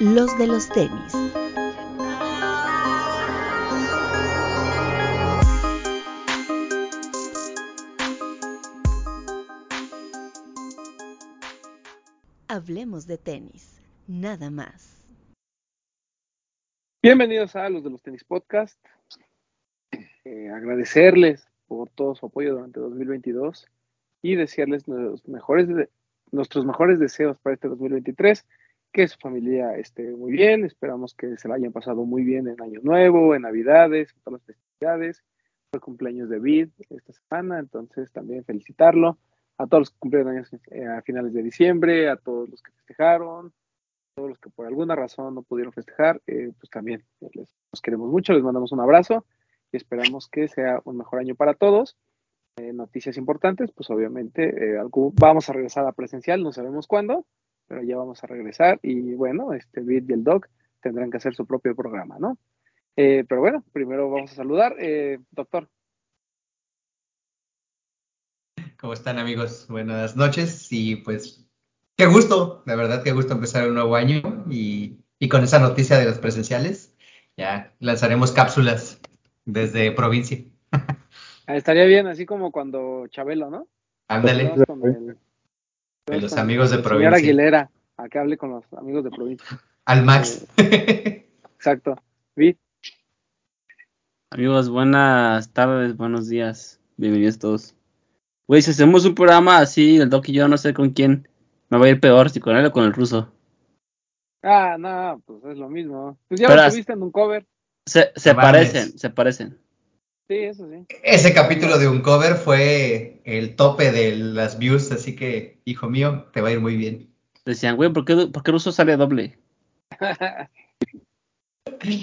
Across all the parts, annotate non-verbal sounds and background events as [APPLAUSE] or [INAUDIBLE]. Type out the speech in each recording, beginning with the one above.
los de los tenis. Hablemos de tenis, nada más. Bienvenidos a los de los tenis podcast. Eh, agradecerles por todo su apoyo durante 2022 y desearles los mejores nuestros mejores deseos para este 2023, que su familia esté muy bien, esperamos que se la hayan pasado muy bien en Año Nuevo, en Navidades, en todas las festividades, fue cumpleaños de Vid esta semana, entonces también felicitarlo a todos los que cumplieron años eh, a finales de diciembre, a todos los que festejaron, a todos los que por alguna razón no pudieron festejar, eh, pues también eh, les, los queremos mucho, les mandamos un abrazo y esperamos que sea un mejor año para todos. noticias importantes, pues obviamente vamos a regresar a presencial, no sabemos cuándo, pero ya vamos a regresar y bueno, este Bit y el Doc tendrán que hacer su propio programa, ¿no? pero bueno, primero vamos a saludar. doctor, ¿Cómo están amigos? Buenas noches y pues qué gusto, la verdad qué gusto empezar un nuevo año y, con esa noticia de las presenciales ya lanzaremos cápsulas desde provincia. [LAUGHS] Ah, estaría bien, así como cuando Chabelo, ¿no? Ándale. De los amigos de provincia. Señora Aguilera, a que hable con los amigos de provincia. Al Max. Eh, exacto. Vi. Amigos, buenas tardes, buenos días. Bienvenidos todos. Güey, si hacemos un programa así, el Doc y yo no sé con quién me va a ir peor, si con él o con el ruso. Ah, no, pues es lo mismo. Pues ya lo tuviste en un cover. Se, se parecen, se parecen. Sí, eso sí. Ese capítulo de un cover fue el tope de las views, así que, hijo mío, te va a ir muy bien. Decían, güey, ¿por qué, ¿por qué ruso sale doble? [LAUGHS]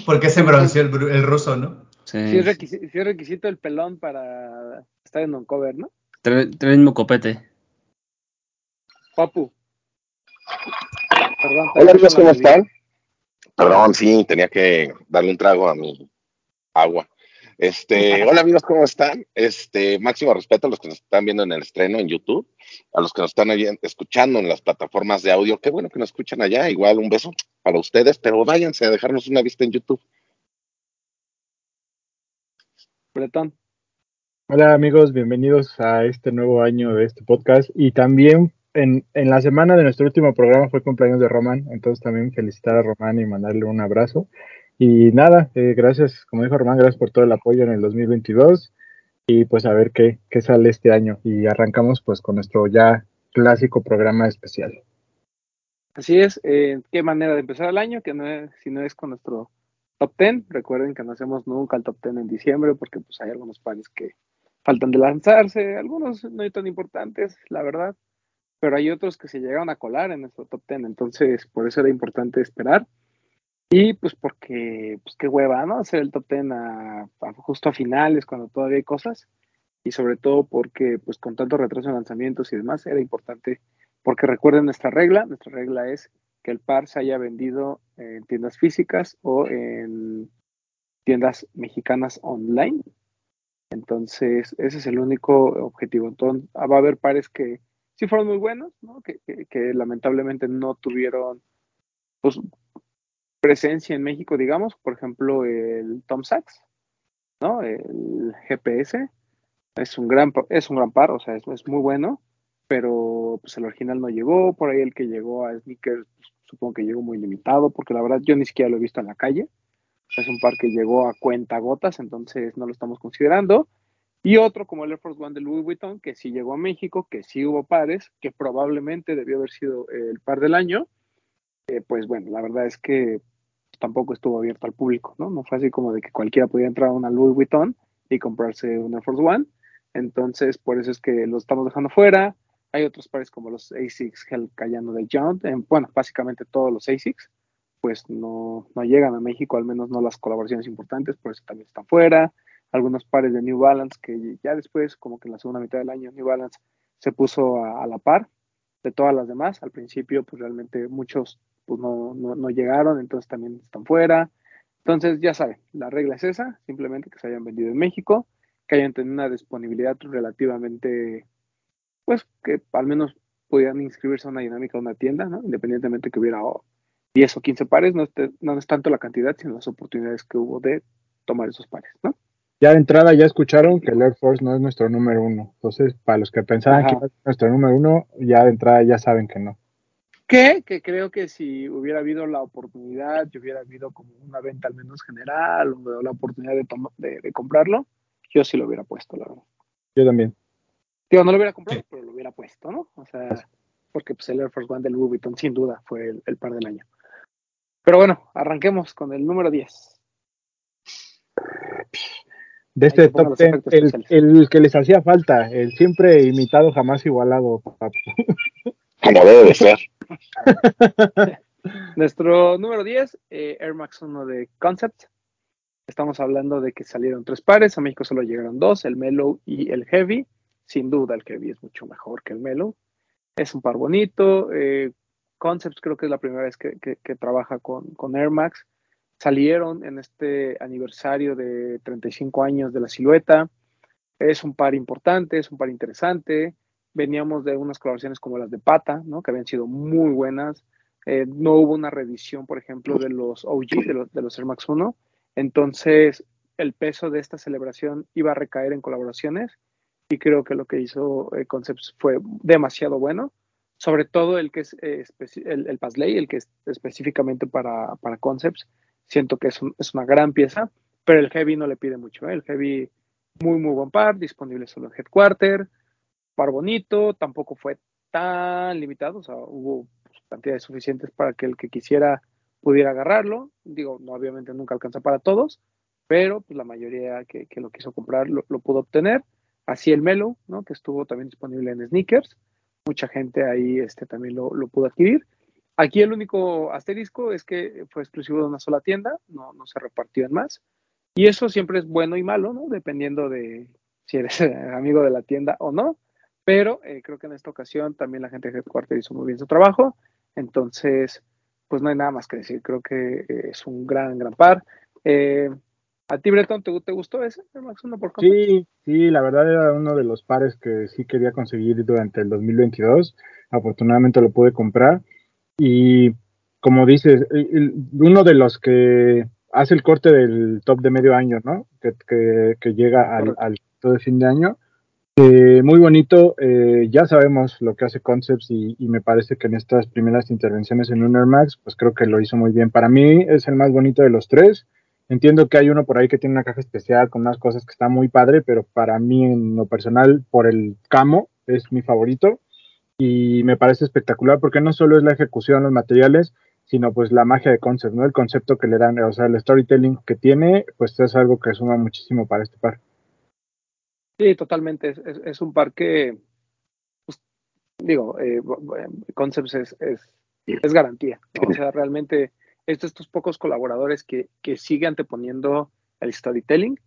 Porque se bronceó el, el ruso, ¿no? Sí. Sí es, requisito, sí es requisito el pelón para estar en un cover, ¿no? Trae el mismo copete. Papu. Perdón, Hola amigos, ¿cómo están? Perdón, sí, tenía que darle un trago a mi agua. Este, [LAUGHS] hola amigos, ¿cómo están? Este, máximo respeto a los que nos están viendo en el estreno en YouTube, a los que nos están escuchando en las plataformas de audio. Qué bueno que nos escuchan allá. Igual un beso para ustedes, pero váyanse a dejarnos una vista en YouTube. Bretón. Hola amigos, bienvenidos a este nuevo año de este podcast y también en, en, la semana de nuestro último programa fue cumpleaños de Román, entonces también felicitar a Román y mandarle un abrazo. Y nada, eh, gracias, como dijo Román, gracias por todo el apoyo en el 2022 y pues a ver qué, qué sale este año y arrancamos pues con nuestro ya clásico programa especial. Así es, eh, qué manera de empezar el año, que no es, si no es con nuestro top 10. Recuerden que no hacemos nunca el top 10 en diciembre porque pues hay algunos panes que faltan de lanzarse, algunos no tan importantes, la verdad, pero hay otros que se llegaron a colar en nuestro top 10, entonces por eso era importante esperar. Y pues porque, pues qué hueva, ¿no? Hacer el top 10 justo a finales, cuando todavía hay cosas. Y sobre todo porque, pues con tanto retraso en lanzamientos y demás, era importante. Porque recuerden nuestra regla, nuestra regla es que el par se haya vendido en tiendas físicas o en tiendas mexicanas online. Entonces, ese es el único objetivo. Entonces, va a haber pares que sí fueron muy buenos, ¿no? que, que, lamentablemente no tuvieron pues, presencia en México, digamos. Por ejemplo, el Tom Sachs, ¿no? El GPS. Es un gran, es un gran par, o sea, es, es muy bueno, pero pues el original no llegó. Por ahí el que llegó a Sneakers, pues, supongo que llegó muy limitado, porque la verdad yo ni siquiera lo he visto en la calle. Es un par que llegó a cuenta gotas, entonces no lo estamos considerando. Y otro como el Air Force One de Louis Vuitton, que sí llegó a México, que sí hubo pares, que probablemente debió haber sido el par del año. Eh, pues bueno, la verdad es que tampoco estuvo abierto al público, ¿no? No fue así como de que cualquiera podía entrar a una Louis Vuitton y comprarse un Air Force One. Entonces, por eso es que lo estamos dejando fuera. Hay otros pares como los ASICS Hell Cayano de John, bueno, básicamente todos los ASICs, pues no, no llegan a México, al menos no las colaboraciones importantes, por eso también están fuera. Algunos pares de New Balance que ya después, como que en la segunda mitad del año, New Balance se puso a, la par de todas las demás. Al principio, pues realmente muchos pues no, no, llegaron, entonces también están fuera. Entonces, ya saben, la regla es esa, simplemente que se hayan vendido en México, que hayan tenido una disponibilidad relativamente, pues que al menos pudieran inscribirse a una dinámica de una tienda, ¿no? Independientemente que hubiera 10 o 15 pares, no, no es tanto la cantidad, sino las oportunidades que hubo de tomar esos pares, ¿no? Ya de entrada ya escucharon que el Air Force no es nuestro número uno. Entonces, para los que pensaban Ajá. que era nuestro número uno, ya de entrada ya saben que no. Que, que creo que si hubiera habido la oportunidad, si hubiera habido como una venta al menos general, o la oportunidad de, de, de comprarlo, yo sí lo hubiera puesto, la verdad. Yo también. Digo, no lo hubiera comprado, pero lo hubiera puesto, ¿no? O sea, porque pues el Air Force One del Louis Vuitton sin duda fue el, el par del año. Pero bueno, arranquemos con el número 10. De este top los 10, efectos el, el que les hacía falta, el siempre imitado, jamás igualado. papu. [LAUGHS] Como debe de ser. [LAUGHS] Nuestro número 10, eh, Air Max 1 de Concept. Estamos hablando de que salieron tres pares, a México solo llegaron dos, el Mellow y el Heavy. Sin duda el Heavy es mucho mejor que el Mellow. Es un par bonito. eh, Concepts creo que es la primera vez que, que- que trabaja con, con Air Max. Salieron en este aniversario de 35 años de la silueta. Es un par importante, es un par interesante. Veníamos de unas colaboraciones como las de Pata, ¿no? que habían sido muy buenas. Eh, no hubo una reedición, por ejemplo, de los OG, de los, de los Air Max 1. Entonces, el peso de esta celebración iba a recaer en colaboraciones y creo que lo que hizo eh, Concepts fue demasiado bueno. Sobre todo el que es eh, el, el Pasley, el que es específicamente para, para Concepts. Siento que es, un- es una gran pieza, pero el Heavy no le pide mucho. ¿eh? El Heavy, muy, muy buen par, disponible solo en Headquarter. Par bonito, tampoco fue tan limitado, o sea, hubo pues, cantidades suficientes para que el que quisiera pudiera agarrarlo. Digo, no, obviamente nunca alcanza para todos, pero pues, la mayoría que, que lo quiso comprar lo, lo pudo obtener. Así el Melo, ¿no? que estuvo también disponible en sneakers. Mucha gente ahí este, también lo, lo pudo adquirir. Aquí el único asterisco es que fue exclusivo de una sola tienda, no, no se repartió en más. Y eso siempre es bueno y malo, ¿no? Dependiendo de si eres [LAUGHS] amigo de la tienda o no. Pero eh, creo que en esta ocasión también la gente de Headquarter hizo muy bien su trabajo. Entonces, pues no hay nada más que decir. Creo que eh, es un gran, gran par. Eh, ¿A ti, Breton, te, te gustó ese? Max 1 por? Sí, sí, la verdad era uno de los pares que sí quería conseguir durante el 2022. Afortunadamente lo pude comprar. Y como dices, uno de los que hace el corte del top de medio año, ¿no? Que, que- que llega al, Correcto. al top de fin de año. Eh, muy bonito, eh, ya sabemos lo que hace Concepts y, y me parece que en estas primeras intervenciones en un Air Max, pues creo que lo hizo muy bien. Para mí es el más bonito de los tres. Entiendo que hay uno por ahí que tiene una caja especial con unas cosas que está muy padre, pero para mí en lo personal, por el camo, es mi favorito y me parece espectacular porque no solo es la ejecución, los materiales, sino pues la magia de concept, ¿no? El concepto que le dan, o sea, el storytelling que tiene, pues es algo que suma muchísimo para este par. Sí, totalmente. Es, es- es un par que, pues, digo, eh, bo- Concepts es, es, es garantía. ¿no? O sea, realmente es de estos pocos colaboradores que, que sigue anteponiendo el storytelling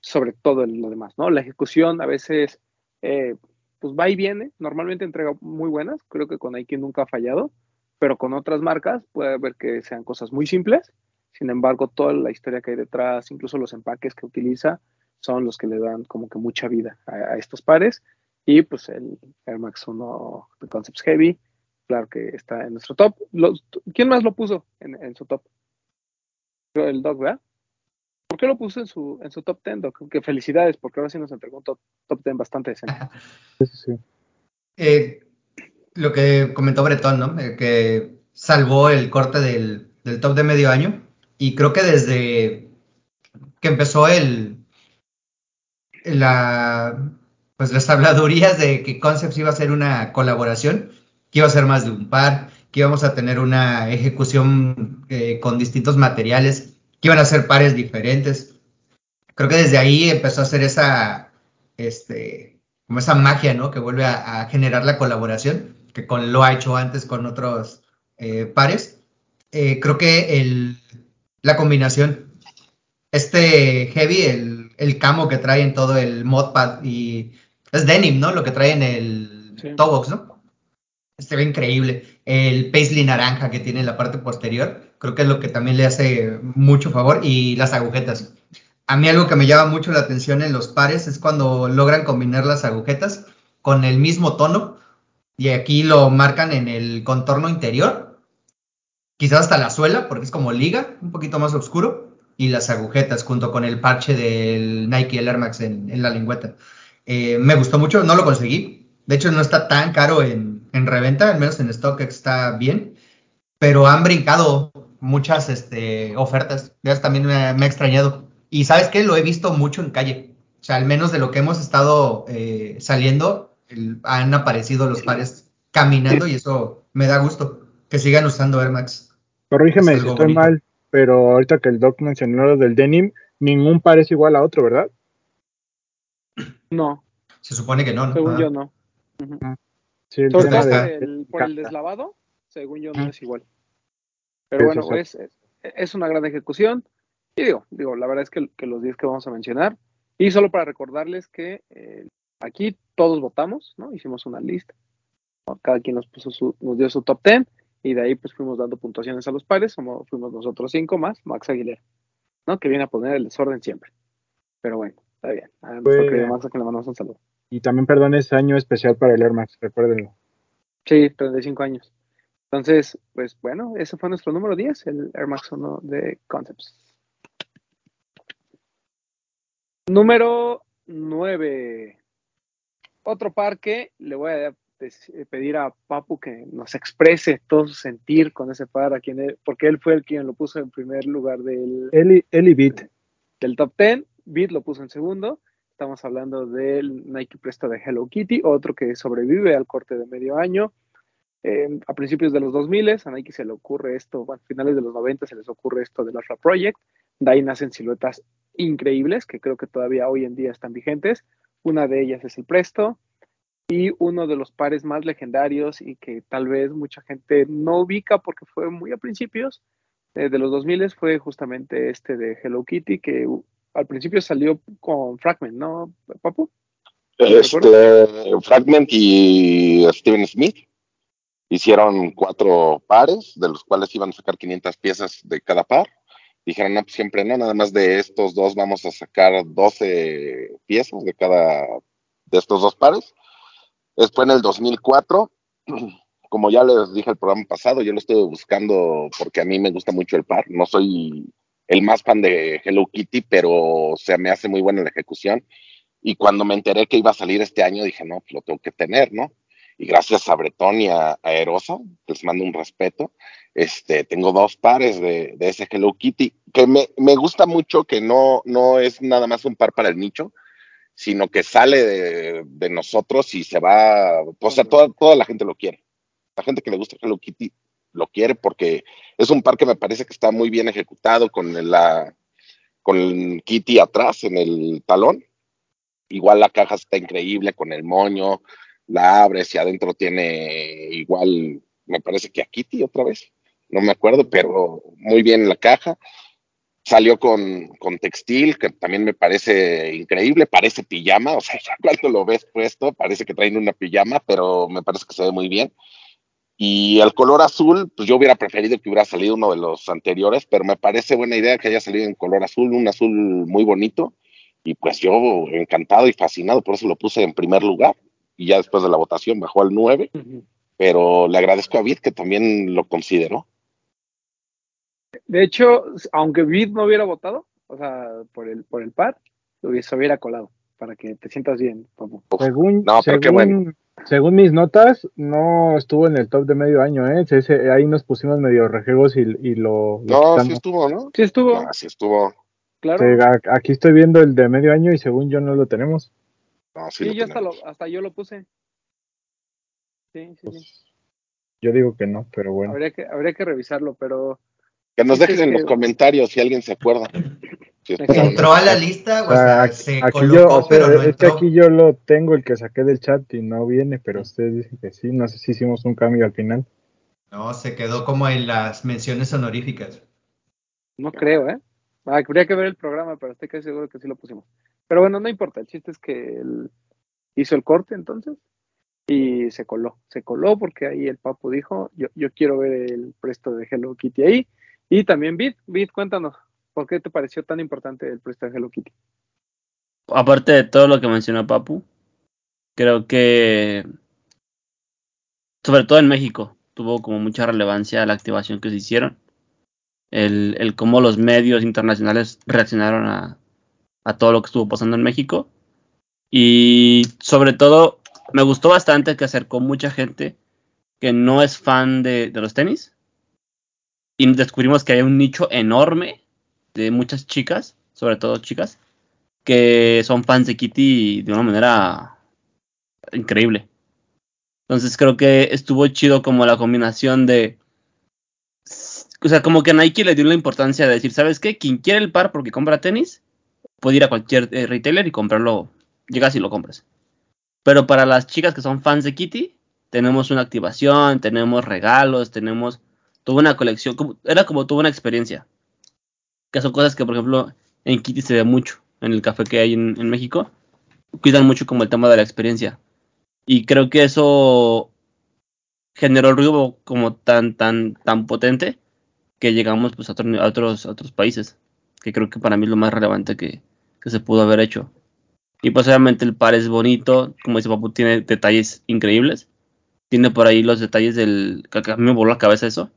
sobre todo en lo demás, ¿no? La ejecución a veces, eh, pues va y viene. Normalmente entrega muy buenas. Creo que con Nike nunca ha fallado, pero con otras marcas puede haber que sean cosas muy simples. Sin embargo, toda la historia que hay detrás, incluso los empaques que utiliza, son los que le dan como que mucha vida a, estos pares. Y pues el Air Max 1 de Concepts Heavy, claro que está en nuestro top. ¿Quién más lo puso en, en su top? El Dog, ¿verdad? ¿Por qué lo puso en su, en su top 10, Doc? Que felicidades, porque ahora sí nos entregó un top, top 10 bastante decente. Sí, sí, sí. Eh, lo que comentó Bretón, ¿no? Eh, que salvó el corte del, del top de medio año. Y creo que desde que empezó el la pues las habladurías de que Concepts iba a ser una colaboración, que iba a ser más de un par, que íbamos a tener una ejecución eh, con distintos materiales, que iban a ser pares diferentes. Creo que desde ahí empezó a hacer esa este como esa magia, ¿no? Que vuelve a, a generar la colaboración, que con, lo ha hecho antes con otros eh, pares. Eh, creo que el, la combinación, este heavy, el, el camo que trae en todo el modpad y es denim, ¿no? Lo que trae en el Sí. toe box, ¿no? Se ve increíble. El paisley naranja que tiene en la parte posterior, creo que es lo que también le hace mucho favor. Y las agujetas. A mí algo que me llama mucho la atención en los pares es cuando logran combinar las agujetas con el mismo tono y aquí lo marcan en el contorno interior quizás hasta la suela, porque es como liga, un poquito más oscuro, y las agujetas junto con el parche del Nike, el Air Max en, la lingüeta. Eh, me gustó mucho, no lo conseguí. De hecho, no está tan caro en, en reventa, al menos en stock está bien, pero han brincado muchas este, ofertas. Ya también me, me ha extrañado. Y sabes qué, lo he visto mucho en calle. O sea, al menos de lo que hemos estado eh, saliendo, el- han aparecido los pares caminando y eso me da gusto. Que sigan usando Air Max. Corrígeme Es si estoy bonito. mal, pero ahorita que el doc mencionó lo del denim, ningún par es igual a otro, ¿verdad? No, Se supone que no, ¿no? según Ajá. yo no. Sí, el todo está. por de, el, por el capta. deslavado, según yo no es igual. Pero bueno, es, es, es una gran ejecución. Y digo, digo, la verdad es que, que los 10 que vamos a mencionar, y solo para recordarles que eh, aquí todos votamos, ¿no? Hicimos una lista. ¿no? Cada quien nos puso su, nos dio su top 10 y de ahí pues fuimos dando puntuaciones a los pares, somos, fuimos nosotros cinco más, Max Aguilera, ¿no? Que viene a poner el desorden siempre. Pero bueno, está bien. A querido Max a que le mandamos un saludo. Y también, perdón, es año especial para el Air Max, recuérdenlo. Sí, 35 años. Entonces, pues bueno, ese fue nuestro número 10, el Air Max 1 de Concepts. Número 9. Otro par que le voy a pedir a Papu que nos exprese todo su sentir con ese par, a quien él- porque él fue el quien lo puso en primer lugar del, Eli, Eli Beat. del top 10. Beat lo puso en segundo. Estamos hablando del Nike Presto de Hello Kitty, otro que sobrevive al corte de medio año. Eh, a principios de los 2000 a Nike se le ocurre esto, bueno, a finales de los 90 se les ocurre esto del Ultra Project. De ahí nacen siluetas increíbles que creo que todavía hoy en día están vigentes. Una de ellas es el Presto y uno de los pares más legendarios y que tal vez mucha gente no ubica porque fue muy a principios eh, de los 2000 fue justamente este de Hello Kitty que uh, al principio salió con Fragment, ¿no, Papu? Este, Fragment y Steven Smith hicieron cuatro pares, de los cuales iban a sacar 500 piezas de cada par. Dijeron, no, pues siempre no, nada más de estos dos vamos a sacar 12 piezas de cada de estos dos pares. Después en el 2004, [CLEARS THROAT] como ya les dije el programa pasado, yo lo estuve buscando porque a mí me gusta mucho el par. No soy el más fan de Hello Kitty, pero se me hace muy buena la ejecución. Y cuando me enteré que iba a salir este año, dije, no, pues lo tengo que tener, ¿no? Y gracias a Bretón y a, a Erosa, les mando un respeto, este, tengo dos pares de, de ese Hello Kitty, que me, me gusta mucho que no, no es nada más un par para el nicho, sino que sale de, de nosotros y se va, o sea, toda, toda la gente lo quiere. La gente que le gusta Hello Kitty lo quiere porque es un par que me parece que está muy bien ejecutado con la con el Kitty atrás en el talón. Igual la caja está increíble con el moño, la abres y adentro tiene igual, me parece que a Kitty otra vez, no me acuerdo, pero muy bien la caja. Salió con, con textil, que también me parece increíble, parece pijama, o sea, [LAUGHS] ya cuando lo ves puesto, parece que traen una pijama, pero me parece que se ve muy bien. Y el color azul, pues yo hubiera preferido que hubiera salido uno de los anteriores, pero me parece buena idea que haya salido en color azul, un azul muy bonito. Y pues yo encantado y fascinado, por eso lo puse en primer lugar. Y ya después de la votación bajó al 9, pero le agradezco a Vid que también lo consideró. De hecho, aunque Vid no hubiera votado, o sea, por el, por el par, lo hubiese, se hubiera colado, para que te sientas bien. Uf, Según, no, pero qué según, bueno. según mis notas, no estuvo en el top de medio año, ¿eh? Ese- ahí nos pusimos medio rejegos y, y lo, No, sí estuvo, ¿no? Sí estuvo, No, sí estuvo. claro. Sí, aquí estoy viendo el de medio año y según yo no lo tenemos. No, sí, Sí, lo yo hasta, lo, hasta yo lo puse. Sí, sí, sí. Yo digo que no, pero bueno. Habría que, habría que revisarlo, pero Que nos dejen en que- los comentarios si alguien se acuerda. [LAUGHS] Si. ¿Entró a la lista? O O sea, sea, aquí, se aquí colocó, yo, o sea, pero no es que aquí yo lo tengo el que saqué del chat y no viene, pero ustedes dicen que sí, no sé si hicimos un cambio al final. No, se quedó como en las menciones honoríficas. no creo, ¿eh? Ah, habría que ver el programa, pero estoy casi seguro que sí lo pusimos. Pero bueno, no importa, el chiste es que él hizo el corte entonces y se coló. Se coló porque ahí el papu dijo, yo, yo quiero ver el presto de Hello Kitty ahí. Y también Bit, Bit, cuéntanos, ¿por qué te pareció tan importante el presto de Hello Kitty? Aparte de todo lo que mencionó Papu, creo que, sobre todo en México, tuvo como mucha relevancia la activación que se hicieron. El, el cómo los medios internacionales reaccionaron a, a todo lo que estuvo pasando en México. Y sobre todo, me gustó bastante que acercó mucha gente que no es fan de, los tenis. Y descubrimos que hay un nicho enorme de muchas chicas, sobre todo chicas, que son fans de Kitty de una manera increíble. Entonces creo que estuvo chido como la combinación de... O sea, como que Nike le dio la importancia de decir, ¿sabes qué? Quien quiere el par porque compra tenis, puede ir a cualquier eh, retailer y comprarlo. Llegas y lo compras. Pero para las chicas que son fans de Kitty, tenemos una activación, tenemos regalos, tenemos toda una colección. Era como toda una experiencia. Que son cosas que, por ejemplo, en Kitty se ve mucho. En el café que hay en, México. Cuidan mucho como el tema de la experiencia. Y creo que eso generó el ruido como tan, tan, tan potente que llegamos pues, a, otro, otros, a otros países. Que creo que para mí es lo más relevante que, que se pudo haber hecho. Y pues obviamente el par es bonito, como dice Papu, tiene detalles increíbles. Tiene por ahí los detalles del... que a mí me voló la cabeza eso.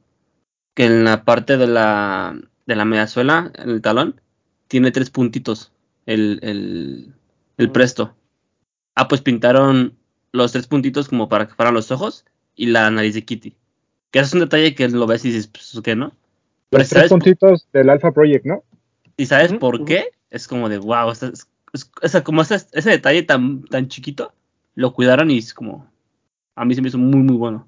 Que en la parte de la, de la mediasuela, en el talón, tiene tres puntitos el, el, el presto. Ah, pues pintaron los tres puntitos como para que fueran los ojos y la nariz de Kitty. Que eso es un detalle que lo ves y dices, pues, ¿qué no? Pero Los tres ¿sabes, puntitos del Alpha Project, ¿no? ¿Y sabes por qué? Es como de, wow, es- o sea, como ese, ese detalle tan, tan chiquito, lo cuidaron y es como, a mí se me hizo muy, muy bueno.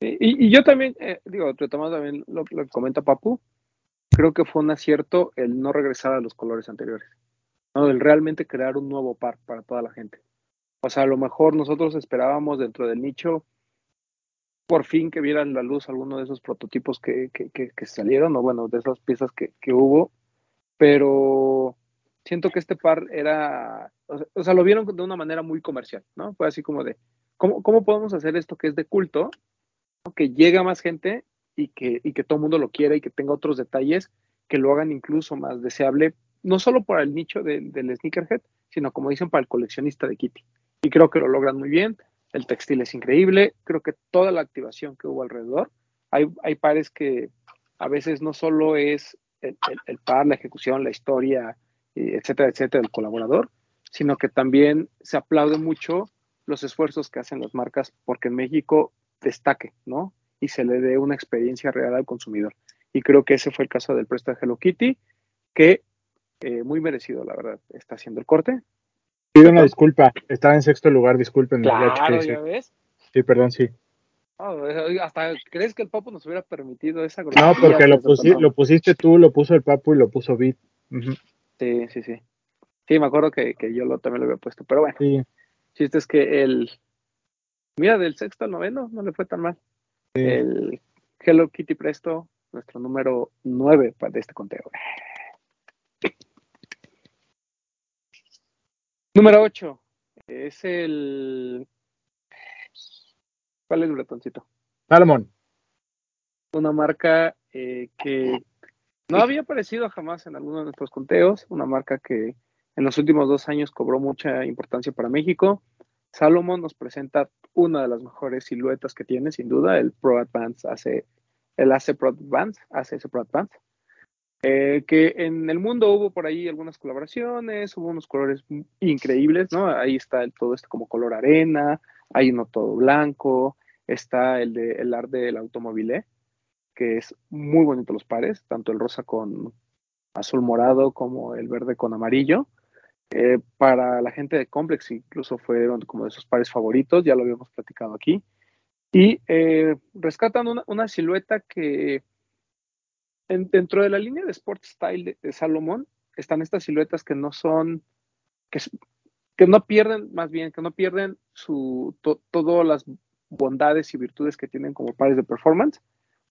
Y, y yo también, eh, digo, retomando también lo, lo que comenta Papu, creo que fue un acierto el no regresar a los colores anteriores, ¿no? El realmente crear un nuevo par para toda la gente. O sea, a lo mejor nosotros esperábamos dentro del nicho por fin que vieran la luz alguno de esos prototipos que, que, que- que salieron, o bueno, de esas piezas que, que hubo, pero siento que este par era, o sea, lo vieron de una manera muy comercial, ¿no? Fue así como de, ¿cómo, cómo podemos hacer esto que es de culto, que llegue a más gente y que, y que todo el mundo lo quiera y que tenga otros detalles que lo hagan incluso más deseable, no solo para el nicho del, del sneakerhead, sino como dicen, para el coleccionista de Kitty. Y creo que lo logran muy bien. El textil es increíble. Creo que toda la activación que hubo alrededor, hay, hay pares que a veces no solo es el, el- el par, la ejecución, la historia, etcétera, etcétera, del colaborador, sino que también se aplaude mucho los esfuerzos que hacen las marcas porque en México destaque, ¿no? Y se le dé una experiencia real al consumidor. Y creo que ese fue el caso del presto de Hello Kitty, que eh, muy merecido, la verdad, está haciendo el corte. Pido una disculpa, estaba en sexto lugar, disculpen. sí. ya ves. Sí, perdón, sí. No, hasta crees que el Papo nos hubiera permitido esa No, grosería, porque lo, pues, pusi- no. lo pusiste tú, lo puso el Papu y lo puso Bit. Ujú, Sí, sí, sí. Sí, me acuerdo que, que yo lo, también lo había puesto. Pero bueno, Sí, chiste es que el. Mira, del sexto al noveno no le fue tan mal. sí. El Hello Kitty Presto, nuestro número 9 de este conteo. Número 8 es el. ¿Cuál es el bretoncito? Salomón. Una marca eh, que no había aparecido jamás en alguno de nuestros conteos. Una marca que en los últimos dos años cobró mucha importancia para México. Salomon nos presenta una de las mejores siluetas que tiene, sin duda, el Pro Advance hace el AC Pro Advance, hace ese Pro Advance. Eh, que en el mundo hubo por ahí algunas colaboraciones, hubo unos colores increíbles, ¿no? Ahí está el, todo esto como color arena, hay uno todo blanco, está el de el art del automóvil, que es muy bonito los pares, tanto el rosa con azul morado como el verde con amarillo. Eh, para la gente de Complex incluso fueron como de sus pares favoritos, ya lo habíamos platicado aquí. Y eh, rescatan una, silueta que en, dentro de la línea de Sport Style de, de Salomón están estas siluetas que no son, que, que, no pierden, más bien, que no pierden su, to, todas las bondades y virtudes que tienen como pares de performance,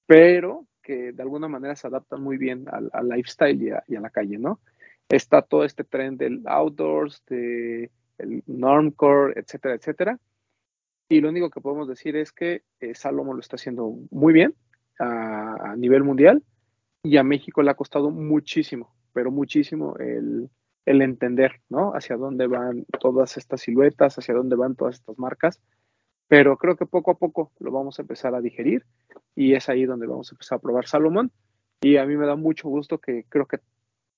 pero que de alguna manera se adaptan muy bien al, lifestyle y a, la calle, ¿no? Está todo este tren del outdoors, de el normcore, etcétera, etcétera. Y lo único que podemos decir es que eh, Salomón lo está haciendo muy bien a nivel mundial y a México le ha costado muchísimo, pero muchísimo el, el, entender, ¿no? Hacia dónde van todas estas siluetas, hacia dónde van todas estas marcas. pero creo que poco a poco lo vamos a empezar a digerir y es ahí donde vamos a empezar a probar Salomón. Y a mí me da mucho gusto que creo que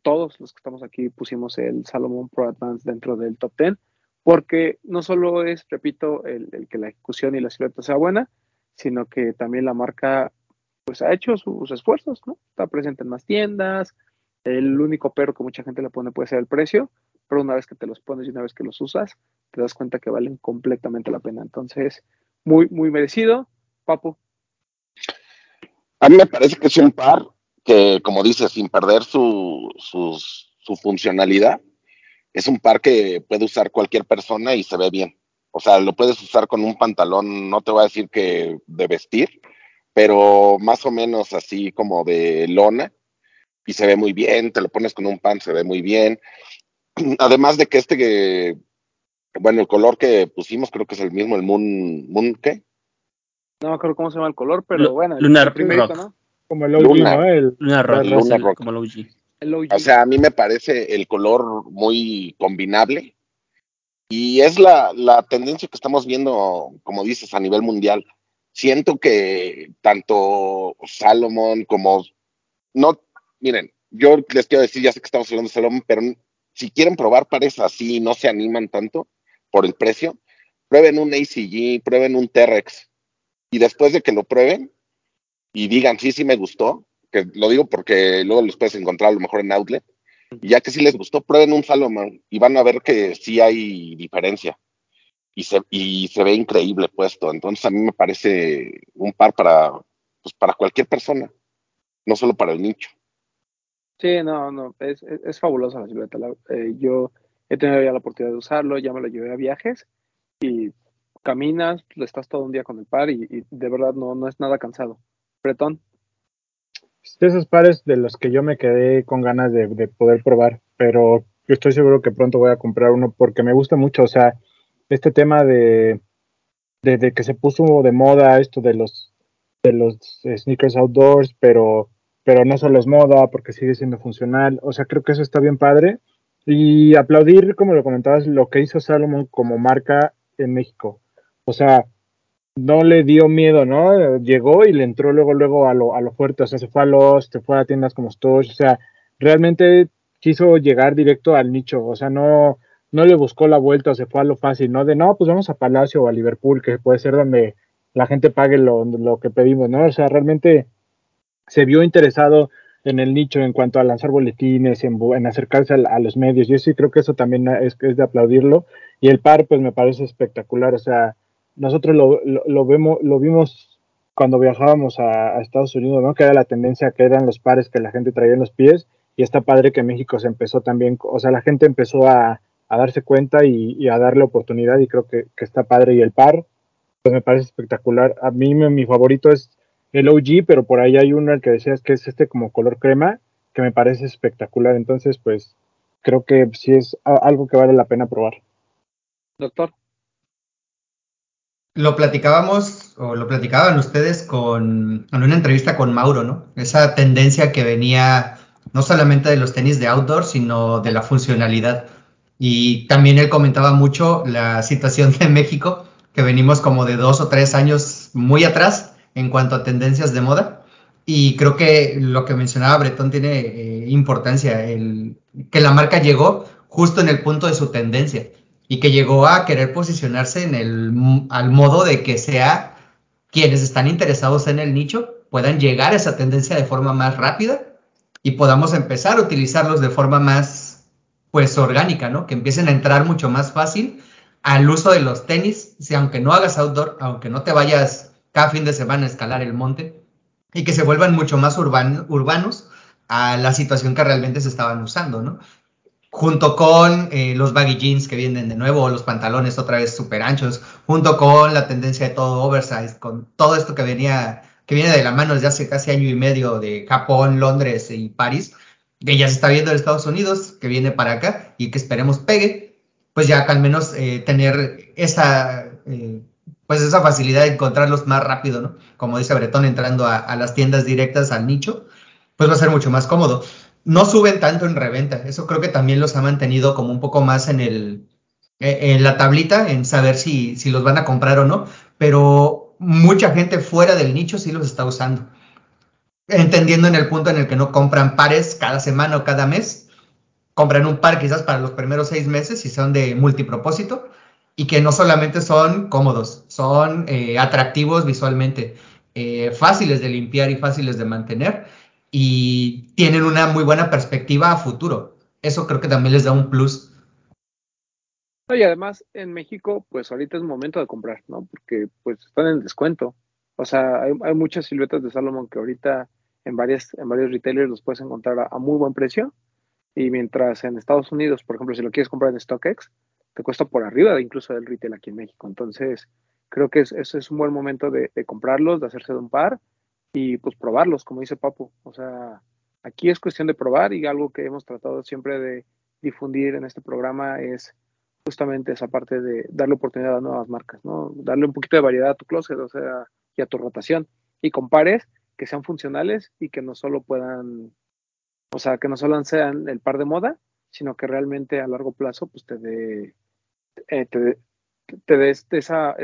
todos los que estamos aquí pusimos el Salomon Pro Advance dentro del top 10, porque no solo es, repito, el, que la ejecución y la silueta sea buena, sino que también la marca pues ha hecho sus esfuerzos, ¿no? Está presente en más tiendas, el único pero que mucha gente le pone puede ser el precio, pero una vez que te los pones y una vez que los usas, te das cuenta que valen completamente la pena. Entonces, muy, muy merecido. Papu. A mí me parece que es un par que, como dices, sin perder su, su funcionalidad, es un par que puede usar cualquier persona y se ve bien. O sea, lo puedes usar con un pantalón, no te voy a decir que de vestir, pero más o menos así como de lona y se ve muy bien, te lo pones con un pan, se ve muy bien. [CLEARS THROAT] Además de que este, que, bueno, el color que pusimos creo que es el mismo, el Moon, Moon ¿qué? No me acuerdo cómo se llama el color, pero bueno. El, Lunar Rock. ¿no? Como el OG, Luna, ¿no? El, Lunar Rock. Como el OG. el OG. O sea, a mí me parece el color muy combinable y es la, la tendencia que estamos viendo, como dices, a nivel mundial. Siento que tanto Salomon como no miren, yo les quiero decir, ya sé que estamos hablando de Salomon, pero si quieren probar pares así y no se animan tanto por el precio, prueben un ACG, prueben un T-Rex. Y después de que lo prueben y digan, sí, sí me gustó, que lo digo porque luego los puedes encontrar a lo mejor en Outlet, y ya que sí les gustó, prueben un Salomon y van a ver que sí hay diferencia. Y se, y se ve increíble puesto. Entonces a mí me parece un par para, pues para cualquier persona, no solo para el nicho. Sí, no, no, es, es, fabulosa la silueta. Eh, yo he tenido ya la oportunidad de usarlo, ya me lo llevé a viajes y caminas, estás todo un día con el par y, de verdad no, no es nada cansado. Bretón. De esos pares de los que yo me quedé con ganas de, poder probar, pero yo estoy seguro que pronto voy a comprar uno porque me gusta mucho, o sea, este tema de, de, que se puso de moda esto de los de los sneakers outdoors, pero pero no solo es moda, porque sigue siendo funcional. O sea, creo que eso está bien padre. Y aplaudir, como lo comentabas, lo que hizo Salomon como marca en México. O sea, no le dio miedo, ¿no? Llegó y le entró luego, luego a lo, a lo fuerte. O sea, se fue a los, se fue a tiendas como Stosh. O sea, realmente quiso llegar directo al nicho. O sea, no, no le buscó la vuelta se fue a lo fácil, ¿no? De no, pues vamos a Palacio o a Liverpool, que puede ser donde la gente pague lo, lo que pedimos, ¿no? O sea, realmente se vio interesado en el nicho en cuanto a lanzar boletines, en, acercarse a, los medios. Yo sí creo que eso también es, es, de aplaudirlo. Y el par, pues me parece espectacular. O sea, nosotros lo, lo, vemos, lo vimos cuando viajábamos a, Estados Unidos, ¿no? Que era la tendencia que eran los pares que la gente traía en los pies. Y está padre que México se empezó también, o sea, la gente empezó a, a darse cuenta y, a darle oportunidad. Y creo que está padre. Y el par, pues me parece espectacular. A mí mi favorito es el OG, pero por ahí hay uno que decías que es este como color crema, que me parece espectacular. Entonces, pues creo que sí es algo que vale la pena probar. Doctor. Lo platicábamos, o lo platicaban ustedes con, en una entrevista con Mauro, ¿no? Esa tendencia que venía no solamente de los tenis de outdoor, sino de la funcionalidad. Y también él comentaba mucho la situación de [LAUGHS] México, que venimos como de dos o tres años muy atrás, en cuanto a tendencias de moda. Y creo que lo que mencionaba Bretón tiene eh, importancia, el, que la marca llegó justo en el punto de su tendencia y que llegó a querer posicionarse en el, al modo de que sea quienes están interesados en el nicho puedan llegar a esa tendencia de forma más rápida y podamos empezar a utilizarlos de forma más pues orgánica, ¿no? Que empiecen a entrar mucho más fácil al uso de los tenis, si aunque no hagas outdoor, aunque no te vayas cada fin de semana escalar el monte y que se vuelvan mucho más urbanos a la situación que realmente se estaban usando, ¿no? Junto con eh, los baggy jeans que vienen de nuevo, los pantalones otra vez súper anchos, junto con la tendencia de todo oversize, con todo esto que venía, que viene de la mano desde hace casi año y medio de Japón, Londres y París, que ya se está viendo en Estados Unidos, que viene para acá y que esperemos pegue, pues ya que al menos eh, tener esa eh, pues esa facilidad de encontrarlos más rápido, ¿no? Como dice Bretón, entrando a, las tiendas directas al nicho, pues va a ser mucho más cómodo. No suben tanto en reventa, eso creo que también los ha mantenido como un poco más en el, e, en la tablita, en saber si, si los van a comprar o no, pero mucha gente fuera del nicho sí los está usando. Entendiendo en el punto en el que no compran pares cada semana o cada mes, compran un par quizás para los primeros seis meses y son de multipropósito y que no solamente son cómodos, son eh, atractivos visualmente, eh, fáciles de limpiar y fáciles de mantener y tienen una muy buena perspectiva a futuro. Eso creo que también les da un plus y además en México, pues ahorita es momento de comprar, ¿no? Porque pues están en descuento. O sea, hay, muchas siluetas de Salomon que ahorita en, varias, en varios retailers los puedes encontrar a, muy buen precio. Y mientras en Estados Unidos, por ejemplo, si lo quieres comprar en StockX, te cuesta por arriba de incluso del retail aquí en México. Entonces, creo que es, eso es un buen momento de, de comprarlos, de hacerse de un par y pues probarlos, como dice Papu. O sea, aquí es cuestión de probar y algo que hemos tratado siempre de difundir en este programa es justamente esa parte de darle oportunidad a nuevas marcas, ¿no? Darle un poquito de variedad a tu closet, o sea, y a tu rotación. Y compares que sean funcionales y que no solo puedan, o sea, que no solo sean el par de moda, sino que realmente a largo plazo, pues te dé, eh, te, des esa,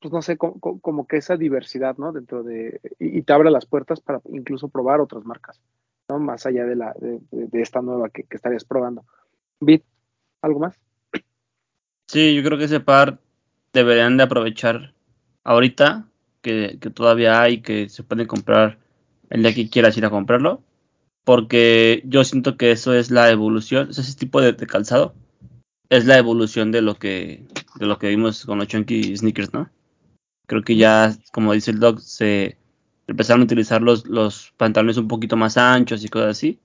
pues no sé, como, que esa diversidad, ¿no? Dentro de, y, te abra las puertas para incluso probar otras marcas, ¿no? Más allá de la, de, esta nueva que, que estarías probando. Bit, ¿algo más? Sí, yo creo que ese par deberían de aprovechar ahorita que, todavía hay, que se pueden comprar el día que quieras ir a comprarlo, porque yo siento que eso es la evolución, ese tipo de, calzado es la evolución de lo que de lo que vimos con los chunky sneakers, ¿no? Creo que ya, como dice el doc, se empezaron a utilizar los, los pantalones un poquito más anchos y cosas así,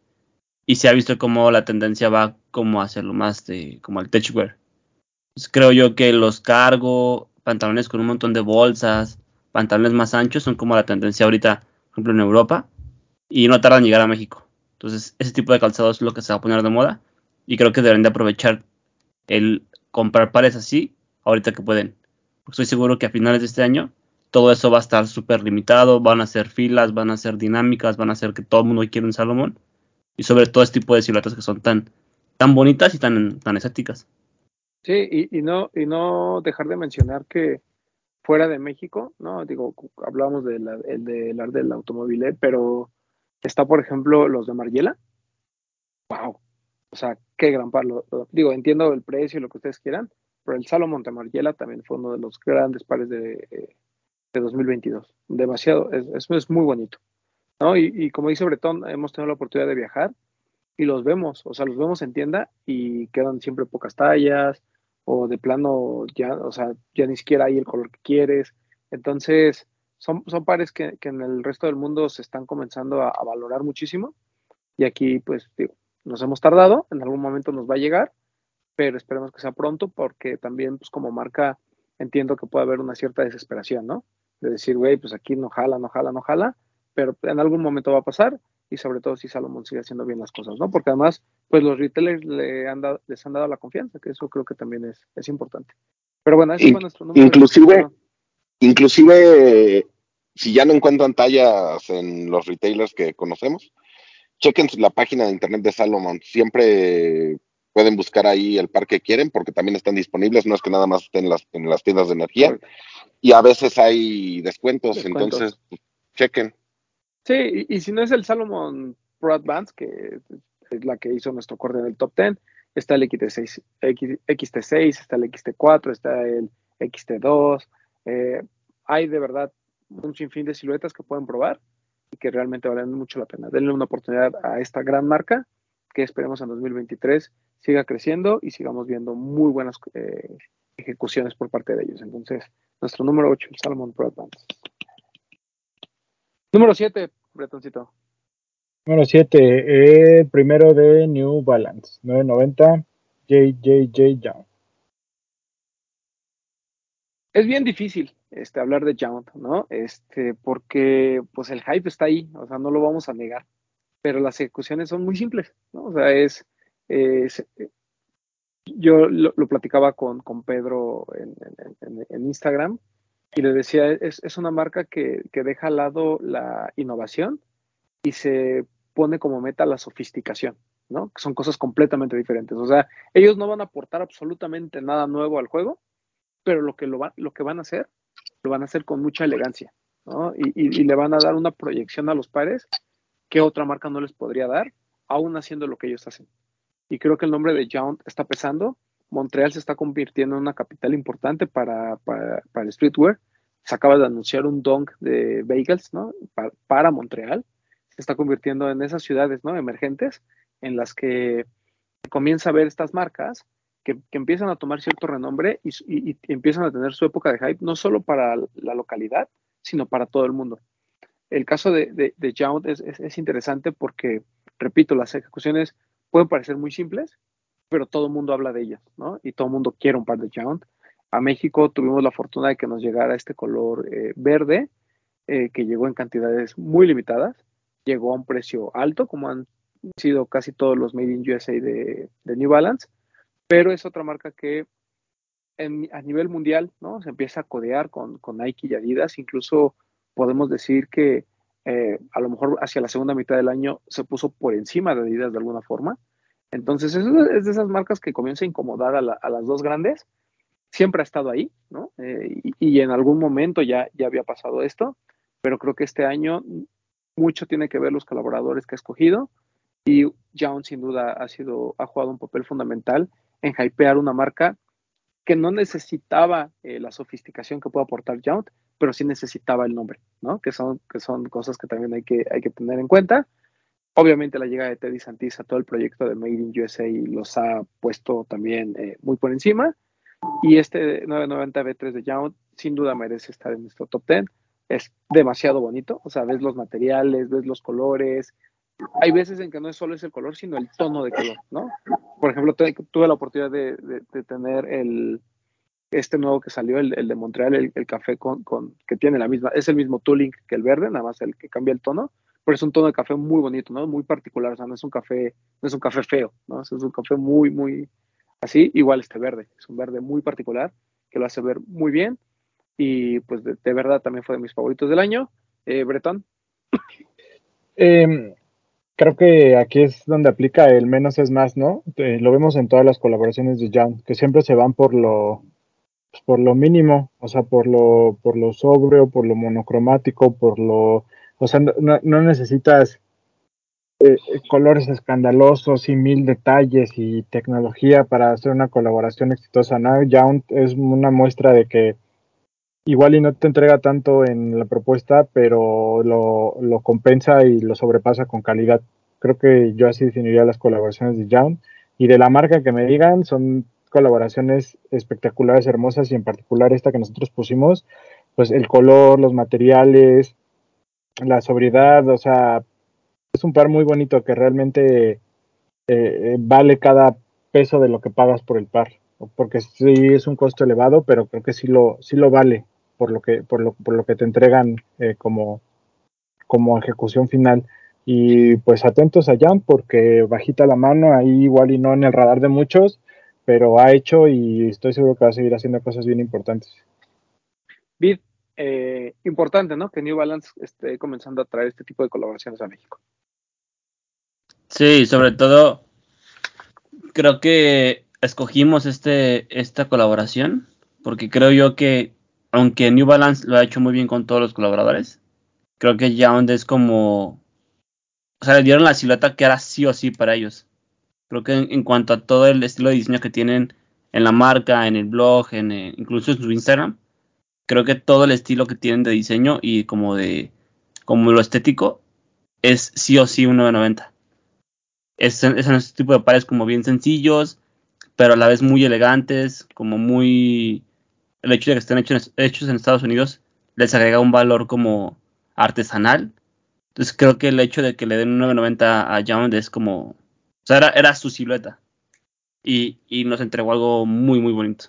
y se ha visto como la tendencia va como a hacerlo más de como el techwear pues, creo yo que los cargo, pantalones con un montón de bolsas, pantalones más anchos son como la tendencia ahorita, por ejemplo, en Europa, y no tardan en llegar a México. Entonces, ese tipo de calzado es lo que se va a poner de moda, y creo que deben de aprovechar el comprar pares así ahorita que pueden. estoy seguro que a finales de este año todo eso va a estar súper limitado, van a ser filas, van a ser dinámicas, van a ser que todo el mundo quiera un Salomón, y sobre todo este tipo de siluetas que son tan, tan bonitas y tan, tan. Sí, y, no, y no dejar de mencionar que fuera de México, ¿no? Digo, hablábamos del de el del automóvil, ¿eh? pero está, por ejemplo, los de Margiela. ¡Wow! O sea, qué gran par. digo, entiendo el precio y lo que ustedes quieran, pero el Salomon de Margiela también fue uno de los grandes pares de, de 2022. Demasiado, es, es, muy bonito. ¿no? Y, y como dice Bretón, hemos tenido la oportunidad de viajar y los vemos, o sea, los vemos en tienda y quedan siempre pocas tallas, o de plano ya, o sea, ya ni siquiera hay el color que quieres. Entonces, son, son pares que, en el resto del mundo se están comenzando a, valorar muchísimo. Y aquí, pues, digo, nos hemos tardado, en algún momento nos va a llegar, pero esperemos que sea pronto porque también, pues, como marca, entiendo que puede haber una cierta desesperación, ¿no? De decir, güey, pues aquí no jala, no jala, no jala, pero en algún momento va a pasar y sobre todo si Salomón sigue haciendo bien las cosas, ¿no? Porque además, pues los retailers le han dado, les han dado la confianza, que eso creo que también es, es importante. Pero bueno, ese fue nuestro número. Inclusive, inclusive, si ya no encuentran tallas en los retailers que conocemos, chequen la página de internet de Salomon. Siempre pueden buscar ahí el par que quieren, porque también están disponibles, no es que nada más estén en las, en las tiendas de energía. Y a veces hay descuentos, descuentos. entonces chequen. Sí, y, si no es el Salomon Pro Advance, que es la que hizo nuestro corte en el top 10, está el XT6, XT6 está el XT4, está el XT2. Eh, hay de verdad un sinfín de siluetas que pueden probar que realmente valen mucho la pena. Denle una oportunidad a esta gran marca que esperemos en 2023 siga creciendo y sigamos viendo muy buenas eh, ejecuciones por parte de ellos. Entonces, nuestro número 8, el Salomon Pro Advance. Número 7, Bretoncito. Número 7, el primero de New Balance, 990 JJJ Young. Es bien difícil este, hablar de Young, ¿no? Este, porque pues el hype está ahí, o sea, no lo vamos a negar, pero las ejecuciones son muy simples, ¿no? O sea, es, yo lo, platicaba con, con Pedro en, en Instagram y le decía, es, es una marca que, que, deja al lado la innovación y se pone como meta la sofisticación, ¿no? Que son cosas completamente diferentes. O sea, ellos no van a aportar absolutamente nada nuevo al juego, pero lo que, lo, va, lo que van a hacer lo van a hacer con mucha elegancia, ¿no? Y, y- le van a dar una proyección a los pares que otra marca no les podría dar, aún haciendo lo que ellos hacen. Y creo que el nombre de Jount está pesando. Montreal se está convirtiendo en una capital importante para, para, para el streetwear. Se acaba de anunciar un dunk de bagels, ¿no? Pa- para Montreal. Se está convirtiendo en esas ciudades, ¿no? Emergentes en las que comienza a ver estas marcas que, que empiezan a tomar cierto renombre y, y- y empiezan a tener su época de hype, no solo para la localidad, sino para todo el mundo. El caso de, de, de Jount es, es- es interesante porque, repito, las ejecuciones pueden parecer muy simples, pero todo el mundo habla de ellas, ¿no? Y todo el mundo quiere un par de Jount. A México tuvimos la fortuna de que nos llegara este color eh, verde, eh, que llegó en cantidades muy limitadas, llegó a un precio alto, como han sido casi todos los Made in USA de, de New Balance, pero es otra marca que a nivel mundial ¿no? se empieza a codear con, Nike y Adidas, incluso podemos decir que eh, a lo mejor hacia la segunda mitad del año se puso por encima de Adidas de alguna forma. Entonces es, es de esas marcas que comienza a incomodar a, la- a las dos grandes. Siempre ha estado ahí, ¿no? Eh, y, y en algún momento ya, ya había pasado esto, pero creo que este año mucho tiene que ver los colaboradores que ha escogido y Jones sin duda ha sido ha jugado un papel fundamental en hypear una marca que no necesitaba eh, la sofisticación que puede aportar Jount, pero sí necesitaba el nombre, ¿no? Que son, que son cosas que también hay que, hay que tener en cuenta. Obviamente la llegada de Teddy Santis a todo el proyecto de Made in USA los ha puesto también eh, muy por encima. Y este 990 B3 de Jount sin duda merece estar en nuestro top 10. Es demasiado bonito, o sea, ves los materiales, ves los colores. Hay veces en que no es solo es el color, sino el tono de color, ¿no? Por ejemplo, tuve la oportunidad de, tener el, este nuevo que salió, el, de Montreal, el, café con, que tiene la misma, es el mismo tooling que el verde, nada más el que cambia el tono, pero es un tono de café muy bonito, ¿no? Muy particular, o sea, no es un café, no es un café feo, ¿no? Es un café muy, muy así, igual este verde, es un verde muy particular que lo hace ver muy bien y pues de, de verdad también fue de mis favoritos del año. Eh, Bretón, Eh, creo que aquí es donde aplica el menos es más, ¿no? Eh, lo vemos en todas las colaboraciones de Young, que siempre se van por lo pues, por lo mínimo, o sea, por lo por lo sobrio, por lo monocromático, por lo, o sea, no, no necesitas eh, colores escandalosos y mil detalles y tecnología para hacer una colaboración exitosa, ¿no? Young es una muestra de que igual y no te entrega tanto en la propuesta, pero lo, lo compensa y lo sobrepasa con calidad. Creo que yo así definiría las colaboraciones de Young. Y de la marca que me digan, son colaboraciones espectaculares, hermosas, y en particular esta que nosotros pusimos, pues el color, los materiales, la sobriedad, o sea, es un par muy bonito que realmente eh, vale cada peso de lo que pagas por el par. Porque sí es un costo elevado, pero creo que sí lo, sí lo vale por lo que, por lo, por lo que te entregan eh, como, como ejecución final. Y pues atentos a Jan porque bajita la mano, ahí igual y no en el radar de muchos, pero ha hecho y estoy seguro que va a seguir haciendo cosas bien importantes. Vid, eh, importante, ¿no? Que New Balance esté comenzando a traer este tipo de colaboraciones a México. Sí, sobre todo creo que escogimos este esta colaboración porque creo yo que aunque New Balance lo ha hecho muy bien con todos los colaboradores, creo que Yound es como o sea, le dieron la silueta que era sí o sí para ellos. Creo que en, cuanto a todo el estilo de diseño que tienen en la marca, en el blog, en eh, incluso en su Instagram, creo que todo el estilo que tienen de diseño y como de como lo estético es sí o sí un 990. Es, es tipo de pares como bien sencillos, pero a la vez muy elegantes, como muy... El hecho de que estén hechos, hechos en Estados Unidos les agrega un valor como artesanal. Entonces creo que el hecho de que le den un 990 a Yound es como... O sea, era, era su silueta. Y, y, nos entregó algo muy, muy bonito.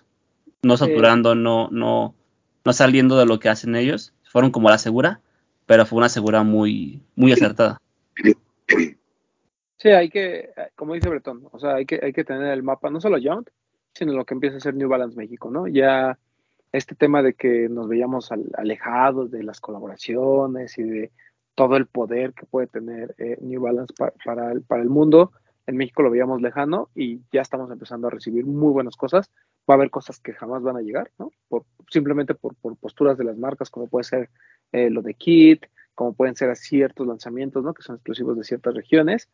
No saturando, no, no, no saliendo de lo que hacen ellos. Fueron como la segura, pero fue una segura muy, muy acertada. Sí, hay que, como dice Bretón, o sea, hay que, hay que tener el mapa, no solo Yount, sino lo que empieza a ser New Balance México, ¿no? Ya este tema de que nos veíamos al, alejados de las colaboraciones y de todo el poder que puede tener eh, New Balance pa, para, el, para el mundo, en México lo veíamos lejano y ya estamos empezando a recibir muy buenas cosas, va a haber cosas que jamás van a llegar, ¿no? Por, simplemente por, por posturas de las marcas, como puede ser eh, lo de Kit, como pueden ser ciertos lanzamientos, ¿no? Que son exclusivos de ciertas regiones,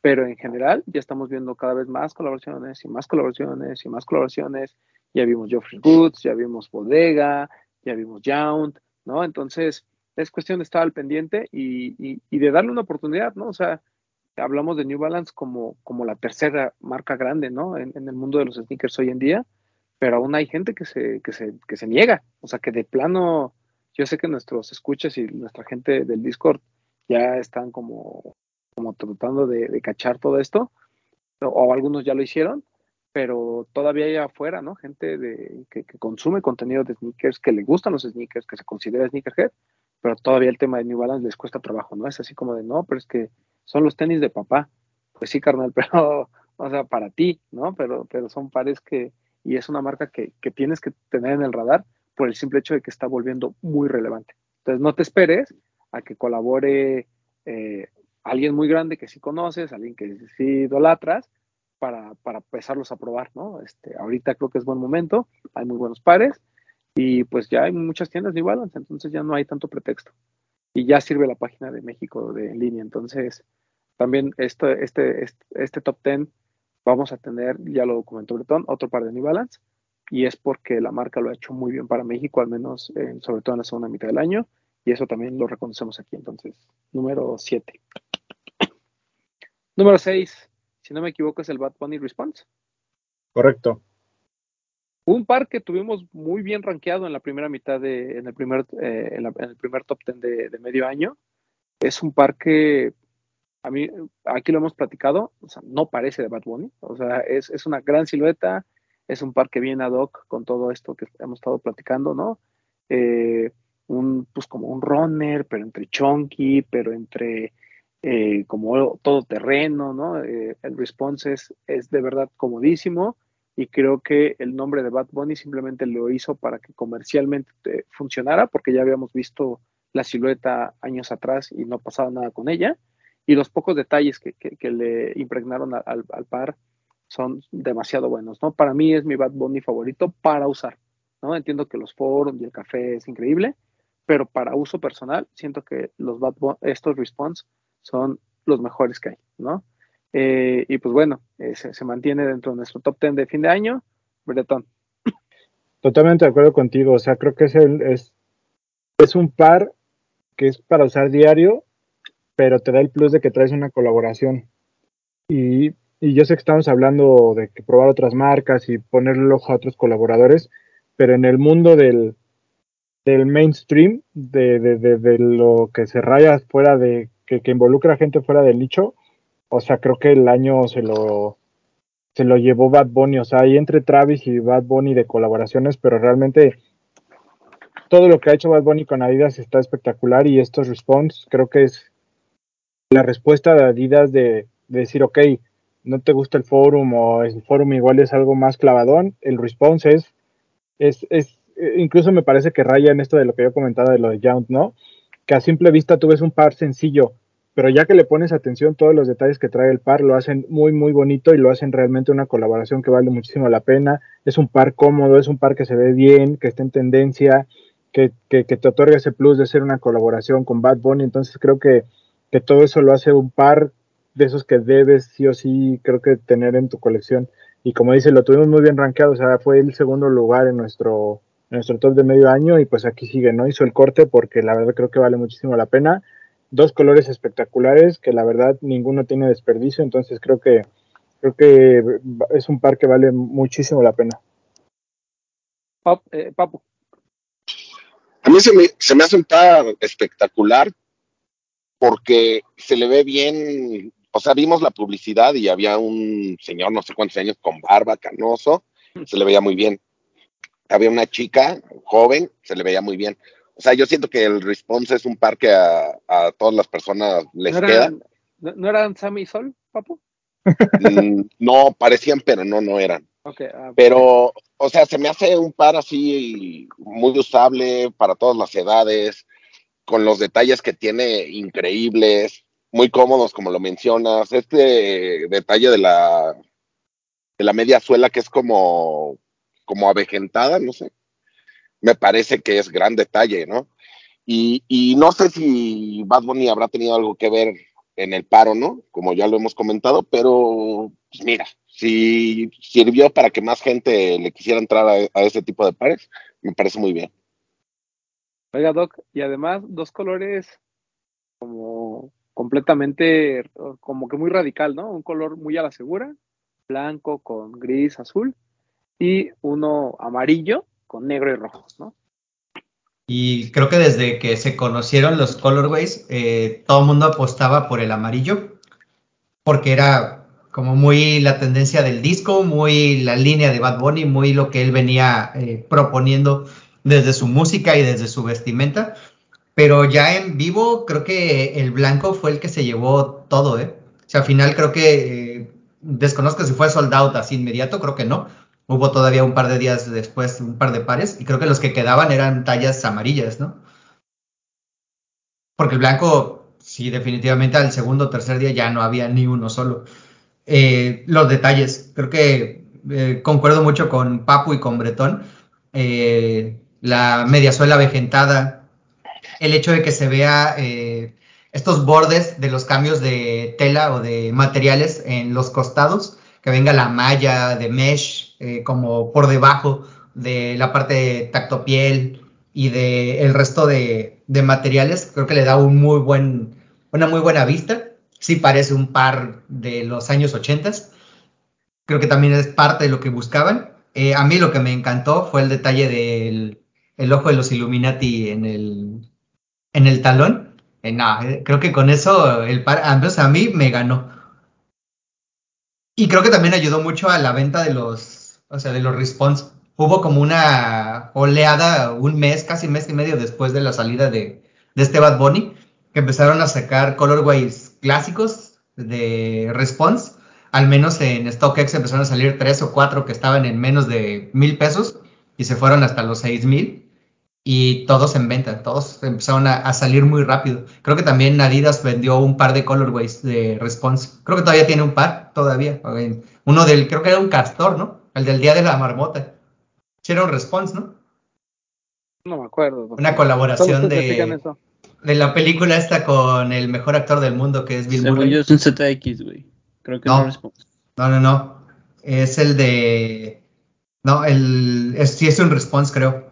pero en general ya estamos viendo cada vez más colaboraciones y más colaboraciones y más colaboraciones. Ya vimos Geoffrey Goods, ya vimos Bodega, ya vimos Jount, ¿no? Entonces, es cuestión de estar al pendiente y, y, de darle una oportunidad, ¿no? O sea, hablamos de New Balance como, como la tercera marca grande, ¿no? En, en, el mundo de los sneakers hoy en día, pero aún hay gente que se, que se, que se niega, o sea, que de plano, yo sé que nuestros escuchas y nuestra gente del Discord ya están como, como tratando de, de cachar todo esto, o, o algunos ya lo hicieron, pero todavía hay afuera, ¿no? Gente de, que, consume contenido de sneakers, que le gustan los sneakers, que se considera sneakerhead, pero todavía el tema de New Balance les cuesta trabajo, ¿no? Es así como de, no, pero es que son los tenis de papá. Pues sí, carnal, [LAUGHS] pero, o sea, para ti, ¿no? Pero, pero son pares que, y es una marca que, que tienes que tener en el radar por el simple hecho de que está volviendo muy relevante. Entonces, no te esperes a que colabore eh, alguien muy grande que sí conoces, alguien que sí idolatras, para, para empezarlos a probar, ¿no? Este, ahorita creo que es buen momento, hay muy buenos pares y pues ya hay muchas tiendas New Balance, entonces ya no hay tanto pretexto. Y ya sirve la página de México de en línea, entonces también este, este, este top 10 vamos a tener, ya lo comentó Bretón, otro par de New Balance y es porque la marca lo ha hecho muy bien para México, al menos sobre todo en la segunda mitad del año y eso también lo reconocemos aquí, entonces número 7. Número 6, si no me equivoco, es el Bad Bunny Response. Correcto. Un par que tuvimos muy bien rankeado en la primera mitad de, en el primer, eh, en, la, en, el primer top ten de, de, medio año. Es un par que a mí, aquí lo hemos platicado, o sea, no parece de Bad Bunny, o sea, es, es una gran silueta, es un par que viene ad hoc con todo esto que hemos estado platicando, ¿no? Eh, un, pues como un runner, pero entre chunky, pero entre eh, como todo terreno, ¿no? Eh, el response es, de verdad comodísimo y creo que el nombre de Bad Bunny simplemente lo hizo para que comercialmente funcionara, porque ya habíamos visto la silueta años atrás y no pasaba nada con ella. Y los pocos detalles que, que, le impregnaron al, par son demasiado buenos, ¿no? Para mí es mi Bad Bunny favorito para usar, ¿no? Entiendo que los foros y el café es increíble, pero para uso personal siento que los Bad Bunny, estos response son los mejores que hay, ¿no? Eh, y pues bueno, eh, se, se, mantiene dentro de nuestro top 10 de fin de año, Bretón. Totalmente de acuerdo contigo, o sea, creo que es, el, es, es un par que es para usar diario, pero te da el plus de que traes una colaboración. Y, y yo sé que estamos hablando de que probar otras marcas y ponerle el ojo a otros colaboradores, pero en el mundo del, del mainstream, de, de, de, de lo que se raya fuera de que, que, involucra a gente fuera del nicho, o sea, creo que el año se lo, se lo llevó Bad Bunny, o sea, hay entre Travis y Bad Bunny de colaboraciones, pero realmente todo lo que ha hecho Bad Bunny con Adidas está espectacular y estos response creo que es la respuesta de Adidas de, de decir, ok, no te gusta el forum o el forum igual es algo más clavadón, el response es, es, es incluso me parece que raya en esto de lo que yo comentaba de lo de Jount, ¿no? que a simple vista tú ves un par sencillo, pero ya que le pones atención todos los detalles que trae el par, lo hacen muy, muy bonito y lo hacen realmente una colaboración que vale muchísimo la pena. Es un par cómodo, es un par que se ve bien, que está en tendencia, que, que, que te otorga ese plus de ser una colaboración con Bad Bunny. Entonces creo que, que todo eso lo hace un par de esos que debes sí o sí, creo que tener en tu colección. Y como dice, lo tuvimos muy bien rankeado, o sea, fue el segundo lugar en nuestro nuestro top de medio año y pues aquí sigue, ¿no? Hizo el corte porque la verdad creo que vale muchísimo la pena. Dos colores espectaculares que la verdad ninguno tiene desperdicio, entonces creo que creo que es un par que vale muchísimo la pena. Pap, eh, Papu. A mí se me, se me hace un par espectacular porque se le ve bien, o sea, vimos la publicidad y había un señor, no sé cuántos años, con barba, canoso, se le veía muy bien había una chica joven, se le veía muy bien. O sea, yo siento que el response es un par que a, a todas las personas les ¿No queda. eran, ¿no, ¿No eran Sammy y Sol, papu? Mm, no, parecían, pero no, no eran. Okay, ah, Pero, o sea, se me hace un par así muy usable para todas las edades, con los detalles que tiene increíbles, muy cómodos, como lo mencionas. Este detalle de la, de la media suela que es como como avejentada, no sé. Me parece que es gran detalle, ¿no? Y, y no sé si Bad Bunny habrá tenido algo que ver en el paro, ¿no? Como ya lo hemos comentado, pero pues mira, si sirvió para que más gente le quisiera entrar a, a ese tipo de pares, me parece muy bien. Oiga, Doc, y además dos colores como completamente, como que muy radical, ¿no? Un color muy a la segura, blanco con gris, azul, y uno amarillo con negro y rojo, ¿no? Y creo que desde que se conocieron los colorways, eh, todo el mundo apostaba por el amarillo, porque era como muy la tendencia del disco, muy la línea de Bad Bunny, muy lo que él venía eh, proponiendo desde su música y desde su vestimenta. Pero ya en vivo, creo que el blanco fue el que se llevó todo, ¿eh? O sea, al final creo que, eh, desconozco si fue sold out así inmediato, creo que no. Hubo todavía un par de días después, un par de pares, y creo que los que quedaban eran tallas amarillas, ¿no? Porque el blanco, sí, definitivamente al segundo o tercer día ya no había ni uno solo. Eh, los detalles, creo que eh, concuerdo mucho con Papu y con Bretón. Eh, la mediasuela vegetada, el hecho de que se vea estos bordes de los cambios de tela o de materiales en los costados, que venga la malla de mesh eh, como por debajo de la parte de tacto piel y de el resto de, de materiales, creo que le da un muy buen, una muy buena vista. Sí parece un par de los años 80. Creo que también es parte de lo que buscaban. Eh, a mí lo que me encantó fue el detalle del el ojo de los Illuminati en el, en el talón. Eh, eh, creo que con eso el par, a mí me ganó. Y creo que también ayudó mucho a la venta de los, o sea, de los response. Hubo como una oleada un mes, casi mes y medio después de la salida de, de este Bad Bunny, que empezaron a sacar colorways clásicos de response. Al menos en StockX empezaron a salir tres o cuatro que estaban en menos de mil pesos y se fueron hasta los seis mil y todos en venta, todos empezaron a, a, salir muy rápido. Creo que también Adidas vendió un par de colorways de Response. Creo que todavía tiene un par, todavía. Uno del, creo que era un castor, ¿no? El del día de la marmota. Sí, era un Response, ¿no? No me acuerdo. Una colaboración de, de la película esta con el mejor actor del mundo que es Bill Según Murray. yo es un ZX, güey. Creo que No. no, Response. No, no, no. Es el de. No, el. Es, sí, es un response, creo.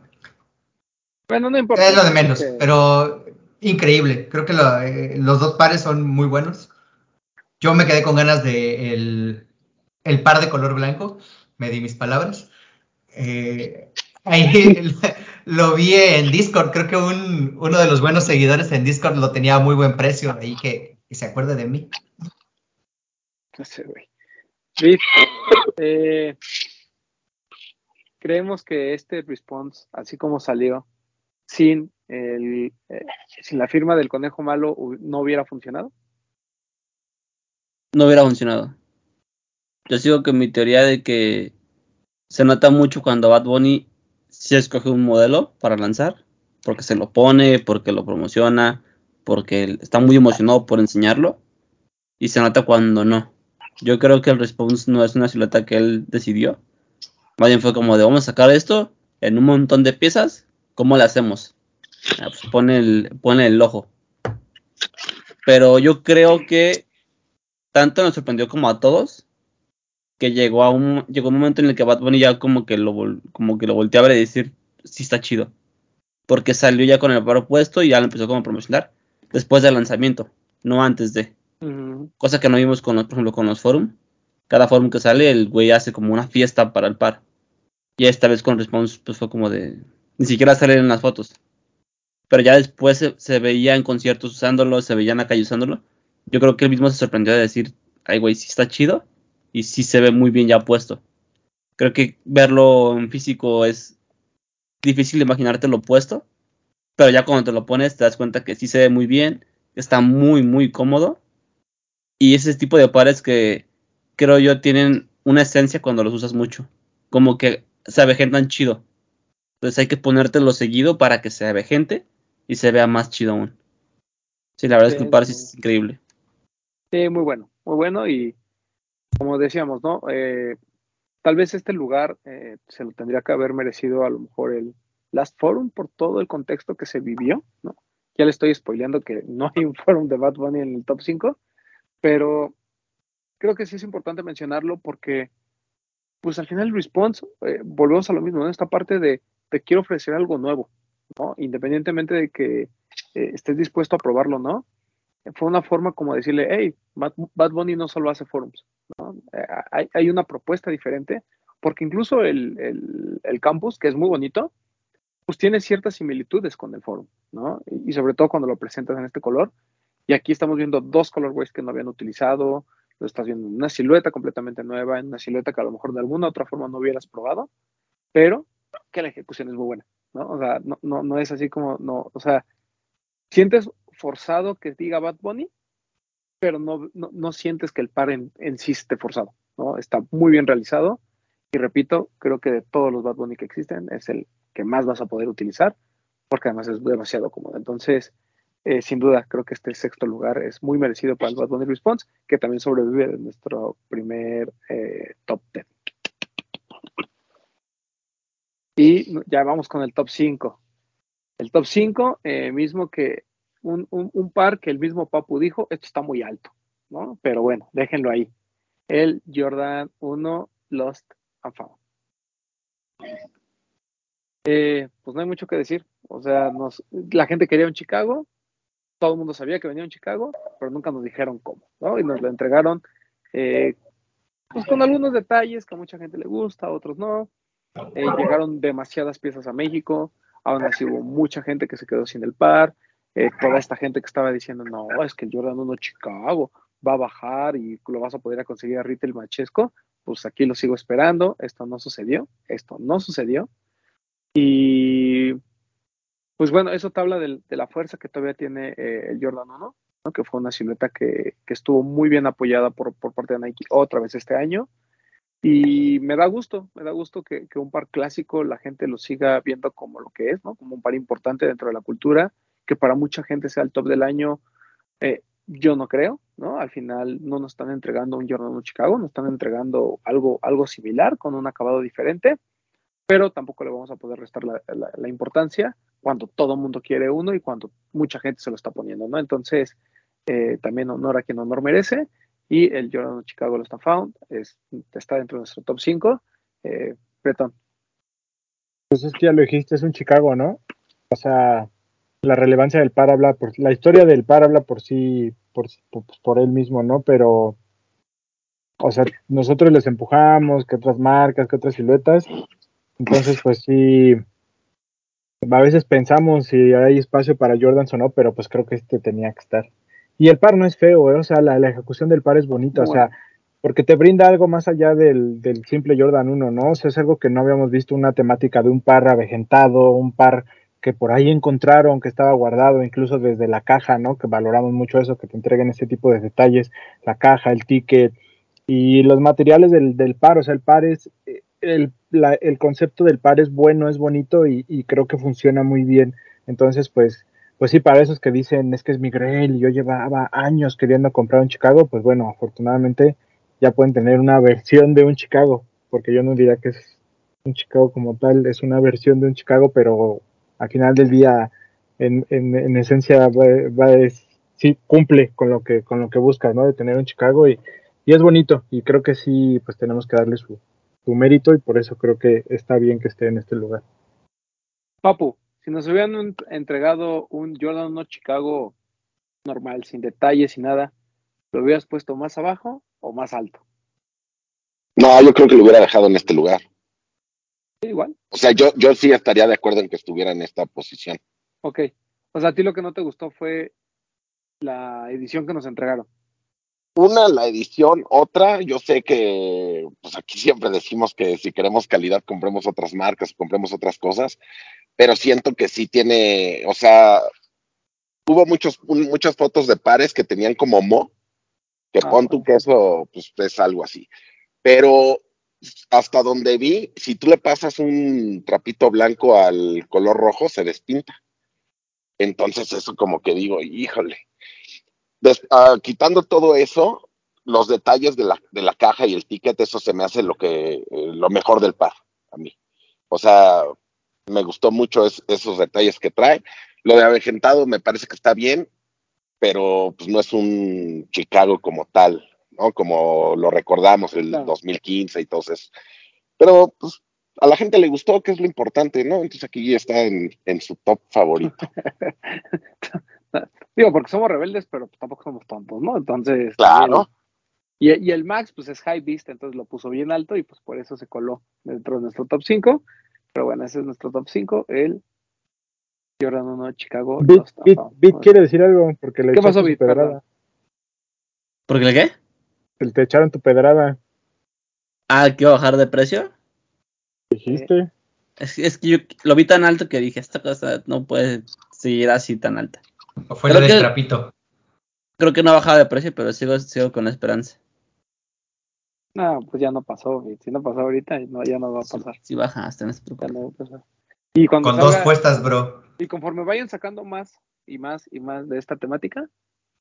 Bueno, no importa. Es lo de menos, Que- pero increíble. Creo que lo- eh, los dos pares son muy buenos. Yo me quedé con ganas de el, el par de color blanco. Me di mis palabras. Eh, ahí lo vi en Discord. Creo que un, uno de los buenos seguidores en Discord lo tenía a muy buen precio. Ahí que, que se acuerde de mí. No sé, güey. Luis, eh, creemos que este response, así como salió, sin, el, eh, sin la firma del conejo malo, no hubiera funcionado. No hubiera funcionado. Yo sigo con mi teoría de que se nota mucho cuando Bad Bunny sí escoge un modelo para lanzar, porque se lo pone, porque lo promociona, porque está muy emocionado por enseñarlo, y se nota cuando no. Yo creo que el Response no es una silueta que él decidió. Más bien fue como de vamos a sacar esto en un montón de piezas, ¿cómo le hacemos? Ah, pues pone pone el ojo. Pero yo creo que tanto nos sorprendió como a todos que llegó a un llegó un momento en el que Bad Bunny ya como que lo como que lo volteó a decir sí está chido porque salió ya con el paro puesto y ya lo empezó como a promocionar después del lanzamiento no antes de. Ujú. cosa que no vimos con los, por ejemplo con los forum. Cada forum que sale el güey hace como una fiesta para el par. Y esta vez con Response pues fue como de ni siquiera salen en las fotos. Pero ya después se, se veía en conciertos usándolo se veía en la calle usándolo. Yo creo que él mismo se sorprendió de decir ay güey sí está chido y sí se ve muy bien ya puesto. Creo que verlo en físico es difícil de imaginártelo puesto, pero ya cuando te lo pones te das cuenta que sí se ve muy bien, está muy muy cómodo y ese tipo de pares que creo yo tienen una esencia cuando los usas mucho, como que se avejentan chido. Entonces hay que ponértelo seguido para que se avejente y se vea más chido aún. Sí, la verdad es que el par sí es increíble. Sí, muy bueno, muy bueno y como decíamos, ¿no? Eh, tal vez este lugar eh, se lo tendría que haber merecido a lo mejor el Last Forum por todo el contexto que se vivió, ¿no? Ya le estoy spoileando que no hay un forum de Bad Bunny en el top 5, pero creo que sí es importante mencionarlo porque, pues al final response, eh, volvemos a lo mismo, ¿no? Esta parte de te quiero ofrecer algo nuevo, ¿no? Independientemente de que estés dispuesto a probarlo, ¿no? Fue una forma como decirle, hey, Bad, Bunny no solo hace forums, ¿no? Eh, hay, hay, una propuesta diferente, porque incluso el, el, campus, que es muy bonito, pues tiene ciertas similitudes con el forum, ¿no? Y, y sobre todo cuando lo presentas en este color. Y aquí estamos viendo dos colorways que no habían utilizado, lo estás viendo en una silueta completamente nueva, en una silueta que a lo mejor de alguna otra forma no hubieras probado, pero que la ejecución es muy buena, ¿no? O sea, no, no, no es así como, no, o sea, sientes forzado que diga Bad Bunny, pero no, no, sientes que el par en, en, sí esté forzado, ¿no? Está muy bien realizado y repito, creo que de todos los Bad Bunny que existen es el que más vas a poder utilizar porque además es demasiado cómodo. Entonces, eh, sin duda, creo que este sexto lugar es muy merecido para el Bad Bunny Response, que también sobrevive de nuestro primer eh, top 10. Y ya vamos con el top 5. El top 5, eh, mismo que un, par que el mismo Papu dijo, esto está muy alto, ¿no? Pero bueno, déjenlo ahí. El Jordan 1 Lost and Found. Eh, pues no hay mucho que decir. O sea, nos, la gente quería un Chicago, todo el mundo sabía que venía un Chicago, pero nunca nos dijeron cómo, ¿no? Y nos lo entregaron eh, pues con algunos detalles que a mucha gente le gusta, otros no. Eh, llegaron demasiadas piezas a México, aún así hubo mucha gente que se quedó sin el par, eh, toda esta gente que estaba diciendo, no, es que el Jordan 1 Chicago va a bajar y lo vas a poder conseguir a retail machesco, pues aquí lo sigo esperando, esto no sucedió, esto no sucedió. Y pues bueno, eso habla de, la fuerza que todavía tiene eh, el Jordan 1, ¿no? que fue una silueta que, estuvo muy bien apoyada por, por, parte de Nike otra vez este año. Y me da gusto, me da gusto que, que, un par clásico la gente lo siga viendo como lo que es, ¿no? Como un par importante dentro de la cultura, que para mucha gente sea el top del año. Eh, yo no creo, ¿no? Al final no nos están entregando un Jordan 1 Chicago, nos están entregando algo, algo similar con un acabado diferente, pero tampoco le vamos a poder restar la, la, la importancia cuando todo el mundo quiere uno y cuando mucha gente se lo está poniendo, ¿no? Entonces, eh, también honor a quien honor merece y el Jordan Chicago Lost and Found es, está dentro de nuestro top 5. Eh, Breton. Pues es que ya lo dijiste, es un Chicago, ¿no? O sea, la relevancia del par habla por la historia del par habla por sí, por, por, por él mismo, ¿no? Pero, o sea, nosotros les empujamos, que otras marcas, que otras siluetas. Entonces, pues sí, a veces pensamos si hay espacio para Jordans o no, pero pues creo que este tenía que estar. Y el par no es feo, ¿eh? o sea, la, la, ejecución del par es bonita, bueno. o sea, porque te brinda algo más allá del, del, simple Jordan 1, ¿no? O sea, es algo que no habíamos visto, una temática de un par avejentado, un par que por ahí encontraron, que estaba guardado, incluso desde la caja, ¿no? Que valoramos mucho eso, que te entreguen ese tipo de detalles, la caja, el ticket y los materiales del, del par, o sea, el par es, el, la, el concepto del par es bueno, es bonito y, y, creo que funciona muy bien. Entonces, pues, pues sí, para esos que dicen es que es mi Grail y yo llevaba años queriendo comprar un Chicago, pues bueno, afortunadamente ya pueden tener una versión de un Chicago, porque yo no diría que es un Chicago como tal, es una versión de un Chicago, pero al final del día, en, en, en esencia, va, va es, sí cumple con lo que con lo que buscas, ¿no? De tener un Chicago y, y es bonito y creo que sí, pues tenemos que darle su, su mérito y por eso creo que está bien que esté en este lugar. Papu, si nos hubieran entregado un Jordan 1 Chicago normal, sin detalles, sin nada, ¿lo hubieras puesto más abajo o más alto? No, yo creo que lo hubiera dejado en este lugar. Igual. O sea, yo, yo sí estaría de acuerdo en que estuviera en esta posición. Ok. O sea, a ti lo que no te gustó fue la edición que nos entregaron una la edición, otra, yo sé que pues aquí siempre decimos que si queremos calidad compremos otras marcas, compremos otras cosas, pero siento que sí tiene, o sea, hubo muchos, muchas fotos de pares que tenían como mo, que ah, pon tú que eso pues es algo así, pero hasta donde vi, si tú le pasas un trapito blanco al color rojo, se despinta. Entonces eso como que digo, híjole, uh, quitando todo eso, los detalles de la, de la caja y el ticket, eso se me hace lo que eh, lo mejor del par a mí. O sea, me gustó mucho es- esos detalles que trae. Lo de avejentado me parece que está bien, pero pues no es un Chicago como tal, ¿no? Como lo recordamos el Claro. 2015 y todo eso. Pero pues a la gente le gustó, que es lo importante, ¿no? Entonces aquí está en, en su top favorito. [LAUGHS] Digo, porque somos rebeldes, pero pues tampoco somos tontos, ¿no? Entonces. Claro. Y, y el Max, pues es high beast, entonces lo puso bien alto y pues por eso se coló dentro de nuestro top 5. Pero bueno, ese es nuestro top 5, el Jordan 1 Chicago. Bit, Bit. Bit quiere decir algo porque le ¿Qué pasó, Bit? pedrada. ¿Por qué le qué? El- Te echaron tu pedrada, Ah, que iba a bajar de precio. dijiste. Es, es que yo lo vi tan alto que dije, esta cosa no puede seguir así tan alta. O fue Creo lo de que- Trapito. Creo que no ha bajado de precio, pero sigo, sigo con la esperanza. No, pues ya no pasó. Si no pasó ahorita, no, ya no va a pasar. Si baja, hasta en este Ya no va a pasar. Y cuando Con dos puestas, bro. Y conforme vayan sacando más y más y más de esta temática,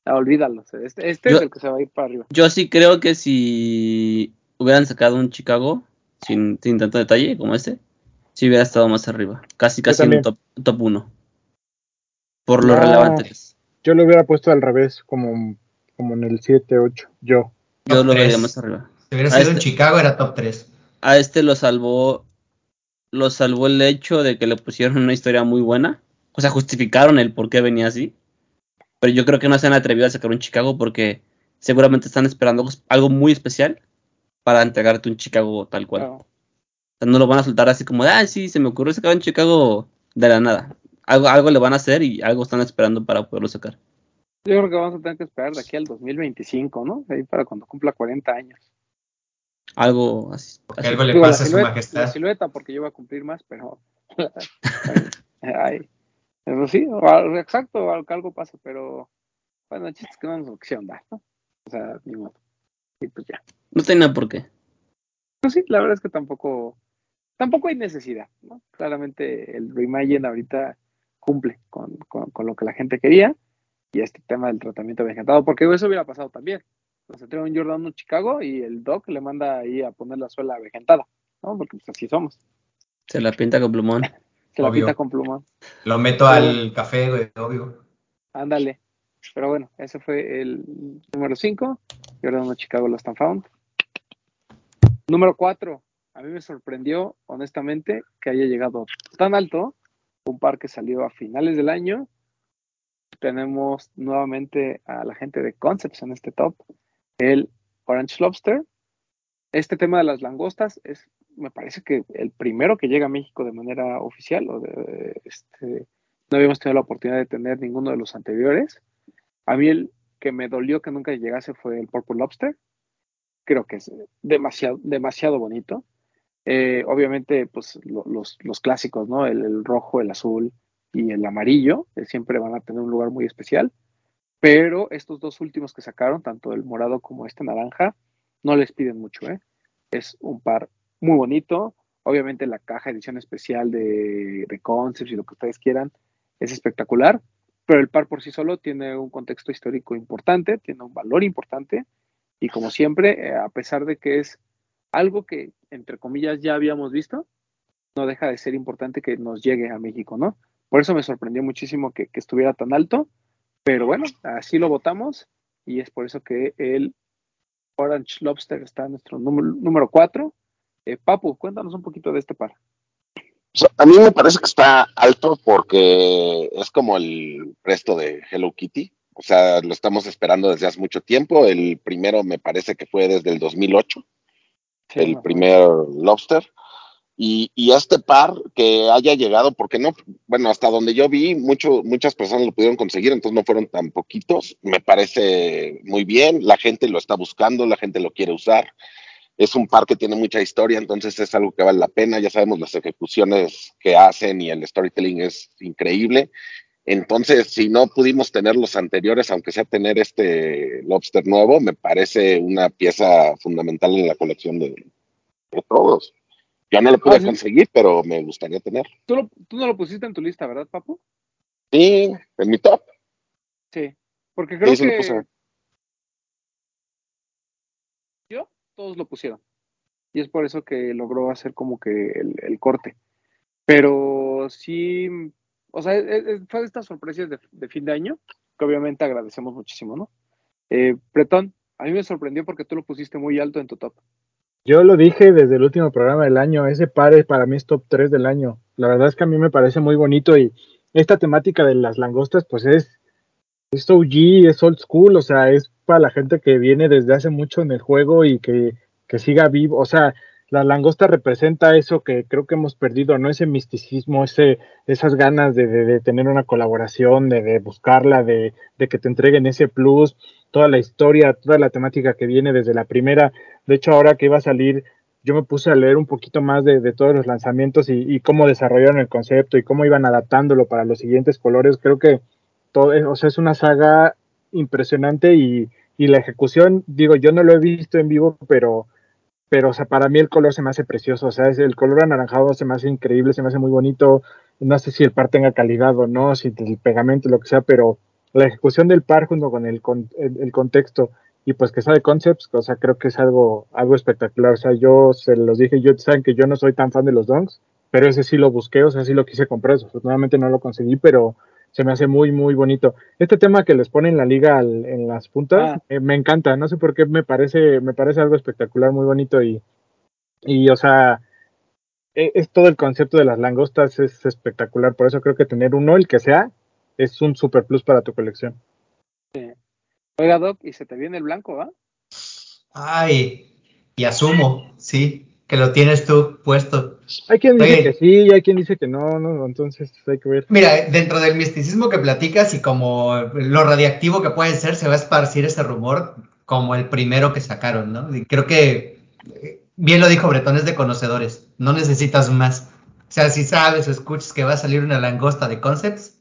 ah, olvídalos. Este, este Yo- es el que se va a ir para arriba. Yo sí creo que si hubieran sacado un Chicago sin, sin tanto detalle como este, sí hubiera estado más arriba. Casi, casi en un top, top 1. Por lo No. relevante que es. Yo lo hubiera puesto al revés, como, como en el 7, 8. Yo. Yo Top lo vería más arriba. Si hubiera sido en este- Chicago, era top 3. A este lo salvó. Lo salvó el hecho de que le pusieron una historia muy buena. O sea, justificaron el por qué venía así. Pero yo creo que no se han atrevido a sacar un Chicago porque seguramente están esperando algo muy especial para entregarte un Chicago tal cual. Claro. O sea, no lo van a soltar así como, ah, sí, se me ocurrió sacar un Chicago de la nada. Algo, algo le van a hacer y algo están esperando para poderlo sacar. Yo creo que vamos a tener que esperar de aquí al 2025, ¿no? Ahí para cuando cumpla 40 años. Algo así. Así. algo le Digo, pasa a su majestad. la silueta, porque yo voy a cumplir más, pero. [LAUGHS] Ay, pero sí, o exacto, algo, algo pasa, pero. Bueno, el chiste es que no nos opción da, ¿no? O sea, ni modo. Y pues ya. No tenía por qué. Pues sí, la verdad es que tampoco. Tampoco hay necesidad, ¿no? Claramente el Reimagine ahorita cumple con, con, con lo que la gente quería y este tema del tratamiento vegetado, porque eso hubiera pasado también. Nos entrega un Jordan 1 Chicago y el Doc le manda ahí a poner la suela vegetada, ¿no? Porque pues así somos. Se la pinta con plumón. [LAUGHS] Se la pinta con plumón. Lo meto al café, güey, obvio. Ándale. Pero bueno, ese fue el número 5. Jordan 1 Chicago Lost and Found. Número 4. A mí me sorprendió, honestamente, que haya llegado tan alto. Un par que salió a finales del año. Tenemos nuevamente a la gente de Concepts en este top. El Orange Lobster. Este tema de las langostas es, me parece que el primero que llega a México de manera oficial. O de, este, no habíamos tenido la oportunidad de tener ninguno de los anteriores. A mí el que me dolió que nunca llegase fue el Purple Lobster. Creo que es demasiado, demasiado bonito. Eh, obviamente, pues lo, los, clásicos, ¿no? El, el, rojo, el azul y el amarillo eh, siempre van a tener un lugar muy especial. Pero estos dos últimos que sacaron, tanto el morado como este naranja, no les piden mucho, ¿eh? Es un par muy bonito. Obviamente la caja edición especial de, de Concepts y lo que ustedes quieran es espectacular pero el par por sí solo tiene un contexto histórico importante, tiene un valor importante, y como siempre, eh, a pesar de que es algo que, entre comillas, ya habíamos visto, no deja de ser importante que nos llegue a México, ¿no? Por eso me sorprendió muchísimo que, que estuviera tan alto, pero bueno, así lo votamos, y es por eso que el Orange Lobster está en nuestro número 4. Eh, Papu, cuéntanos un poquito de este par. A mí me parece que está alto porque es como el resto de Hello Kitty. O sea, lo estamos esperando desde hace mucho tiempo. El primero me parece que fue desde el 2008, sí, el no, primer lobster. Y, este par que haya llegado, porque no, bueno, hasta donde yo vi, mucho, muchas personas lo pudieron conseguir, entonces no fueron tan poquitos. Me parece muy bien, la gente lo está buscando, la gente lo quiere usar es un par que tiene mucha historia, entonces es algo que vale la pena. Ya sabemos las ejecuciones que hacen y el storytelling es increíble. Entonces, si no pudimos tener los anteriores, aunque sea tener este lobster nuevo, me parece una pieza fundamental en la colección de todos. Yo no lo pude ah, ¿sí? conseguir, pero me gustaría tener. ¿Tú, lo, ¿Tú, no lo pusiste en tu lista, ¿verdad, Papu? Sí, en mi top. Sí, porque creo sí, que yo, todos lo pusieron. Y es por eso que logró hacer como que el, el corte. Pero sí, o sea, es- es- fue de estas sorpresas de, de fin de año que obviamente agradecemos muchísimo, ¿no? Eh, Bretón, a mí me sorprendió porque tú lo pusiste muy alto en tu top. Yo lo dije desde el último programa del año, ese par para mí es top 3 del año. La verdad es que a mí me parece muy bonito y esta temática de las langostas pues es, es OG, es old school, o sea, es para la gente que viene desde hace mucho en el juego y que, que siga vivo, o sea, la langosta representa eso que creo que hemos perdido, ¿no? Ese misticismo, ese, esas ganas de, de- de tener una colaboración, de, de buscarla, de, de que te entreguen ese plus, toda la historia, toda la temática que viene desde la primera. De hecho, ahora que iba a salir, yo me puse a leer un poquito más de, de todos los lanzamientos y, cómo desarrollaron el concepto y cómo iban adaptándolo para los siguientes colores. Creo que todo, es- o sea, es una saga impresionante y, y la ejecución, digo, yo no lo he visto en vivo, pero pero o sea, para mí el color se me hace precioso, o sea, es el color anaranjado se me hace increíble, se me hace muy bonito, no sé si el par tenga calidad o no, si el pegamento, lo que sea, pero la ejecución del par junto con el, con, el, el contexto y pues que sea de concepts, o sea, creo que es algo, algo espectacular, o sea, yo se los dije, yo saben que yo no soy tan fan de los donks, pero ese sí lo busqué, o sea, sí lo quise comprar, afortunadamente no lo conseguí, pero se me hace muy, muy bonito. Este tema que les pone en la liga al, en las puntas, Ah. eh, me encanta, no sé por qué me parece, me parece algo espectacular, muy bonito y, y o sea, e- es, todo el concepto de las langostas es espectacular, por eso creo que tener uno, el que sea, es un super plus para tu colección. Oiga, Doc, y se te viene el blanco, ¿ah? Ay, y asumo, sí, que lo tienes tú puesto. Hay quien dice Oye. que sí y hay quien dice que no, no, entonces hay que ver. Mira, dentro del misticismo que platicas y como lo radiactivo que puede ser, se va a esparcir ese rumor como el primero que sacaron, ¿no? Y creo que, eh, bien lo dijo Bretón, es de conocedores, no necesitas más. O sea, si sabes o escuchas que va a salir una langosta de concepts,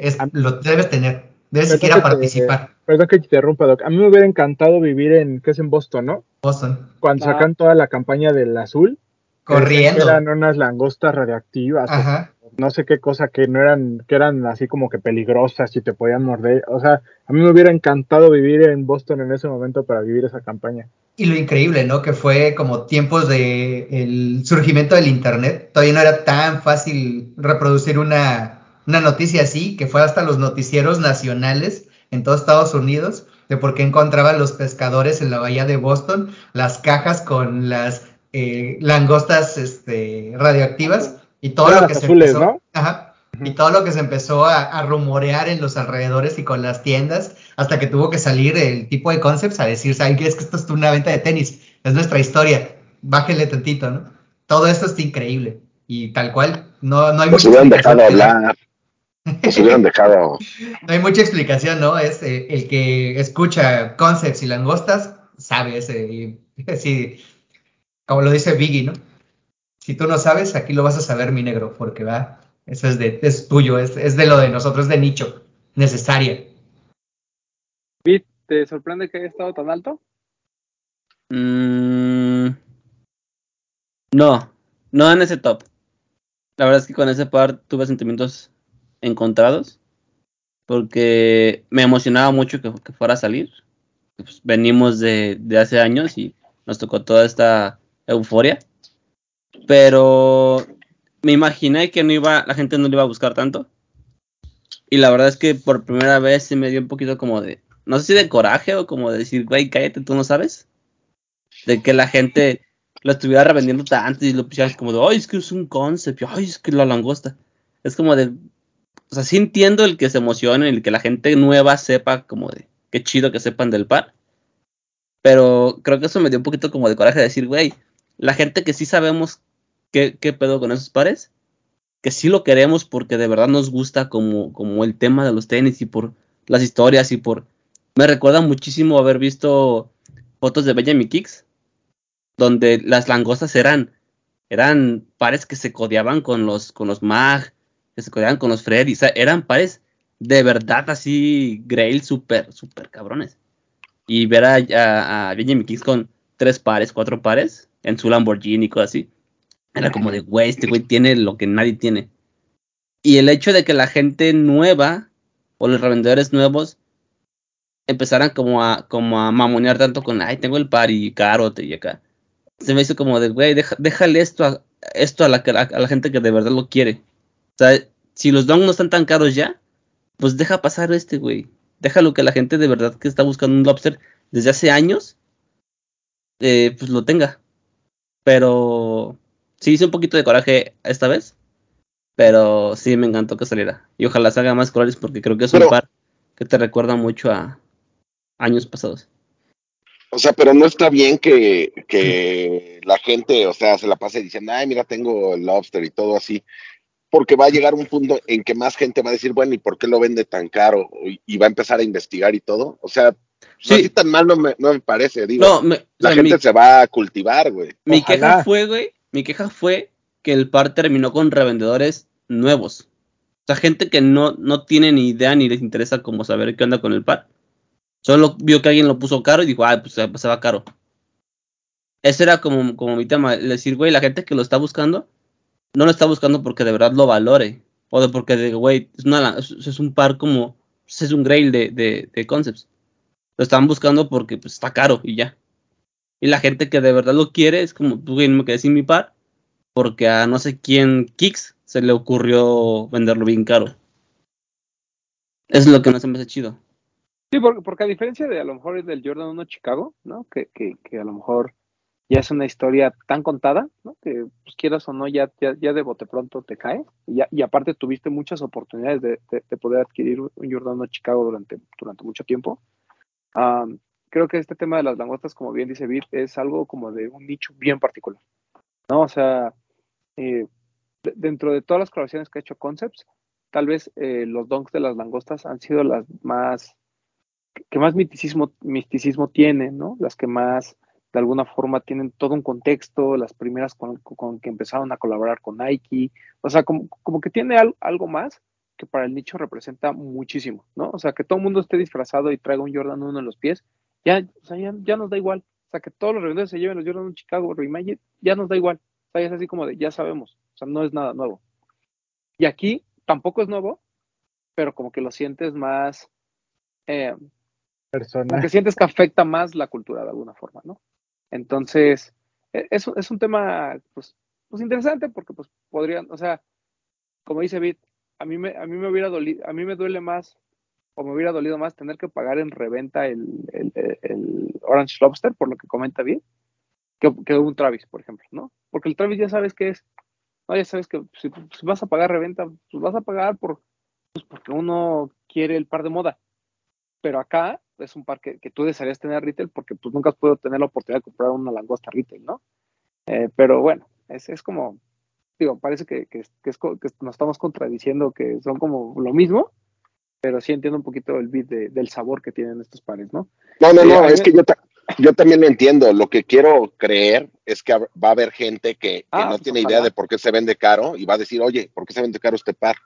es- lo debes tener, debes siquiera que te- participar. Perdón que te interrumpa, Doc. A mí me hubiera encantado vivir en, que es en Boston, ¿no? Boston, Cuando Ah. sacan toda la campaña del azul. corriendo. Eran unas langostas o Ajá. no sé qué cosa que no eran, que eran así como que peligrosas y te podían morder. O sea, a mí me hubiera encantado vivir en Boston en ese momento para vivir esa campaña. Y lo increíble, ¿no? Que fue como tiempos de el surgimiento del internet. Todavía no era tan fácil reproducir una, una noticia así, que fue hasta los noticieros nacionales en todos Estados Unidos, de por qué encontraban los pescadores en la bahía de Boston las cajas con las eh, langostas este, radioactivas y todo lo que se azules, empezó, ¿no? Ajá. Y todo lo que se empezó a, a rumorear en los alrededores y con las tiendas, hasta que tuvo que salir el tipo de concepts a decir, ¿saben qué? Es que esto es una venta de tenis, es nuestra historia, bájenle tantito, ¿no? Todo esto está increíble y tal cual, no, no hay que dar. hablar. Nos hubieran dejado. No hay mucha explicación, ¿no? Es eh, el que escucha concepts y langostas, sabe ese, y, [LAUGHS] sí, como lo dice Biggie, ¿no? Si tú no sabes, aquí lo vas a saber, mi negro, porque va, eso es de, es tuyo, es, es de lo de nosotros, es de nicho, necesaria. Bit, ¿te sorprende que haya estado tan alto? Mm, no, no en ese top. La verdad es que con ese par tuve sentimientos encontrados. Porque me emocionaba mucho que, que fuera a salir. Pues, venimos de, de hace años y nos tocó toda esta euforia. Pero me imaginé que no iba, la gente no lo iba a buscar tanto. Y la verdad es que por primera vez se me dio un poquito como de, no sé si de coraje o como de decir, güey, cállate, tú no sabes. De que la gente lo estuviera revendiendo tanto y lo pusieran como de, ay, es que es un concept, ay, es que la langosta. Es como de, o sea, sí entiendo el que se emocione, el que la gente nueva sepa como de, qué chido que sepan del par. Pero creo que eso me dio un poquito como de coraje de decir, güey, la gente que sí sabemos qué, qué pedo con esos pares, que sí lo queremos porque de verdad nos gusta como, como el tema de los tenis y por las historias y por... Me recuerda muchísimo haber visto fotos de Benjamin Kicks, donde las langostas eran, eran pares que se codeaban con los, con los Mag, se codeaban con los Freddy, o sea, eran pares de verdad así, Grail, súper, súper cabrones. Y ver a, a, a Benjamin Kicks con tres pares, cuatro pares, en su Lamborghini y cosas así, era como de, güey, este güey tiene lo que nadie tiene. Y el hecho de que la gente nueva, o los revendedores nuevos, empezaran como a, como a mamonear tanto con, ay, tengo el par y caro y acá. Se me hizo como de, güey, déjale esto a, esto a la, a la gente que de verdad lo quiere. O sea, si los dongs no están tan caros ya, pues deja pasar este, güey. Déjalo que la gente de verdad que está buscando un lobster desde hace años, eh, pues lo tenga. Pero sí hice un poquito de coraje esta vez. Pero sí me encantó que saliera. Y ojalá salga más colores porque creo que es un par que te recuerda mucho a años pasados. O sea, pero no está bien que, que la gente, o sea, se la pase diciendo, ay, mira, tengo el lobster y todo así porque va a llegar un punto en que más gente va a decir, bueno, ¿y por qué lo vende tan caro? Y va a empezar a investigar y todo. O sea, sí. así tan mal no me, no me parece, digo. No, la gente se va a cultivar, güey. Mi queja fue, güey, mi queja fue que el par terminó con revendedores nuevos. O sea, gente que no, no tiene ni idea ni les interesa como saber qué onda con el par. Solo vio que alguien lo puso caro y dijo, ah, pues se va caro. Ese era como, como mi tema, decir, güey, la gente que lo está buscando no lo está buscando porque de verdad lo valore. O de porque, de, güey, es, un par como, es un grail de, de, concepts. Lo están buscando porque pues, está caro y ya. Y la gente que de verdad lo quiere es como, güey, no me quedé sin mi par. Porque a no sé quién, Kicks, se le ocurrió venderlo bien caro. Es lo que no se me hace chido. Sí, porque, porque a diferencia de a lo mejor del Jordan 1 Chicago, ¿no? Que, que, que a lo mejor ya es una historia tan contada, ¿no? que pues, quieras o no, ya, ya, de bote pronto te cae. Y, aparte tuviste muchas oportunidades de, de, poder adquirir un Giordano Chicago durante, durante mucho tiempo. creo que este tema de las langostas, como bien dice Vir, es algo como de un nicho bien particular. ¿no? O sea, eh, dentro de todas las colaboraciones que ha hecho Concepts, tal vez eh, los donks de las langostas han sido las más que más misticismo, misticismo tienen, ¿no? Las que más de alguna forma tienen todo un contexto, las primeras con, que empezaron a colaborar con Nike, o sea, como, como que tiene algo más que para el nicho representa muchísimo, ¿no? O sea, que todo el mundo esté disfrazado y traiga un Jordan 1 en los pies, ya, o sea, ya, nos da igual. O sea, que todos los revendedores se lleven los Jordan 1 Chicago Reimagine, ya nos da igual. O sea, es así como de, ya sabemos, o sea, no es nada nuevo. Y aquí tampoco es nuevo, pero como que lo sientes más, eh, Como que sientes que afecta más la cultura de alguna forma, ¿no? Entonces, e, es, es un tema pues, pues interesante porque pues podrían, o sea, como dice Bit, a mí me, a mí me hubiera dolido, a mí me duele más o me hubiera dolido más tener que pagar en reventa el, el, Orange Lobster, por lo que comenta Bit, que, que, un Travis, por ejemplo, ¿no? Porque el Travis ya sabes que es, no, ya sabes que si, si vas a pagar reventa, pues vas a pagar por, pues porque uno quiere el par de moda. Pero acá es un par que, tú desearías tener retail porque pues nunca has podido tener la oportunidad de comprar una langosta retail, ¿no? Eh, pero bueno, es, es como, digo, parece que, que, que, es, que nos estamos contradiciendo que son como lo mismo, pero sí entiendo un poquito el beat del sabor que tienen estos pares, ¿no? No, no, no, eh, es que yo, yo también lo entiendo. Lo que quiero creer es que va a haber gente que, ah, no pues, tiene idea de por qué se vende caro y va a decir, oye, ¿por qué se vende caro este par?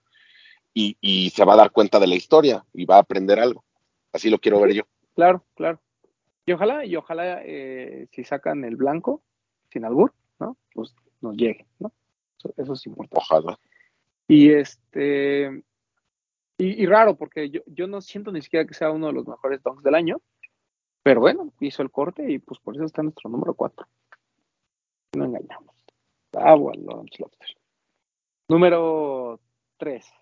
Y, y se va a dar cuenta de la historia y va a aprender algo. Así lo quiero ver yo. Claro, claro. Y ojalá, y ojalá eh, si sacan el blanco, sin albur, ¿no? Pues nos llegue, ¿no? Eso, es importante. Ojalá. Y este, y, raro, porque yo, yo no siento ni siquiera que sea uno de los mejores donks del año, pero bueno, hizo el corte y pues por eso está nuestro número 4. No engañamos. Bravo al Lobster. Número 3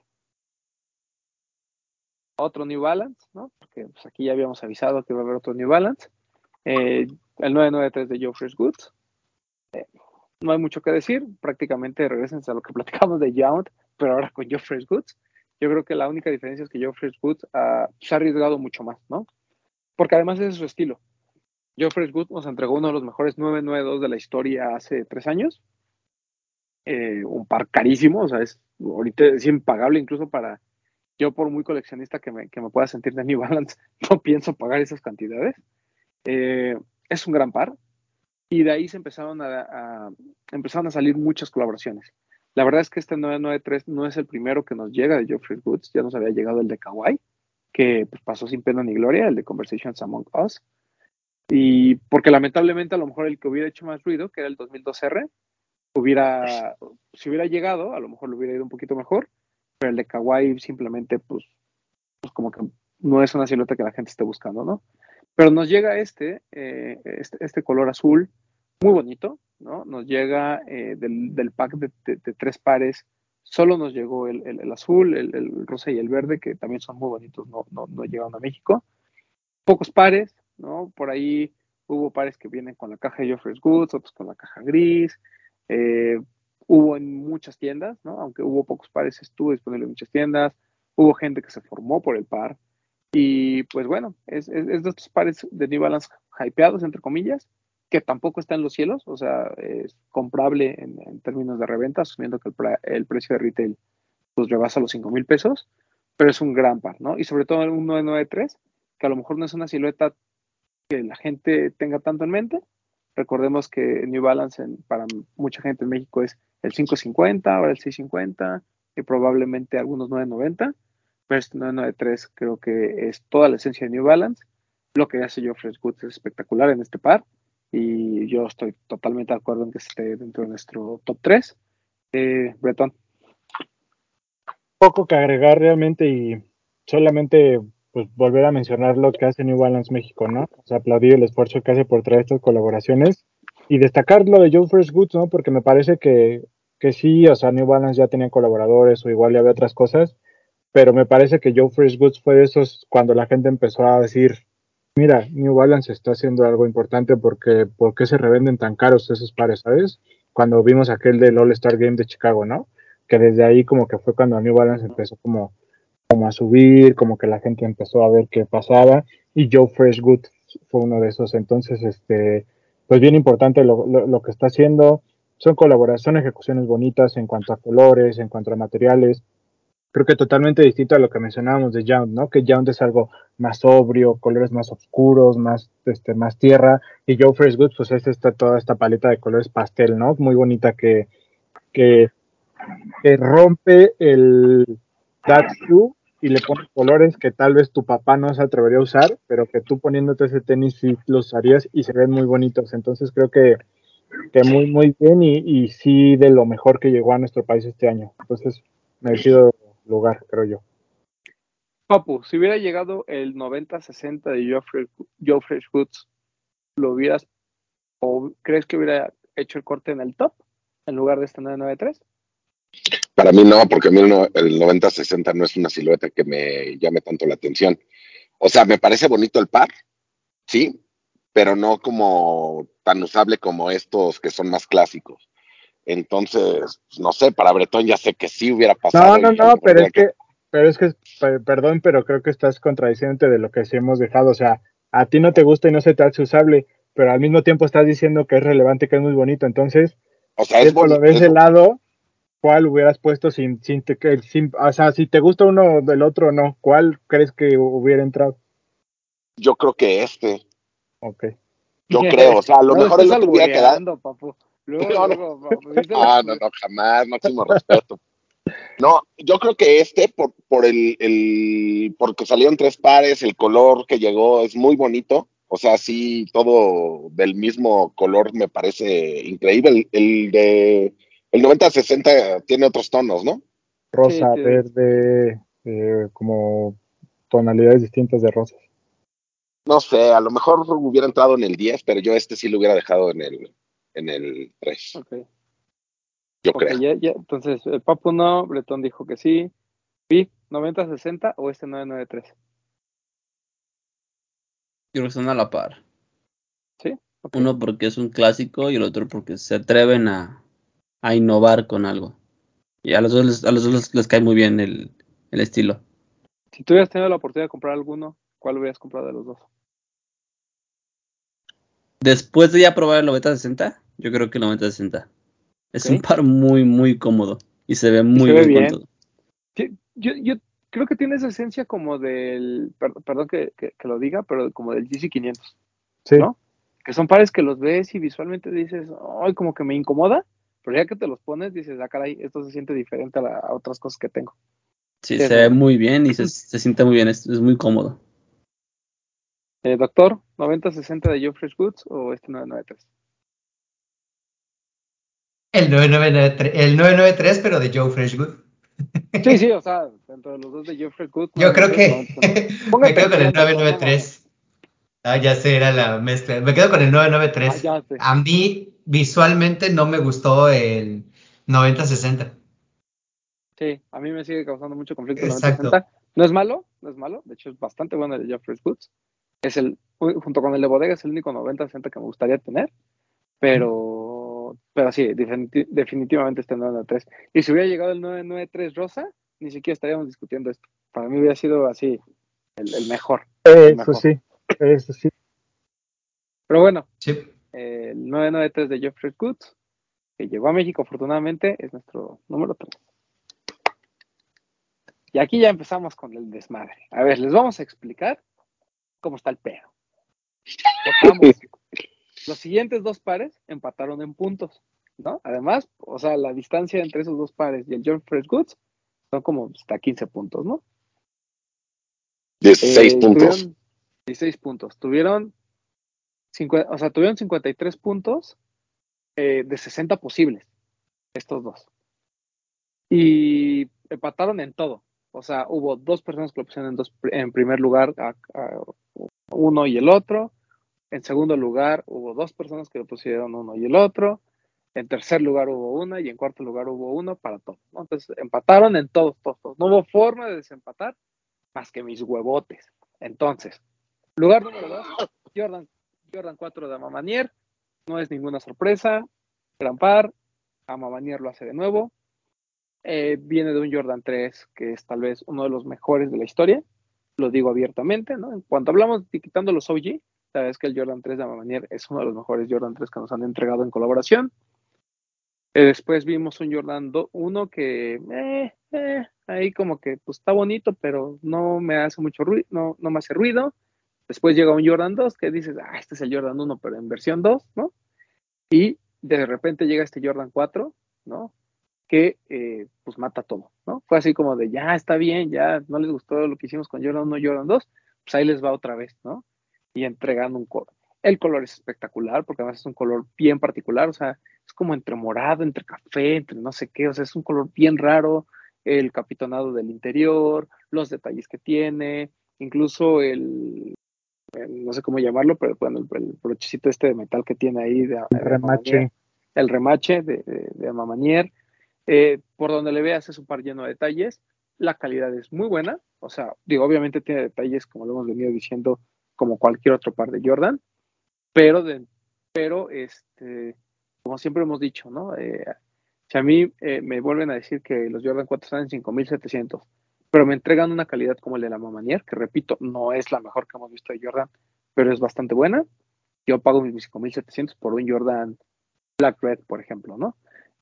otro New Balance, ¿no? Porque pues, aquí ya habíamos avisado que va a haber otro New Balance. Eh, el 993 de Fresh Goods. Eh, no hay mucho que decir, prácticamente regresen a lo que [LAUGHS] platicamos de Yount, pero ahora con Fresh Goods. Yo creo que la única diferencia es que Fresh Goods se ha arriesgado mucho más, ¿no? Porque además es su estilo. Fresh Goods nos entregó uno de los mejores 992 de la historia hace tres años. Eh, un par carísimo, o sea, es ahorita es impagable incluso para, yo por muy coleccionista que me, que me pueda sentir de mi [LAUGHS] balance, no pienso pagar esas cantidades. Eh, es un gran par. Y de ahí se empezaron a, empezaron a salir muchas colaboraciones. La verdad es que este 993 no es el primero que nos llega de Geoffrey Woods, ya nos había llegado el de Kawaii, que pues, pasó sin pena ni gloria, el de Conversations Among Us. Y porque lamentablemente a lo mejor el que hubiera hecho más ruido, que era el 2002R, hubiera, si hubiera llegado, a lo mejor lo hubiera ido un poquito mejor, pero el de Kawaii simplemente, pues, pues como que no es una silueta que la gente esté buscando, ¿no? Pero nos llega este, eh, este, este, color azul, muy bonito, ¿no? Nos llega eh, del, pack de, tres pares, solo nos llegó el, azul, el, rosa y el verde, que también son muy bonitos, no, no, llegaron a México. Pocos pares, ¿no? Por ahí hubo pares que vienen con la caja de Joffrey's Goods, otros con la caja gris. Eh, hubo en muchas tiendas, ¿no? Aunque hubo pocos pares, estuvo disponible en muchas tiendas. Hubo gente que se formó por el par. Y pues bueno, es, es, de estos pares de New Balance hypeados, entre comillas, que tampoco está en los cielos, o sea, es comprable en, términos de reventa, asumiendo que el, el, precio de retail pues rebasa los 5 mil pesos, pero es un gran par, ¿no? Y sobre todo un 993, que a lo mejor no es una silueta que la gente tenga tanto en mente. Recordemos que New Balance para mucha gente en México es el 550, ahora el 650 y probablemente algunos 990 pero este 993 creo que es toda la esencia de New Balance. Lo que hace Joffrey Goods es espectacular en este par y yo estoy totalmente de acuerdo en que esté dentro de nuestro top 3. Eh, Breton. Poco que agregar realmente y solamente pues, volver a mencionar lo que hace New Balance México, ¿no? O sea, aplaudir el esfuerzo que hace por traer estas colaboraciones y destacar lo de Joe Fresh Goods, ¿no? Porque me parece que, que sí, o sea, New Balance ya tenía colaboradores o igual ya había otras cosas, pero me parece que Joe Fresh Goods fue de esos cuando la gente empezó a decir, mira, New Balance está haciendo algo importante porque ¿por qué se revenden tan caros esos pares, sabes? Cuando vimos aquel del All Star Game de Chicago, ¿no? Que desde ahí como que fue cuando New Balance empezó como, como a subir, como que la gente empezó a ver qué pasaba y Joe Fresh Goods fue uno de esos. Entonces, este, pues bien importante lo, lo, que está haciendo. Son colaboraciones, ejecuciones bonitas en cuanto a colores, en cuanto a materiales creo que totalmente distinto a lo que mencionábamos de Young, ¿no? Que Young es algo más sobrio, colores más oscuros, más, este, más tierra, y Joe Fresh Goods, pues es esta, toda esta paleta de colores pastel, ¿no? Muy bonita que, que, que rompe el That's True y le pone colores que tal vez tu papá no se atrevería a usar, pero que tú poniéndote ese tenis sí los usarías y se ven muy bonitos. Entonces creo que, que muy, muy bien y, sí de lo mejor que llegó a nuestro país este año. Entonces, merecido lugar, creo yo. Papu, si hubiera llegado el 90-60 de Geoffrey, Geoffrey Woods, ¿lo hubieras o crees que hubiera hecho el corte en el top en lugar de este 993? Para mí no, porque a mí el 90-60 no es una silueta que me llame tanto la atención. O sea, me parece bonito el par, sí, pero no como tan usable como estos que son más clásicos. Entonces, no sé, para Bretón ya sé que sí hubiera pasado. No, no, no, pero es que, pero es que, perdón, pero creo que estás contradiciéndote de lo que sí hemos dejado. O sea, a ti no te gusta y no se te hace usable, pero al mismo tiempo estás diciendo que es relevante, que es muy bonito. Entonces, o sea, es bonito, de ese lado, ¿cuál hubieras puesto sin, sin, sin, o sea, si te gusta uno del otro no, ¿cuál crees que hubiera entrado? Yo creo que este. Ok. Yo [LAUGHS] creo, o sea, a lo mejor es lo que hubiera quedado. Papu. [LAUGHS] no, no, ah, no, no, jamás, máximo respeto. No, yo creo que este, por, por el, el, porque salieron tres pares, el color que llegó es muy bonito. O sea, sí, todo del mismo color me parece increíble. El, de el 90-60 tiene otros tonos, ¿no? Rosa, verde, eh, como tonalidades distintas de rosas. No sé, a lo mejor hubiera entrado en el 10, pero yo este sí lo hubiera dejado en el, en el 3. Okay. Yo okay, creo. Ya, ya. Entonces, el Papu no, Bretón dijo que sí. ¿Vi 90-60 o este 993? Yo creo que están a la par. ¿Sí? Okay. Uno porque es un clásico y el otro porque se atreven a, a innovar con algo. Y a los dos les, a los dos les, les cae muy bien el, el estilo. Si tú hubieras tenido la oportunidad de comprar alguno, ¿cuál hubieras comprado de los dos? Después de ya probar el 90-60, yo creo que el 90-60. Es un par muy, muy cómodo. Y se ve muy se ve bien, con todo. Yo, yo creo que tiene esa esencia como del, perdón, perdón que, que, que, lo diga, pero como del GC500. Sí. ¿No? Que son pares que los ves y visualmente dices, ay, como que me incomoda, pero ya que te los pones dices, ah, caray, esto se siente diferente a, la, a otras cosas que tengo. Sí, se ve muy bien y se, se siente muy bien, es, es muy cómodo. Eh, doctor, 90-60 de Joe Fresh Goods o este 993? El 993, el 993 pero de Joe Freshgood. [LAUGHS] Sí, sí, o sea, dentro de los dos de Jeffrey Good. Yo creo que [LAUGHS] me quedo con el el 993. Ah, ya sé, era la mezcla. Me quedo con el 993. Ah, ya sé. A mí visualmente no me gustó el 9060. Sí, a mí me sigue causando mucho conflicto el Exacto. 90-60. No es malo, no es malo. De hecho, es bastante bueno el de Jeffrey Goods. Es el, junto con el de Bodega, es el único 90-60 que me gustaría tener. Pero, pero sí, definiti- definitivamente este 993. Y si hubiera llegado el 993 Rosa, ni siquiera estaríamos discutiendo esto. Para mí hubiera sido así el, el mejor. Eso Mejor. sí, eso sí. Pero bueno, Sí. El 993 de Jeffrey Goods, que llegó a México afortunadamente, es nuestro número 3. Y aquí ya empezamos con el desmadre. A ver, les vamos a explicar cómo está el pedo. Los siguientes dos pares empataron en puntos, ¿no? Además, o sea, la distancia entre esos dos pares y el Jeffrey Goods son como hasta 15 puntos, ¿no? 16 Eh, puntos. Tuvieron 16 puntos. Tuvieron, cincu- o sea, tuvieron 53 puntos eh, de 60 posibles, estos dos. Y empataron en todo. O sea, hubo dos personas que lo pusieron en, dos, en primer lugar, a- a uno y el otro. En segundo lugar, hubo dos personas que lo pusieron uno y el otro. En tercer lugar hubo una y en cuarto lugar hubo uno para todos. ¿no? Entonces empataron en todos, todos, todos. No hubo forma de desempatar más que mis huevotes. Entonces, lugar número dos, Jordan, Jordan 4 de Amamanier. No es ninguna sorpresa. Gran par. Amamanier lo hace de nuevo. Eh, viene de un Jordan 3 que es tal vez uno de los mejores de la historia. Lo digo abiertamente, ¿no? En cuanto hablamos de quitando los OG, sabes que el Jordan 3 de Amamanier es uno de los mejores Jordan 3 que nos han entregado en colaboración. Eh, después vimos un Jordan 1 que eh, eh, ahí como que pues está bonito, pero no me hace mucho ruido, no, no me hace ruido. Después llega un Jordan 2 que dices, ah, este es el Jordan 1, pero en versión 2, ¿no? Y de repente llega este Jordan 4, ¿no? Que eh, pues mata todo, ¿no? Fue así como de, ya está bien, ya no les gustó lo que hicimos con Jordan 1 y Jordan 2, pues ahí les va otra vez, ¿no? Y entregando un color. El color es espectacular porque además es un color bien particular, o sea, es como entre morado, entre café, entre no sé qué, o sea, es un color bien raro, el capitonado del interior, los detalles que tiene, incluso el- no sé cómo llamarlo, pero bueno, el, el brochecito este de metal que tiene ahí, de, de Remache. Amamanier, el remache de, de, de Amamanier, eh, por donde le veas es un par lleno de detalles, la calidad es muy buena, o sea, digo, obviamente tiene detalles, como lo hemos venido diciendo, como cualquier otro par de Jordan, pero, de, pero este, como siempre hemos dicho, ¿no? Eh, si a mí eh, me vuelven a decir que los Jordan 4 están en 5700, pero me entregan una calidad como el de la Mamanier, que repito, no es la mejor que hemos visto de Jordan, pero es bastante buena. Yo pago mis 5700 por un Jordan Black Red, por ejemplo, ¿no?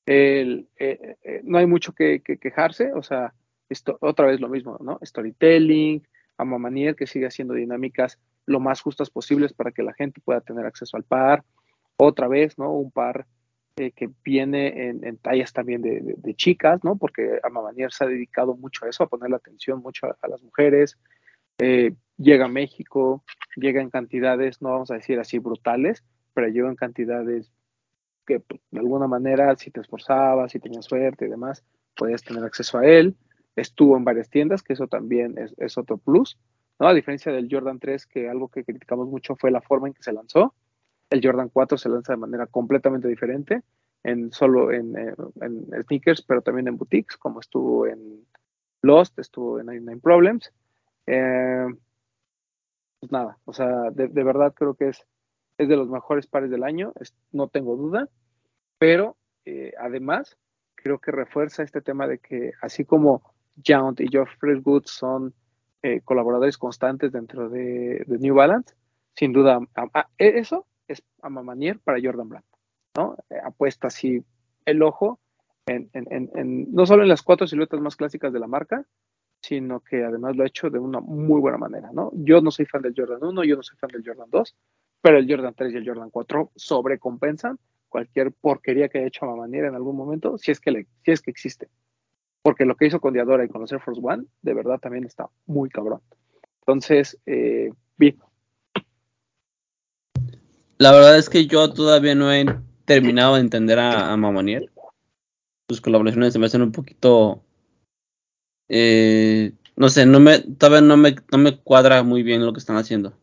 El, eh, eh, no hay mucho que, que, quejarse, o sea, esto, otra vez lo mismo, ¿no? Storytelling, a Mamanier que sigue haciendo dinámicas lo más justas posibles para que la gente pueda tener acceso al par. Otra vez, ¿no? Un par eh, que viene en, en tallas también de, de, de, chicas, ¿no? Porque Amamanier se ha dedicado mucho a eso, a poner la atención mucho a, las mujeres. Eh, llega a México, llega en cantidades, no vamos a decir así brutales, pero llega en cantidades que pues, de alguna manera, si te esforzabas, si tenías suerte y demás, podías tener acceso a él. Estuvo en varias tiendas, que eso también es, es otro plus. ¿no? A diferencia del Jordan 3, que algo que criticamos mucho fue la forma en que se lanzó. El Jordan 4 se lanza de manera completamente diferente, en solo en, en, sneakers, pero también en boutiques, como estuvo en Lost, estuvo en 99 Problems. Eh, pues nada, o sea, de, verdad creo que es, es de los mejores pares del año, no tengo duda, pero eh, además creo que refuerza este tema de que así como Jount y Geoffrey Good son eh, colaboradores constantes dentro de, New Balance, sin duda, a, eso es a Mamanier para Jordan Brand, ¿no? Eh, apuesta así el ojo en, en, en, no solo en las cuatro siluetas más clásicas de la marca, sino que además lo ha hecho de una muy buena manera, ¿no? Yo no soy fan del Jordan 1, yo no soy fan del Jordan 2, pero el Jordan 3 y el Jordan 4 sobrecompensan cualquier porquería que haya hecho Mamanier en algún momento, si es que, le, si es que existe. Porque lo que hizo con Diadora y con los Air Force One, de verdad también está muy cabrón. Entonces, eh, bien. La verdad es que yo todavía no he terminado de entender a, a. Sus colaboraciones se me hacen un poquito eh, no sé, no me, todavía no me, no me cuadra muy bien lo que están haciendo.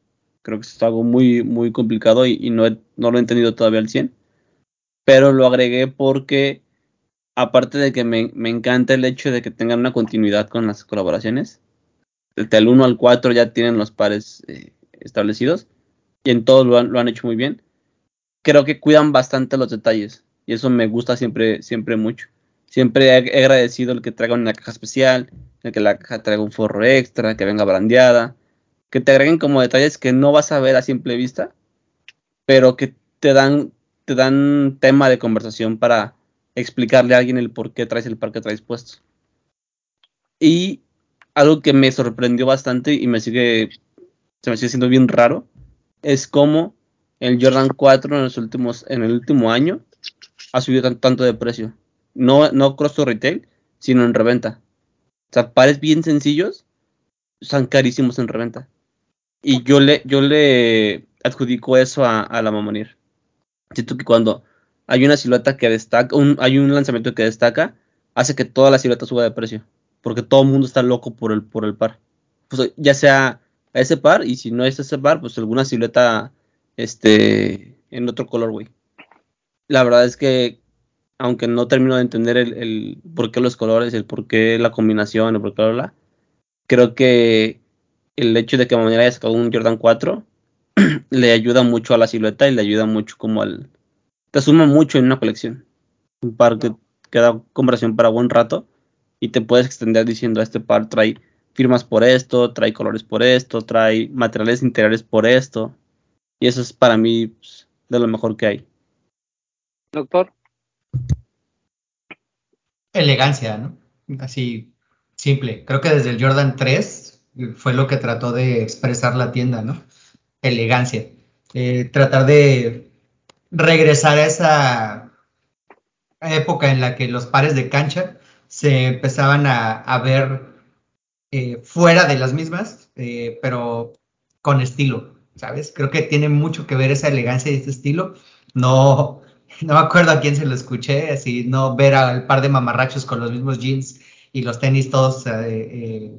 Creo que es algo muy, muy complicado y, no, no lo he entendido todavía al 100. Pero lo agregué porque, aparte de que me, me encanta el hecho de que tengan una continuidad con las colaboraciones, desde el 1 al 4 ya tienen los pares eh, establecidos y en todos lo han, lo han hecho muy bien. Creo que cuidan bastante los detalles y eso me gusta siempre, siempre mucho. Siempre he, agradecido el que traiga una caja especial, el que la caja traiga un forro extra, que venga brandeada, que te agreguen como detalles que no vas a ver a simple vista, pero que te dan, te dan tema de conversación para explicarle a alguien el por qué traes el par que traes puesto. Y algo que me sorprendió bastante y me sigue, se me sigue siendo bien raro, es cómo el Jordan 4 en los últimos, en el último año ha subido tan- tanto de precio. No, no cross to retail, sino en reventa. O sea, pares bien sencillos están carísimos en reventa. Y yo le, yo le adjudico eso a, la Mamonir. Siento que cuando hay una silueta que destaca, hay un lanzamiento que destaca, hace que toda la silueta suba de precio. Porque todo el mundo está loco por el, por el par. Pues, ya sea ese par, y si no es ese par, pues alguna silueta este, en otro color, güey. La verdad es que, aunque no termino de entender el, el por qué los colores, el por qué la combinación, el por qué bla, bla, creo que el hecho de que Mamonera haya sacado un Jordan 4 [CLEARS THROAT] le ayuda mucho a la silueta y le ayuda mucho como al... Te suma mucho en una colección. Un par que, que da conversación para buen rato y te puedes extender diciendo este par trae firmas por esto, trae colores por esto, trae materiales interiores por esto. Y eso es para mí pues, de lo mejor que hay. Doctor, elegancia, ¿no? Así, simple. Creo que desde el Jordan 3 fue lo que trató de expresar la tienda, ¿no? Elegancia. Eh, tratar de regresar a esa época en la que los pares de cancha se empezaban a, a ver eh, fuera de las mismas, eh, pero con estilo, ¿sabes? Creo que tiene mucho que ver esa elegancia y ese estilo. No, no me acuerdo a quién se lo escuché, así no ver al par de mamarrachos con los mismos jeans y los tenis todos eh, eh,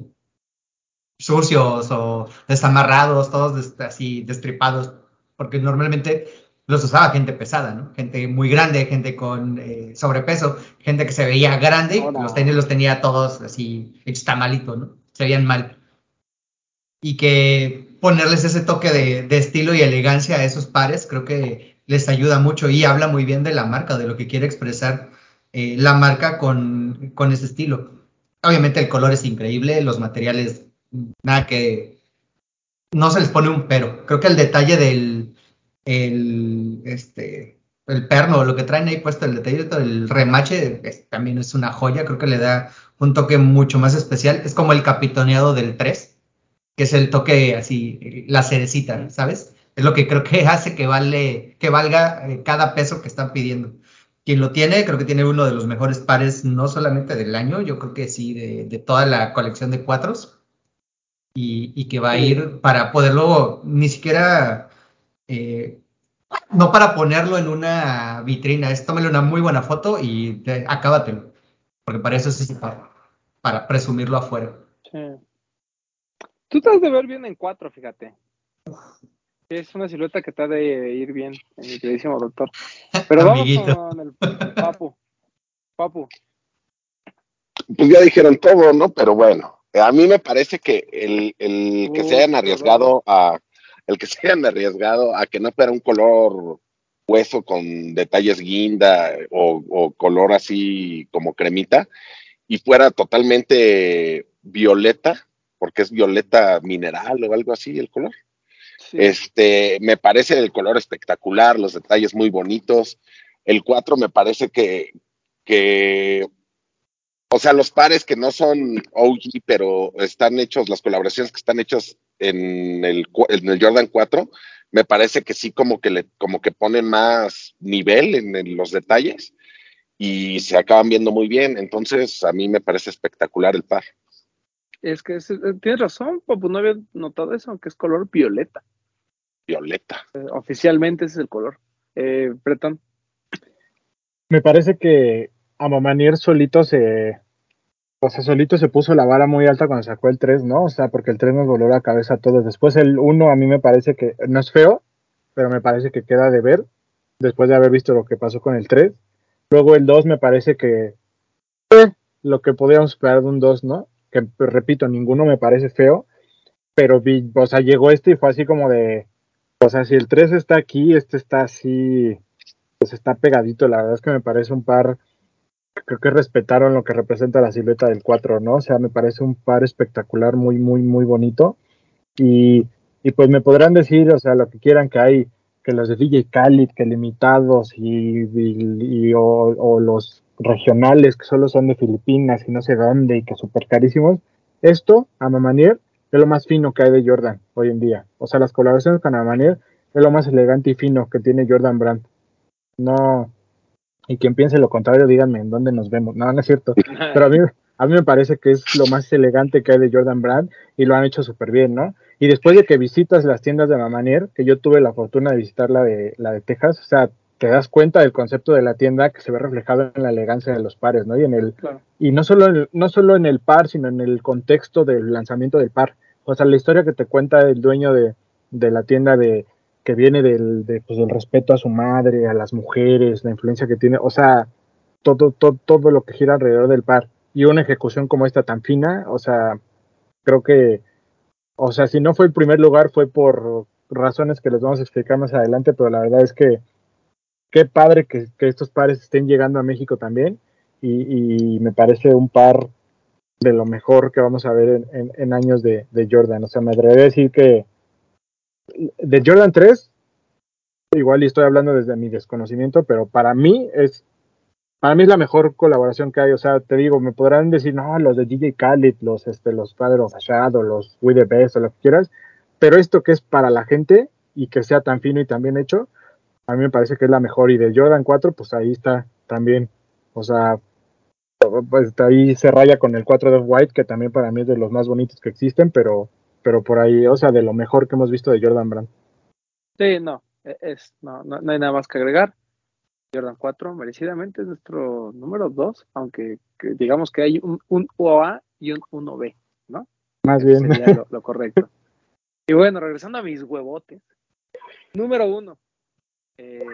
sucios o desamarrados, todos des- así destripados, porque normalmente los usaba gente pesada, ¿no? Gente muy grande, gente con eh, sobrepeso, gente que se veía grande, Ahora. los tenis los tenía todos así hechos tamalito, ¿no? Se veían mal. Y que ponerles ese toque de, estilo y elegancia a esos pares, creo que les ayuda mucho y habla muy bien de la marca, de lo que quiere expresar eh, la marca con, con ese estilo. Obviamente el color es increíble, los materiales, nada que... No se les pone un pero. Creo que el detalle del el, este, el perno, lo que traen ahí puesto, el detalle del remache, es- también es una joya, creo que le da un toque mucho más especial. Es como el capitoneado del 3, que es el toque así, la cerecita, ¿sabes? Es lo que creo que [LAUGHS] hace que, vale, que valga eh, cada peso que están pidiendo. Quien lo tiene, creo que tiene uno de los mejores pares, no solamente del año, yo creo que sí, de, de toda la colección de cuatros. Y, y que va a ir para poderlo ni siquiera, eh, no para ponerlo en una vitrina, es tómale una muy buena foto y te- acábatelo. Porque para eso es ese par, para presumirlo afuera. sí. tú te has de ver bien en cuatro, fíjate. Es una silueta que te ha de ir bien, mi queridísimo doctor. Pero [LAUGHS] vamos Amiguito. con el Papu. Papu, Pues ya dijeron todo, ¿no? Pero bueno, a mí me parece que el, el que se Uh, hayan arriesgado a el que se hayan arriesgado a que no fuera un color hueso con detalles guinda o, o color así como cremita y fuera totalmente violeta, porque es violeta mineral o algo así el color. sí. Este, me parece el color espectacular, los detalles muy bonitos. El 4 me parece que, que, o sea, los pares que no son OG, pero están hechos, las colaboraciones que están hechos en el, en el Jordan 4, me parece que sí como que le, como que ponen más nivel en, en los detalles y se acaban viendo muy bien. Entonces, a mí me parece espectacular el par. Es que es- eh, tienes razón, Papu, no había notado eso, que es color violeta. Violeta. Eh, oficialmente ese es el color. Eh, Breton, Me parece que Amamanier solito se, o sea, solito se puso la vara muy alta cuando sacó el 3, ¿no? O sea, porque el 3 nos voló la cabeza a todos. Después el 1 a mí me parece que no es feo, pero me parece que queda de ver después de haber visto lo que pasó con el 3. Luego el 2 me parece que eh, lo que podíamos esperar de un 2, ¿no? Que repito, ninguno me parece feo, pero vi, o sea, llegó este y fue así como de, o sea, si el 3 está aquí, este está así, pues está pegadito, la verdad es que me parece un par creo que respetaron lo que representa la silueta del 4, ¿no? O sea, me parece un par espectacular, muy, muy, muy bonito. Y, y pues me podrán decir, o sea, lo que quieran que hay, que los de DJ Khaled, que limitados y, y, o, o, los regionales que solo son de Filipinas y no sé dónde y que súper carísimos. Esto, a Mamanier, es lo más fino que hay de Jordan hoy en día. O sea, las colaboraciones con Amanier es lo más elegante y fino que tiene Jordan Brand. No, y quien piense lo contrario, díganme en dónde nos vemos. No, no es cierto. [LAUGHS] Pero a mí, a mí me parece que es lo más elegante que hay de Jordan Brand y lo han hecho súper bien, ¿no? Y después de que visitas las tiendas de Mamanier, que yo tuve la fortuna de visitar la de, la de Texas, o sea, te das cuenta del concepto de la tienda que se ve reflejado en la elegancia de los pares, ¿no? Y en el claro. y no solo en, no solo en el par, sino en el contexto del lanzamiento del par. O sea, la historia que te cuenta el dueño de, de la tienda de, que viene del, de, pues, del respeto a su madre, a las mujeres, la influencia que tiene, o sea, todo, todo, todo lo que gira alrededor del par. Y una ejecución como esta tan fina, o sea, creo que, o sea, si no fue el primer lugar fue por razones que les vamos a explicar más adelante, pero la verdad es que qué padre que, que estos pares estén llegando a México también y, me parece un par de lo mejor que vamos a ver en, en, en años de, de Jordan. O sea, me atrevería a decir que de Jordan 3, igual y estoy hablando desde mi desconocimiento, pero para mí es para mí es la mejor colaboración que hay, o sea, te digo, me podrán decir, no, los de DJ Khaled, los este los Father of los We the Best o lo que quieras, pero esto que es para la gente y que sea tan fino y tan bien hecho, a mí me parece que es la mejor. Y de Jordan 4, pues ahí está también, o sea, pues ahí se raya con el 4 de White, que también para mí es de los más bonitos que existen, pero pero por ahí, o sea, de lo mejor que hemos visto de Jordan Brand. Sí, no, es, no, no, no hay nada más que agregar. Jordan 4, merecidamente es nuestro número 2, aunque que digamos que hay un, un UA y un 1B, ¿no? Más bien. Sería lo, [LAUGHS] lo, correcto. Y bueno, regresando a mis huevotes. Número 1. Eh,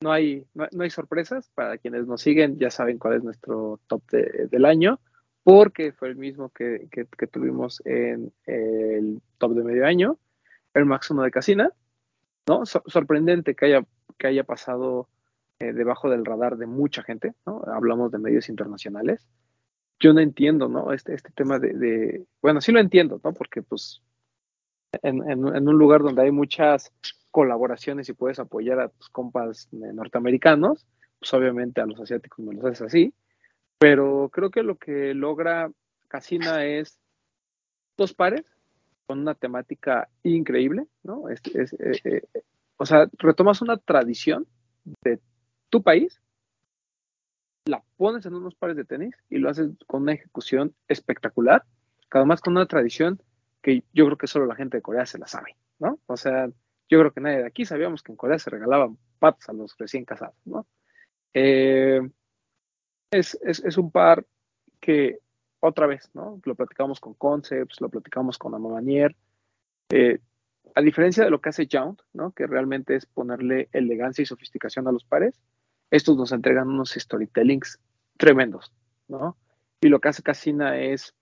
no, hay, no, no, hay sorpresas. Para quienes nos siguen, ya saben cuál es nuestro top de, del año porque fue el mismo que, que, tuvimos en el top de medio año, el Max 1 de Casina, ¿no? So, sorprendente que haya, que haya pasado eh, debajo del radar de mucha gente, ¿no? Hablamos de medios internacionales. Yo no entiendo, ¿no? Este, este tema de, bueno, sí lo entiendo, ¿no? Porque pues en, en, en, un lugar donde hay muchas colaboraciones y puedes apoyar a tus compas norteamericanos, pues obviamente a los asiáticos no los haces así, pero creo que lo que logra Casina es dos pares con una temática increíble, ¿no? Es, es, eh, eh, o sea, retomas una tradición de tu país, la pones en unos pares de tenis y lo haces con una ejecución espectacular, además con una tradición que yo creo que solo la gente de Corea se la sabe, ¿no? O sea, yo creo que nadie de aquí sabíamos que en Corea se regalaban patos a los recién casados, ¿no? Eh, es, es, un par que otra vez, ¿no? Lo platicamos con Concepts, lo platicamos con Amamanier. Eh, a diferencia de lo que hace Jount, ¿no? Que realmente es ponerle elegancia y sofisticación a los pares, estos nos entregan unos storytellings tremendos, ¿no? Y lo que hace Casina es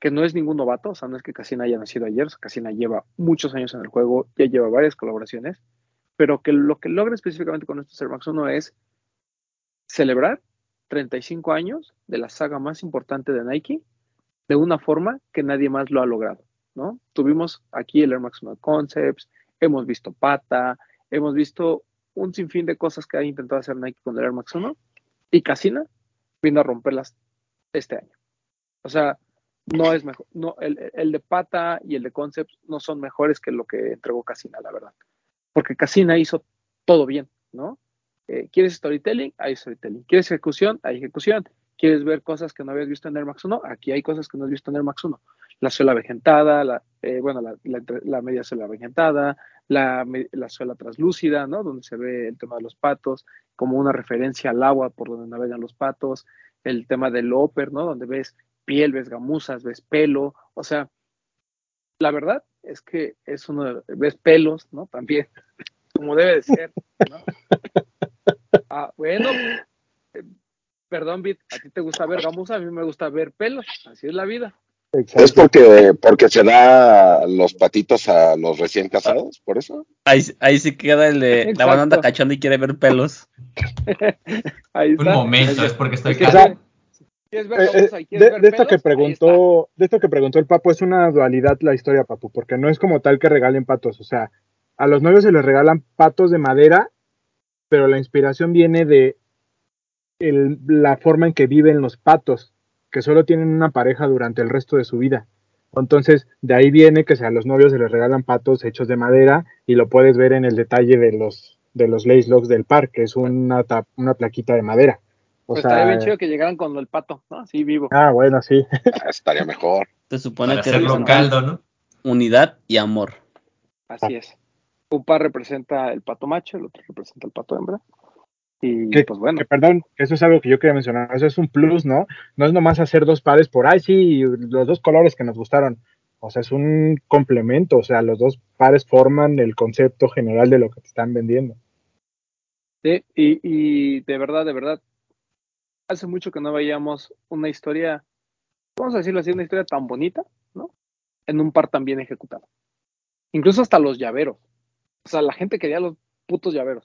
que no es ningún novato, o sea, no es que Casina haya nacido ayer, o Casina lleva muchos años en el juego, ya lleva varias colaboraciones, pero que lo que logra específicamente con estos Air Max 1 es celebrar 35 años de la saga más importante de Nike de una forma que nadie más lo ha logrado, ¿no? Tuvimos aquí el Air Max 1 Concepts, hemos visto Pata, hemos visto un sinfín de cosas que ha intentado hacer Nike con el Air Max 1 y Casina vino a romperlas este año. O sea, no es mejor, no, el, el de Pata y el de Concepts no son mejores que lo que entregó Casina, la verdad. Porque Casina hizo todo bien, ¿no? Eh, ¿Quieres storytelling? Hay storytelling. ¿Quieres ejecución? Hay ejecución. ¿Quieres ver cosas que no habías visto en Air Max 1? Aquí hay cosas que no has visto en Air Max 1. La suela vegetada, la, eh, bueno, la, media suela vegetada, la, la suela translúcida, ¿no? Donde se ve el tema de los patos, como una referencia al agua por donde navegan los patos, el tema del upper, ¿no? Donde ves piel, ves gamuzas, ves pelo, o sea, la verdad es que es uno ves pelos, ¿no? También, [LAUGHS] como debe de ser, ¿no? Ah, bueno, eh, perdón, Bit, a ti te gusta ver gamuza, a mí me gusta ver pelos, así es la vida. ¿Es porque, porque se da los patitos a los recién casados? ¿Por eso? Ahí, ahí sí queda el de la banda anda cachando y quiere ver pelos. [LAUGHS] Ahí Un está. momento, es porque estoy casado. ¿Quieres ver Eh, eh, de, quieres ver de esto que preguntó, de esto que preguntó el Papo es una dualidad la historia, Papu, porque no es como tal que regalen patos, o sea, a los novios se les regalan patos de madera, pero la inspiración viene de el- la forma en que viven los patos, que solo tienen una pareja durante el resto de su vida. Entonces, de ahí viene que a los novios se les regalan patos hechos de madera y lo puedes ver en el detalle de los de los lace logs del par, que es una, tap- una plaquita de madera. O Pues sea, estaría bien chido que llegaran con el pato, ¿no? Así vivo. ah, bueno, sí. [LAUGHS] Ah, estaría mejor. Se supone Para que representan caldo, ¿no? unidad y amor. Así es. Un par representa el pato macho, el otro representa el pato hembra. Y Que- pues bueno, Que perdón, eso es algo que yo quería mencionar. Eso es un plus, ¿no? No es nomás hacer dos pares por, ay, sí, los dos colores que nos gustaron. O sea, es un complemento. O sea, los dos pares forman el concepto general de lo que te están vendiendo. sí, y, y de verdad, de verdad, hace mucho que no veíamos una historia, vamos a decirlo así, una historia tan bonita, ¿no? En un par tan bien ejecutado. Incluso hasta los llaveros. O sea, la gente quería los putos llaveros,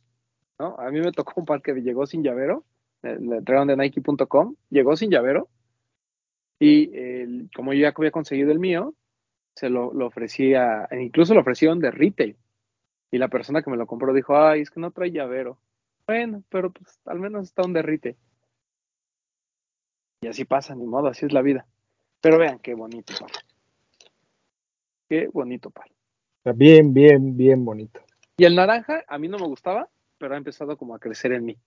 ¿no? A mí me tocó un par que llegó sin llavero, le entregaron de Nike.com, llegó sin llavero, y como yo ya había conseguido el mío, se lo, ofrecía, incluso lo ofrecieron de retail. Y la persona que me lo compró dijo, ay, es que no trae llavero. Bueno, pero pues al menos está un derrite. Y así pasa, ni modo, así es la vida. Pero vean qué bonito. Qué bonito par. O sea, bien, bien, bien bonito. Y el naranja a mí no me gustaba, pero ha empezado como a crecer en mí.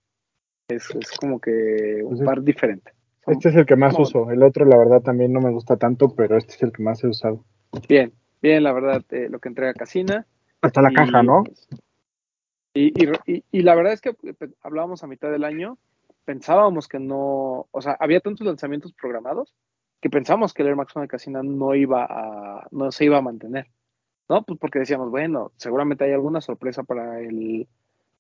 Es, es como que un Pues es- par diferente. Son- Este es el que más uso. El otro, la verdad, también no me gusta tanto, pero este es el que más he usado. Bien, bien, la verdad, eh, lo que entrega Casina. Hasta la Y, caja, ¿no? Y, y, y- la verdad es que eh, hablábamos a mitad del año, pensábamos que no, o sea, había tantos lanzamientos programados que pensábamos que el Air Max 1 de Casina no iba a, no se iba a mantener, ¿no? Pues porque decíamos, bueno, seguramente hay alguna sorpresa para el,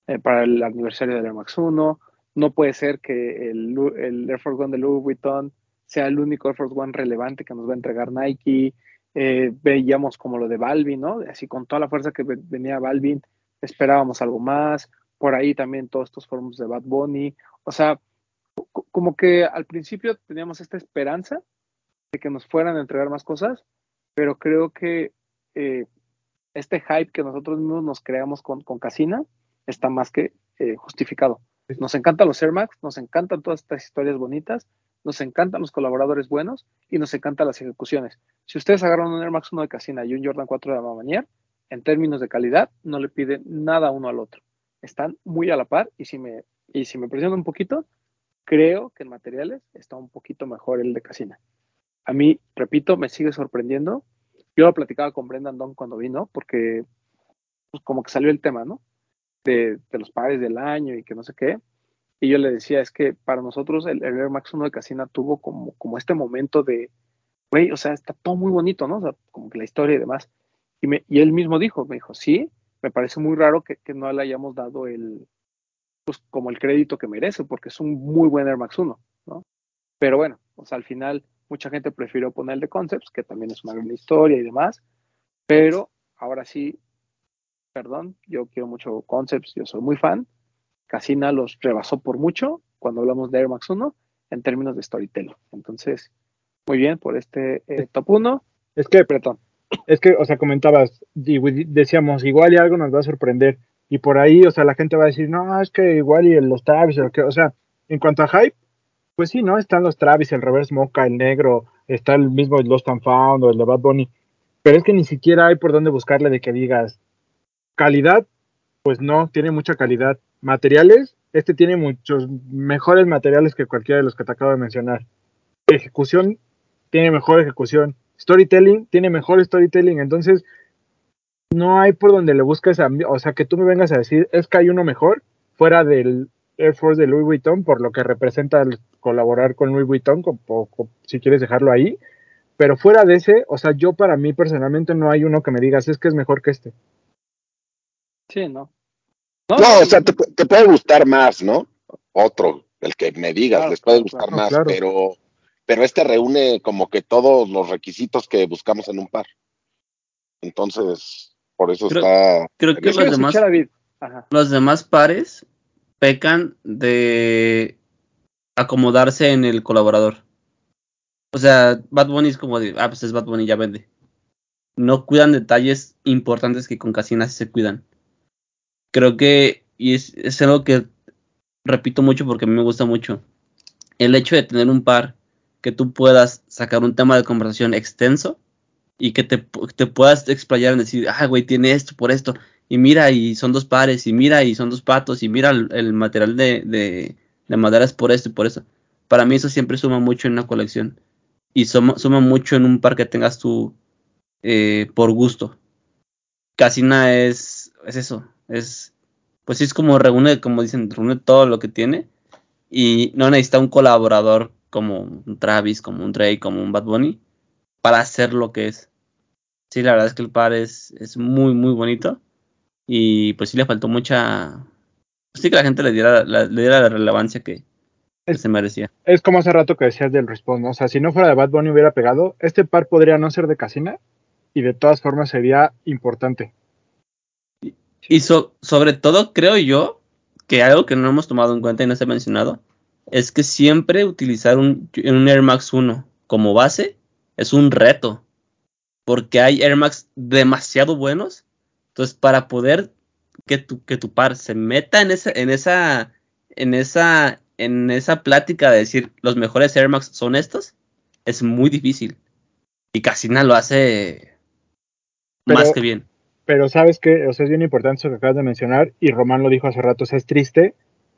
eh, para el aniversario del Air Max 1, no puede ser que el, el Air Force One de Louis Vuitton sea el único Air Force One relevante que nos va a entregar Nike, eh, veíamos como lo de Balvin, ¿no? Así con toda la fuerza que ve- venía Balvin, esperábamos algo más, por ahí también todos estos forums de Bad Bunny, o sea, co- como que al principio teníamos esta esperanza de que nos fueran a entregar más cosas, pero creo que eh, este hype que nosotros mismos nos creamos con, con Casina está más que eh, justificado. Nos encantan los Air Max, nos encantan todas estas historias bonitas, nos encantan los colaboradores buenos y nos encantan las ejecuciones. Si ustedes agarran un Air Max 1 de Casina y un Jordan 4 de Mamanier, en términos de calidad, no le piden nada uno al otro. Están muy a la par y si me, y si me presiono un poquito, creo que en materiales está un poquito mejor el de Casina. A mí, repito, me sigue sorprendiendo. Yo lo platicaba con Brendan Don cuando vino, porque pues, como que salió el tema, ¿no? De, de los pares del año y que no sé qué. Y yo le decía, es que para nosotros el, el Air Max 1 de Casina tuvo como, como este momento de, güey, o sea, está todo muy bonito, ¿no? O sea, como que la historia y demás. Y, me, y él mismo dijo, me dijo, sí, me parece muy raro que, que no le hayamos dado el, pues como el crédito que merece, porque es un muy buen Air Max 1, ¿no? Pero bueno, o sea, al final mucha gente prefirió poner el de Concepts, que también es una gran historia y demás, pero ahora sí, perdón, yo quiero mucho Concepts, yo soy muy fan, Casina los rebasó por mucho cuando hablamos de Air Max 1 en términos de storytelling. Entonces, muy bien por este eh, top 1, Es que, Bretón. es que, o sea, comentabas, y decíamos, igual y algo nos va a sorprender. Y por ahí, o sea, la gente va a decir, no, es que igual y los Travis, o, que, o sea, en cuanto a hype, pues sí, ¿no? Están los Travis, el Reverse Mocha, el negro, está el mismo Lost and Found o el de Bad Bunny. Pero es que ni siquiera hay por dónde buscarle de que digas calidad, pues no, tiene mucha calidad. Materiales, este tiene muchos mejores materiales que cualquiera de los que te acabo de mencionar. Ejecución, tiene mejor ejecución. Storytelling, tiene mejor storytelling. Entonces, no hay por donde le busques, a, o sea, que tú me vengas a decir, es que hay uno mejor fuera del Air Force de Louis Vuitton por lo que representa colaborar con Louis Vuitton, con, con- con- si quieres dejarlo ahí. Pero fuera de ese, o sea, yo para mí personalmente no hay uno que me digas, es que es mejor que este. Sí, ¿no? No, o sea, te, pu- te puede gustar más, ¿no? Otro, el que me digas, Claro, les puede gustar claro, más, claro. pero pero este reúne como que todos los requisitos que buscamos en un par. Entonces, por eso Creo- está Creo que los demás, escuchar a David. Ajá. los demás pares pecan de acomodarse en el colaborador. O sea, Bad Bunny es como de, ah, pues es Bad Bunny, ya vende. No cuidan detalles importantes que con Casina se cuidan. Creo que, y es, es algo que repito mucho porque a mí me gusta mucho, el hecho de tener un par que tú puedas sacar un tema de conversación extenso y que te, te puedas explayar en decir, ah, güey, tiene esto por esto, y mira, y son dos pares, y mira, y son dos patos, y mira el, material de, de madera es por esto y por eso. Para mí eso siempre suma mucho en una colección. Y suma, suma mucho en un par que tengas tú eh, por gusto. Casina es, es eso, es, pues sí es como reúne, como dicen, reúne todo lo que tiene y no necesita un colaborador como un Travis, como un Drake, como un Bad Bunny para hacer lo que es. Sí, la verdad es que el par es, es muy, muy bonito y pues sí le faltó mucha... sí que la gente le diera, la, le diera la relevancia que, que Es- se merecía. Es como hace rato que decías del respawn, ¿no? O sea, si no fuera de Bad Bunny hubiera pegado, este par podría no ser de Casina y de todas formas sería importante. Y so- sobre todo creo yo que algo que no hemos tomado en cuenta y no se ha mencionado es que siempre utilizar un, un Air Max 1 como base es un reto. Porque hay Air Max demasiado buenos. Entonces, para poder que tu, que tu par se meta en esa, en esa, en esa, en esa plática de decir los mejores Air Max son estos, es muy difícil. Y Casina lo hace Pero- más que bien. Pero sabes que, o sea, es bien importante eso que acabas de mencionar, y Román lo dijo hace rato, o sea, es triste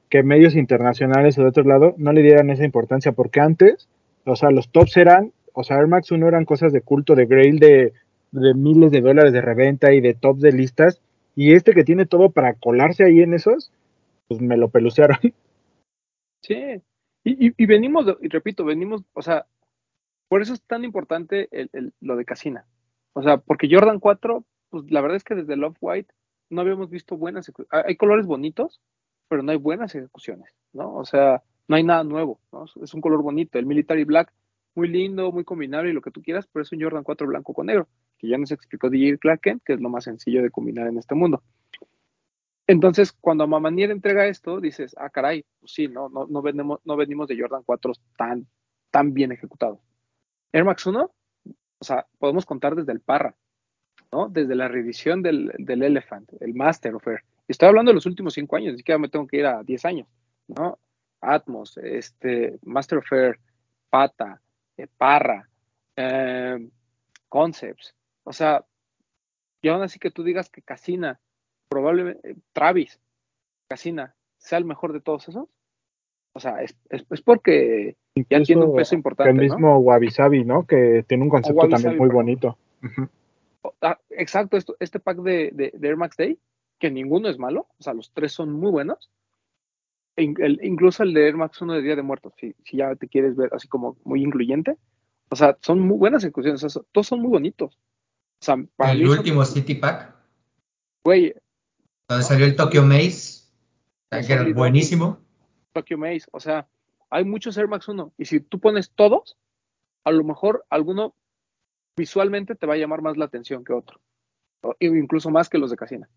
que medios internacionales o de otro lado no le dieran esa importancia, porque antes, o sea, los tops eran, o sea, Air Max 1 eran cosas de culto, de grail, de, de miles de dólares de reventa y de tops de listas, y este que tiene todo para colarse ahí en esos, pues me lo pelucearon. [LAUGHS] Sí. Y, venimos, y repito, venimos, o sea, por eso es tan importante el- lo de Casina. O sea, porque Jordan 4, pues la verdad es que desde el Off-White no habíamos visto buenas ejecu- hay- Hay colores bonitos, pero no hay buenas ejecuciones, ¿no? O sea, no hay nada nuevo, ¿no? Es un color bonito. El Military Black, muy lindo, muy combinable y lo que tú quieras, pero es un Jordan 4 blanco con negro, que ya nos explicó DJ Clarken, que es lo más sencillo de combinar en este mundo. Entonces, cuando Mamanier entrega esto, dices, ah, caray, pues sí, no, no, no, venimos, no venimos de Jordan 4 tan, tan bien ejecutados. Air Max 1, o sea, podemos contar desde el Parra, ¿no? Desde la reedición del, del Elephant, el Master of Air. Estoy hablando de los últimos cinco años, ni siquiera me tengo que ir a 10 años, ¿no? Atmos, este, Master of Air, Pata, eh, Parra, eh, Concepts, o sea, y aún así que tú digas que Casina, probablemente, eh, Travis, Casina, sea el mejor de todos esos, o sea, es, es, es porque ya tiene un peso importante, el ¿no? mismo Wabi Sabi, ¿no? Que tiene un concepto también Sabi, muy bonito. Ah, exacto, esto, este pack de, de, de Air Max Day, que ninguno es malo, o sea, los tres son muy buenos. E el- incluso el de Air Max 1 de Día de Muertos, si, si ya te quieres ver así como muy incluyente. O sea, son muy buenas ejecuciones, o sea, todos son muy bonitos. O sea, para mí, El son- último City Pack, güey, donde salió el Tokyo Maze, que era buenísimo. Tokyo Maze, o sea, hay muchos Air Max 1, y si tú pones todos, a lo mejor alguno visualmente te va a llamar más la atención que otro, o incluso más que los de Casina.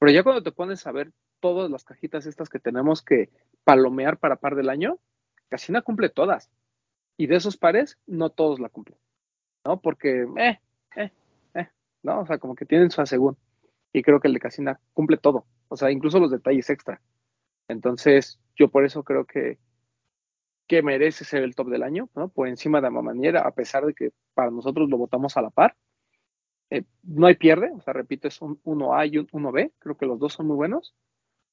Pero ya cuando te pones a ver todas las cajitas estas que tenemos que palomear para par del año, Casina cumple todas. Y de esos pares, no todos la cumplen. ¿No? Porque, eh, ¿no? O sea, como que tienen su asegún. Y creo que el de Casina cumple todo. O sea, incluso los detalles extra. Entonces, yo por eso creo que, que merece ser el top del año, ¿no? Por encima de Mamaniera, a pesar de que para nosotros lo votamos a la par. Eh, no hay pierde, o sea, repito, es un 1A y un 1B, creo que los dos son muy buenos,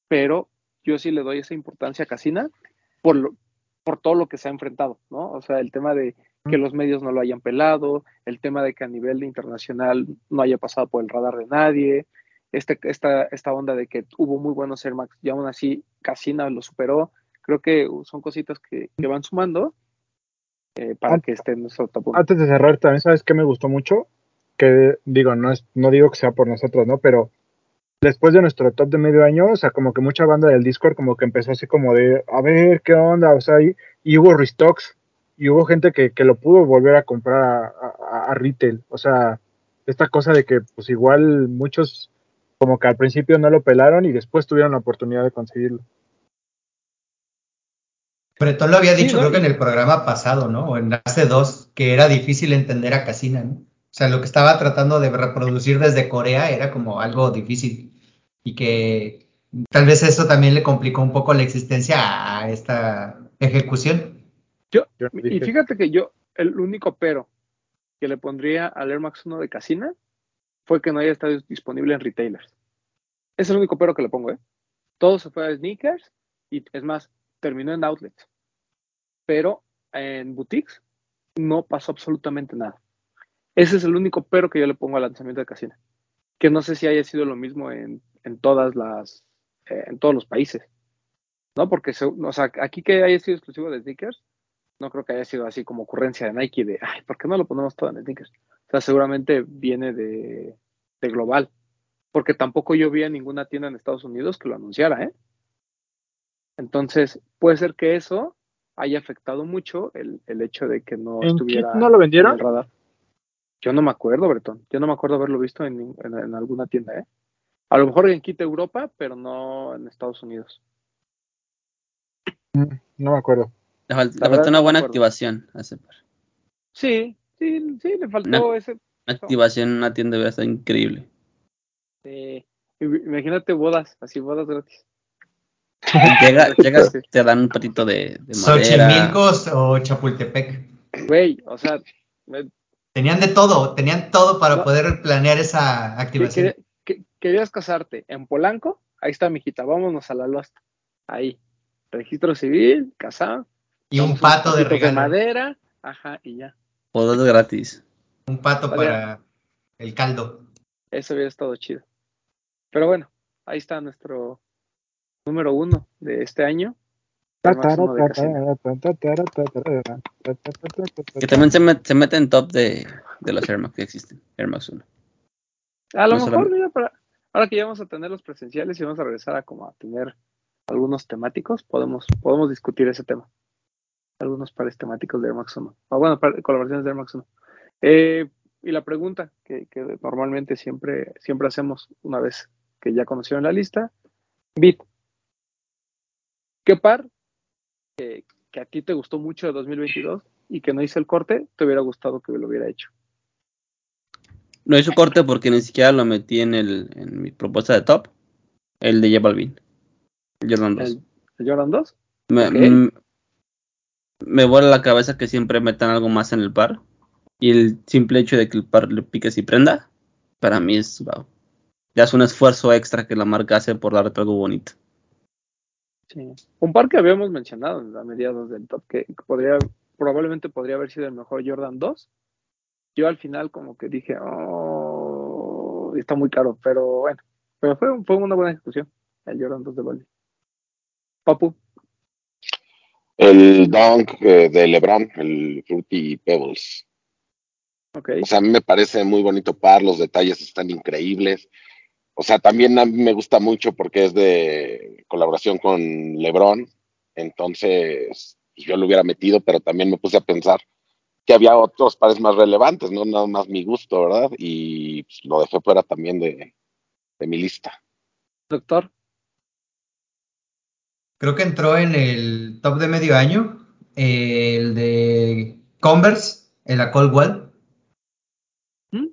pero yo sí le doy esa importancia a Casina por, lo, por todo lo que se ha enfrentado, ¿no? O sea, el tema de que los medios no lo hayan pelado, el tema de que a nivel internacional no haya pasado por el radar de nadie, este, esta, esta onda de que hubo muy buenos Air Max y aún así Casina lo superó, creo que son cositas que, que van sumando eh, para que esté en nuestro top. Antes de cerrar, también sabes que me gustó mucho, que digo, no es, no digo que sea por nosotros, ¿no? Pero después de nuestro top de medio año, o sea, como que mucha banda del Discord como que empezó así como de, a ver, ¿qué onda? O sea, y, y hubo restocks, y hubo gente que, que lo pudo volver a comprar a, a- a retail. O sea, esta cosa de que pues igual muchos como que al principio no lo pelaron y después tuvieron la oportunidad de conseguirlo. Bretón lo había Sí, dicho, ¿no? creo que en el programa pasado, ¿no? O en hace dos, que era difícil entender a Casina, ¿no? O sea, lo que estaba tratando de reproducir desde Corea era como algo difícil. Y que tal vez eso también le complicó un poco la existencia a esta ejecución. Yo, y fíjate que yo, el único pero que le pondría al Air Max 1 de Casina fue que no haya estado disponible en retailers. Es el único pero que le pongo, ¿eh? Todo se fue a sneakers y es más, terminó en outlets. Pero en boutiques no pasó absolutamente nada. Ese es el único pero que yo le pongo al lanzamiento de Casina. Que no sé si haya sido lo mismo en, en todas las, eh, en todos los países. ¿No? Porque, se- o sea, aquí que haya sido exclusivo de sneakers, no creo que haya sido así como ocurrencia de Nike de, ay, ¿por qué no lo ponemos todo en sneakers? O sea, seguramente viene de, de global. Porque tampoco yo vi a ninguna tienda en Estados Unidos que lo anunciara, ¿eh? Entonces, puede ser que eso haya afectado mucho el, el hecho de que no ¿En estuviera no lo vendieron? en el radar. Yo no me acuerdo, Bretón. Yo no me acuerdo haberlo visto en, en- en alguna tienda, ¿eh? A lo mejor en Kit Europa, pero no en Estados Unidos. Mm, No me acuerdo. Le, fal- le faltó una buena activación a ese par. Sí, sí, sí, le faltó No. ese. Una activación en una tienda hubiera estado increíble. eh, imagínate bodas, así bodas gratis. Llega, [LAUGHS] llegas, Sí. te dan un patito de, de madera. Xochimilcos o Chapultepec. Güey, o sea, me- Tenían de todo, tenían todo para No. poder planear esa activación. que- que- querías casarte en Polanco, ahí está, mijita, vámonos a la Lost. Ahí, registro civil, casado. Y un pato de madera, ajá, y ya. Bodas gratis. Un pato para el caldo. Eso hubiera estado chido. Pero bueno, ahí está nuestro número uno de este año. Que también se, met- se mete en top de, de los Air Max que existen. Air Max 1. A lo No mejor, solamente- mira, para, ahora que ya vamos a tener los presenciales y vamos a regresar a como a tener algunos temáticos, podemos, podemos discutir ese tema. Algunos pares temáticos de Air Max 1. O bueno, par- colaboraciones de Air Max 1. Eh, y la pregunta que, que normalmente siempre, siempre hacemos una vez que ya conocieron la lista. Bit, ¿qué par que, que a ti te gustó mucho de 2022 y que no hice el corte, te hubiera gustado que lo hubiera hecho? No hizo corte porque ni siquiera lo metí en, el, en mi propuesta de top. El de J Balvin. El Jordan 2. ¿El, el Jordan 2? Me, ok. mm, me vuela la cabeza que siempre metan algo más en el par. Y el simple hecho de que el par le piques y prenda, para mí es wow. Ya es un esfuerzo extra que la marca hace por darte algo bonito. Sí. Un par que habíamos mencionado a mediados del top, que podría, probablemente podría haber sido el mejor Jordan 2. Yo al final como que dije, oh, está muy caro, pero bueno, pero fue, fue una buena ejecución el Jordan 2 de Bali. Papu, El dunk eh, de LeBron, el Fruity Pebbles. O sea, a mí me parece muy bonito par, los detalles están increíbles. O sea, también a mí me gusta mucho porque es de colaboración con LeBron. Entonces, yo lo hubiera metido, pero también me puse a pensar que había otros pares más relevantes, no nada más mi gusto, ¿verdad? Y pues, lo dejé fuera también de, de mi lista. Doctor, Creo que entró en el top de medio año. eh, el de Converse, el A Cold Wall. ¿Mm?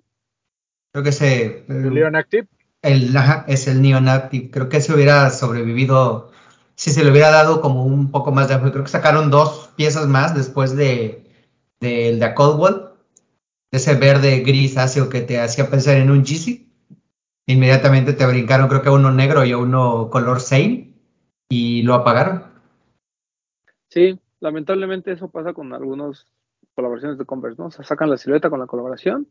Creo que ese. El Leon Active. El, es el Neon Active. Creo que ese hubiera sobrevivido si se le hubiera dado como un poco más de. Creo que sacaron dos piezas más después de de A Cold Wall. Ese verde grisáceo que te hacía pensar en un Yeezy. Inmediatamente te brincaron, creo que uno negro y uno color Sale. Y lo apagaron. sí, lamentablemente eso pasa con algunas colaboraciones de Converse, ¿no? O sea, sacan la silueta con la colaboración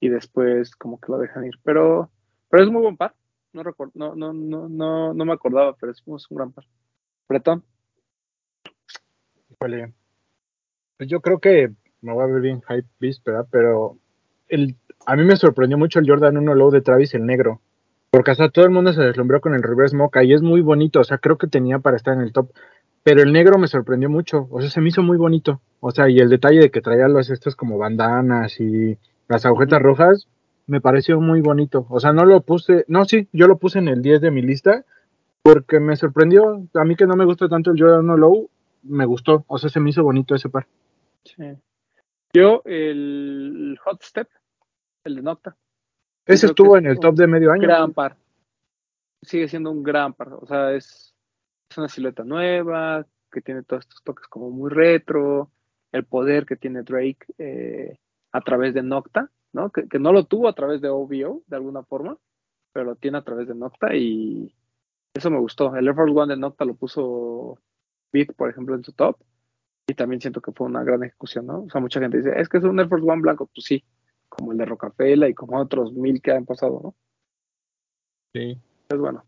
y después como que lo dejan ir. Pero, pero es muy buen par. No, recuerdo, no, no, no, no, no me acordaba, pero es, es un gran par. Bretón. Pues yo creo que me voy a ver bien hype beast, ¿verdad? Pero el, a mí me sorprendió mucho el Jordan 1 Low de Travis el negro. Porque hasta todo el mundo se deslumbró con el reverse mocha y es muy bonito. O sea, creo que tenía para estar en el top. Pero el negro me sorprendió mucho. O sea, se me hizo muy bonito. O sea, y el detalle de que traía los estos como bandanas y las agujetas rojas me pareció muy bonito. O sea, no lo puse, no, sí, yo lo puse en el 10 de mi lista porque me sorprendió. A mí que no me gusta tanto el Jordan 1 Low, me gustó. O sea, se me hizo bonito ese par. Sí. Yo, el Hot Step, el de Nocta. Ese estuvo en el top de medio año. Gran par. Sigue siendo un gran par. O sea, es, es una silueta nueva, que tiene todos estos toques como muy retro, el poder que tiene Drake eh, a través de Nocta, ¿no? Que, que no lo tuvo a través de OVO, de alguna forma, pero lo tiene a través de Nocta y eso me gustó. El Air Force One de Nocta lo puso Beat, por ejemplo, en su top. Y también siento que fue una gran ejecución, ¿no? O sea, mucha gente dice, es que es un Air Force One blanco. Pues sí, como el de Rockefeller y como otros mil que han pasado, ¿no? Sí. Es bueno.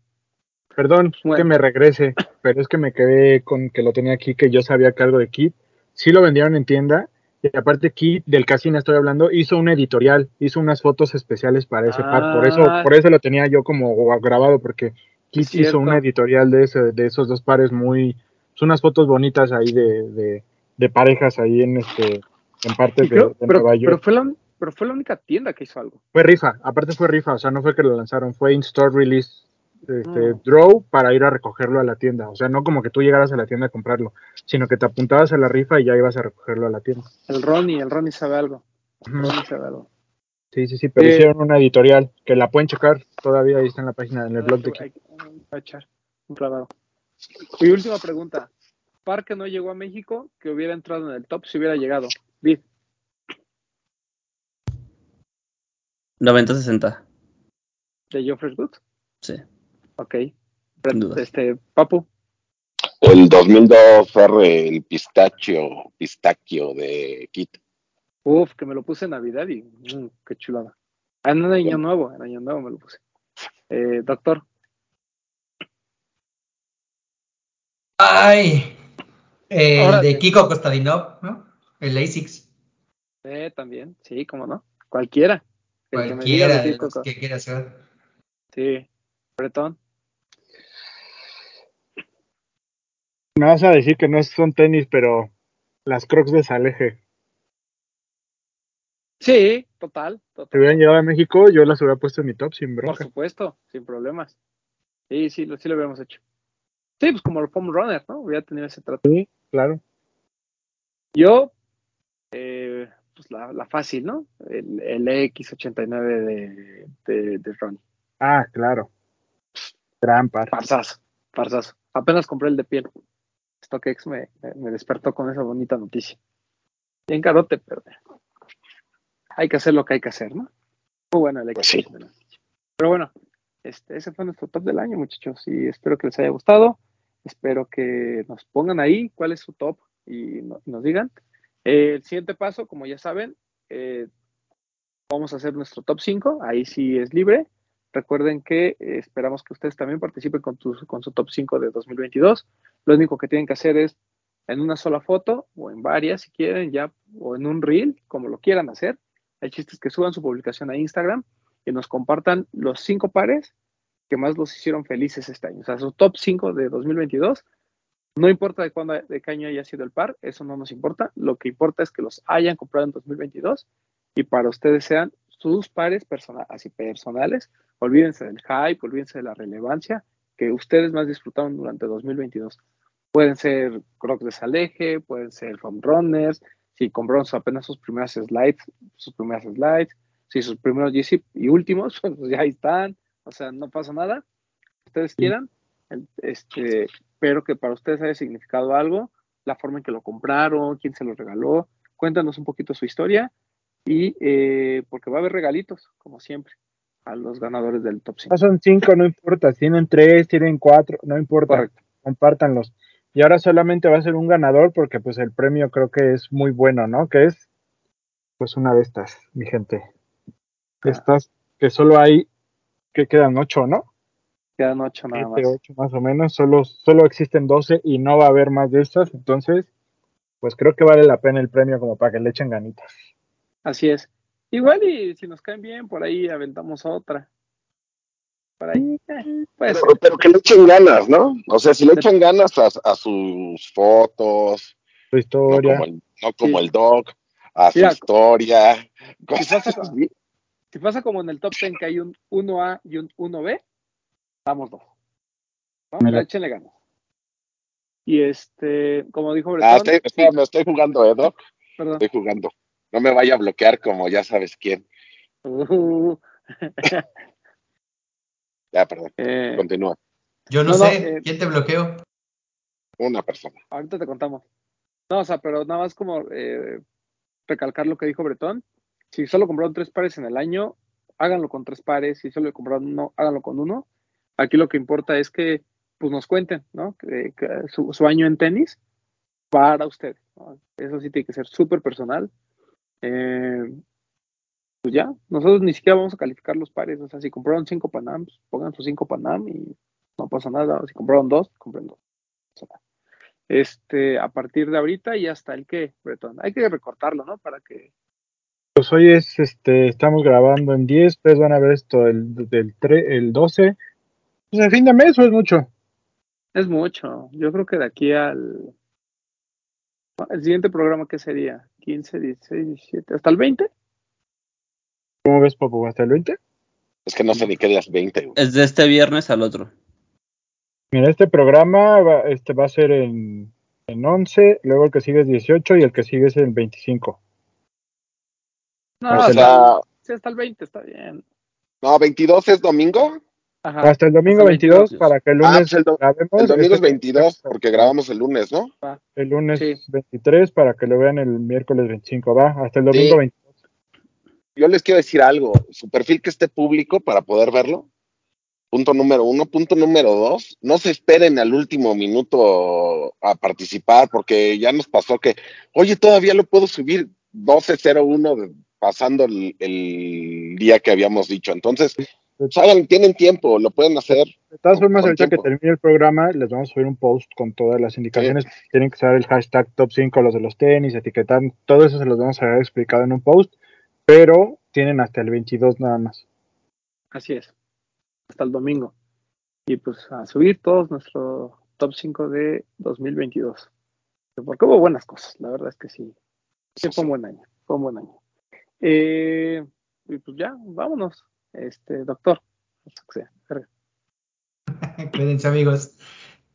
Perdón Bueno. que me regrese, pero es que me quedé con que lo tenía aquí, que yo sabía que algo de Kit. Sí lo vendieron en tienda. Y aparte Kit, del casino estoy hablando, hizo un editorial, hizo unas fotos especiales para ese par. Por eso, Ah. por eso lo tenía yo como grabado, porque cierto. hizo una editorial de, ese, de esos dos pares muy, son unas fotos bonitas ahí de, de, de parejas ahí en este, en partes de, de pero, Nueva York. pero fue la, pero fue la única tienda que hizo algo. Fue rifa, aparte fue rifa, o sea, no fue que lo lanzaron, fue in-store release, este, Mm. draw para ir a recogerlo a la tienda. O sea, no como que tú llegaras a la tienda a comprarlo, sino que te apuntabas a la rifa y ya ibas a recogerlo a la tienda. El Ronnie, el Ronnie sabe algo. El. Ronnie sabe algo. Sí, sí, sí, pero Eh, hicieron una editorial que la pueden checar todavía ahí está en la página, en el Hay blog de que- aquí. a echar un clavado. Y última pregunta. Par que no llegó a México, que hubiera entrado en el top si hubiera llegado. Vid, 90-60. de Joffrey's Goods. Sí. Ok. Este, Papu, El 2002 R, el pistachio, pistachio de Kit. Uf, que me lo puse en Navidad y mm, qué chulada. Ah, en año nuevo, en año nuevo me lo puse. Eh, doctor, Ay, el de Kiko Costadinov, ¿no? El ASICS. eh, también, sí, cómo no. Cualquiera. El que me diga Cualquiera de los Co- que quiera hacer. Sí. Bretón. Me vas a decir que no son tenis, pero las crocs de Saleje. Sí, total, Si total. hubieran llegado a México, yo las hubiera puesto en mi top sin Por bronca. supuesto, sin problemas. Sí, sí, lo, sí lo hubiéramos hecho. Sí, pues como el foam runner, ¿no? Hubiera tenido ese trato. Sí, claro. Yo, eh, pues la, la fácil, ¿no? El, el X89 de, de, de Ronnie. Ah, claro. Gran par. Farsazo, farsazo. Apenas compré el de piel. StockX me, me, despertó con esa bonita noticia. Bien carote, pero hay que hacer lo que hay que hacer, ¿no? Muy bueno el Pues sí. X89. Pero bueno, este, ese fue nuestro top del año, muchachos, y espero que les haya gustado. Espero que nos pongan ahí cuál es su top y no- nos digan. Eh, el siguiente paso, como ya saben, eh, vamos a hacer nuestro top 5. Ahí sí es libre. Recuerden que eh, esperamos que ustedes también participen con, tu- con su top 5 de 2022. Lo único que tienen que hacer es en una sola foto o en varias, si quieren, ya, o en un reel, como lo quieran hacer. El chiste es que suban su publicación a Instagram y nos compartan los cinco pares que más los hicieron felices este año. O sea, su top 5 de 2022. No importa de cuándo, de qué año haya sido el par, eso no nos importa. Lo que importa es que los hayan comprado en 2022 y para ustedes sean sus pares persona- así personales. Olvídense del hype, olvídense de la relevancia que ustedes más disfrutaron durante 2022. Pueden ser Crocs de Saleje, pueden ser foam runners, si compraron apenas sus primeras slides, sus primeras slides, si sus primeros GC y últimos, [LAUGHS] pues ya están, o sea, no pasa nada. Ustedes quieran, este, pero que para ustedes haya significado algo, la forma en que lo compraron, quién se lo regaló, cuéntanos un poquito su historia y eh, porque va a haber regalitos, como siempre, a los ganadores del top 5. No son cinco, no importa. Tienen tres, tienen cuatro, no importa. Correcto. Compártanlos. Y ahora solamente va a ser un ganador porque pues el premio creo que es muy bueno, ¿no? Que es pues una de estas, mi gente. Ah. Estas que solo hay, que quedan ocho, ¿no? Quedan ocho nada Siete, más. ocho más o menos. Solo, solo existen doce y no va a haber más de estas. Entonces, pues creo que vale la pena el premio como para que le echen ganitas. Así es. Igual y si nos caen bien, por ahí aventamos otra. Por ahí, eh, ser. Pero, pero que le echen ganas, ¿no? O sea, si le echan ganas a, a sus fotos, Su no historia. como el, no como Sí. el doc, a su historia, cosas pasa- así. Si pasa como en el top 10 que hay un 1A y un 1B, vamos dos. ¿no? Mira. Échenle ganas. Y este, como dijo Ah, Bretón, estoy, estoy- me estoy jugando, ¿eh, doc? perdón. Estoy jugando. No me vaya a bloquear como ya sabes quién. Uh, [LAUGHS] Ya, perdón. eh, Continúa. Yo no, No, no, sé. eh, ¿Quién te bloqueó? Una persona. ahorita te contamos. No, o sea, pero nada más como eh, recalcar lo que dijo Bretón. Si solo compraron tres pares en el año, háganlo con tres pares. Si solo compraron uno, háganlo con uno. Aquí lo que importa es que pues nos cuenten, ¿no? Que, que su, su año en tenis para ustedes. ¿no? Eso sí tiene que ser súper personal. Eh, pues ya, nosotros ni siquiera vamos a calificar los pares. O sea, si compraron cinco Panam, pues pongan sus cinco Panam y no pasa nada. Si compraron dos, compren dos. O sea, este, a partir de ahorita y hasta el que, Bretón. Hay que recortarlo, ¿no? Para que. Pues hoy es, este, estamos grabando en 10, ustedes van a ver esto el, del tre- el 12. Pues el fin de mes o es mucho. Es mucho. Yo creo que de aquí al. El siguiente programa, ¿qué sería? 15, 16, 17, hasta el 20. ¿Cómo ves, Papu? ¿Hasta el 20? Es que no sé ni qué días 20. güey. Es de este viernes al otro. Mira, este programa va, este va a ser en, en 11, luego el que sigue es 18 y el que sigue es el 25. No, O hasta, sea- el, sí, hasta el 20, está bien. No, 22 es domingo. Ajá. Hasta el domingo hasta el 22 22. para que el Ah, lunes pues el, do- grabemos. el domingo es Este- 22 porque grabamos el lunes, ¿no? El lunes Sí. 23 para que lo vean el miércoles 25, va. Hasta el domingo Sí. 22. Yo les quiero decir algo. Su perfil que esté público para poder verlo. Punto número uno. Punto número dos. No se esperen al último minuto a participar porque ya nos pasó que, oye, todavía lo puedo subir 12.01 de- pasando el, el día que habíamos dicho. Entonces, hagan, tienen tiempo, lo pueden hacer. De todas formas, ahorita tiempo. que termine el programa, les vamos a subir un post con todas las indicaciones. Tienen que usar el hashtag top 5 los de los tenis, etiquetar, todo eso se los vamos a haber explicado en un post, pero tienen hasta el 22 nada más. Así es. Hasta el domingo. Y pues a subir todos nuestro top 5 de 2022. Porque hubo buenas cosas, la verdad es que sí. Sí, fue un buen año. Fue un buen año. Eh, y pues ya, vámonos. Este, doctor. sea. [LAUGHS] Cuídense, amigos.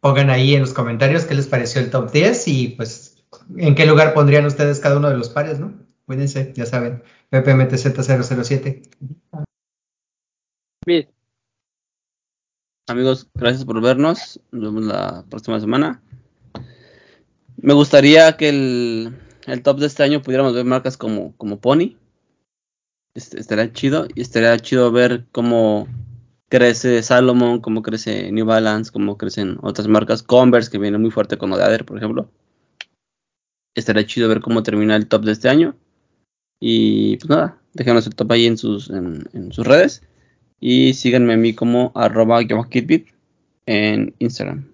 Pongan ahí en los comentarios qué les pareció el top 10 y pues en qué lugar pondrían ustedes cada uno de los pares, ¿no? Cuídense, ya saben. PPMTZ007. Bien. Amigos, gracias por vernos. Nos vemos la próxima semana. Me gustaría que el, el top de este año pudiéramos ver marcas como, como Pony. Estaría chido. Y estaría chido ver cómo crece Salomon, cómo crece New Balance, cómo crecen otras marcas. Converse, que viene muy fuerte con Odader, por ejemplo. Estaría chido ver cómo termina el top de este año. Y pues nada, déjenos el top ahí en sus, en, en sus redes. Y síganme a mí como arroba en Instagram.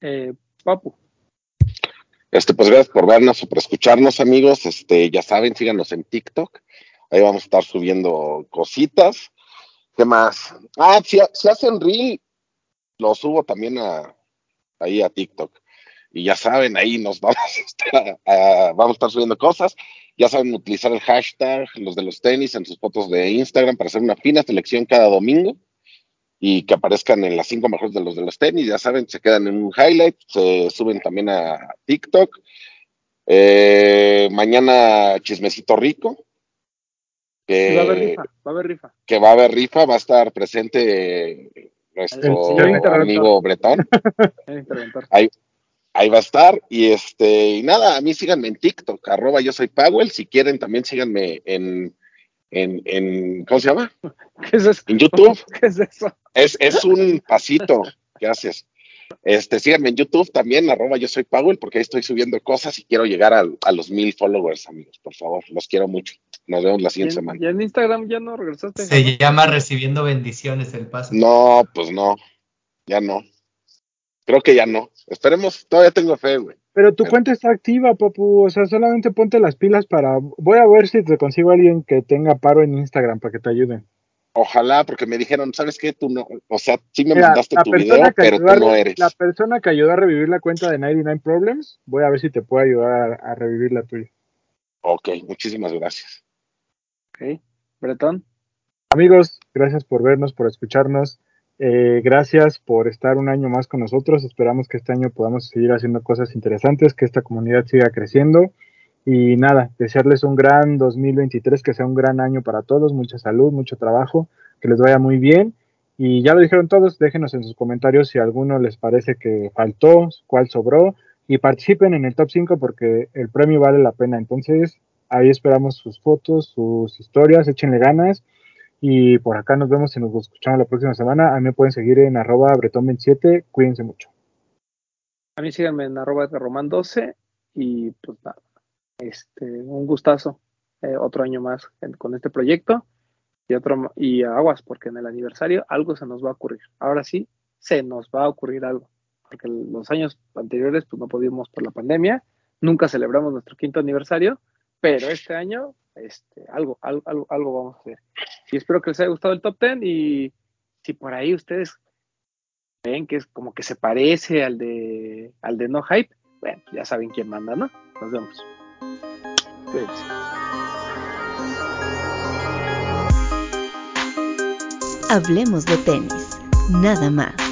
Eh, Papu. Este, pues gracias por vernos o por escucharnos, amigos. Este, ya saben, síganos en TikTok. Ahí vamos a estar subiendo cositas. ¿Qué más? Ah, si, hacen reel, lo subo también a, ahí a TikTok. Y ya saben, ahí nos [LAUGHS] vamos a estar, vamos a estar subiendo cosas. Ya saben utilizar el hashtag, los de los tenis, en sus fotos de Instagram para hacer una fina selección cada domingo y que aparezcan en las cinco mejores de los de los tenis. Ya saben, se quedan en un highlight, se suben también a TikTok. Eh, mañana chismecito rico. Y va a haber Que, rifa. Va a haber rifa. que va a haber rifa, va a estar presente nuestro amigo Bretón. Interventor. Ahí va a estar. Y este, y nada, a mí síganme en TikTok, arroba yo soy Powell. Si quieren, también síganme en, en, en ¿cómo se llama? [LAUGHS] ¿Qué es eso? En YouTube. [LAUGHS] ¿Qué es eso? Es, es un pasito. Gracias. Este, síganme en YouTube también, arroba yo soy Powell, porque ahí estoy subiendo cosas y quiero llegar a, a los mil followers, amigos. Por favor, los quiero mucho. Nos vemos la ¿Y siguiente en, semana. y en Instagram ya no regresaste? Se llama recibiendo bendiciones el paso. No, pues no. Ya no. Creo que ya no. Esperemos, todavía tengo fe, güey. Pero tu cuenta está activa, papu. O sea, solamente ponte las pilas para. Voy a ver si te consigo a alguien que tenga paro en Instagram para que te ayuden. Ojalá, porque me dijeron, ¿sabes qué? Tú no. O sea, sí me Mira, mandaste tu video, que pero ayudó tú no re- eres. La persona que ayudó a revivir la cuenta de 99 Problems, voy a ver si te puedo ayudar a, a revivir la tuya. Ok, muchísimas gracias. Ok. Bretón. Amigos, gracias por vernos, por escucharnos. Eh, gracias por estar un año más con nosotros. Esperamos que este año podamos seguir haciendo cosas interesantes, que esta comunidad siga creciendo. Y nada, desearles un gran 2023, que sea un gran año para todos, mucha salud, mucho trabajo, que les vaya muy bien. Y ya lo dijeron todos, déjenos en sus comentarios si alguno les parece que faltó, cuál sobró, y participen en el top 5 porque el premio vale la pena. Entonces, ahí esperamos sus fotos, sus historias, échenle ganas. Y por acá nos vemos y nos escuchamos la próxima semana. A mí me pueden seguir en arroba bretón27. Cuídense mucho. A mí síganme en arroba de Román 12 y pues nada, este, un gustazo, eh, otro año más en- con este proyecto y otro y aguas porque en el aniversario algo se nos va a ocurrir. Ahora sí, se nos va a ocurrir algo, porque los años anteriores pues no pudimos por la pandemia, nunca celebramos nuestro quinto aniversario, pero este año este, algo, algo, algo, vamos a hacer. Y espero que les haya gustado el top 10 y si por ahí ustedes ven que es como que se parece al de al de No Hype, bueno, ya saben quién manda, ¿no? Nos vemos. Hablemos de tenis, nada más.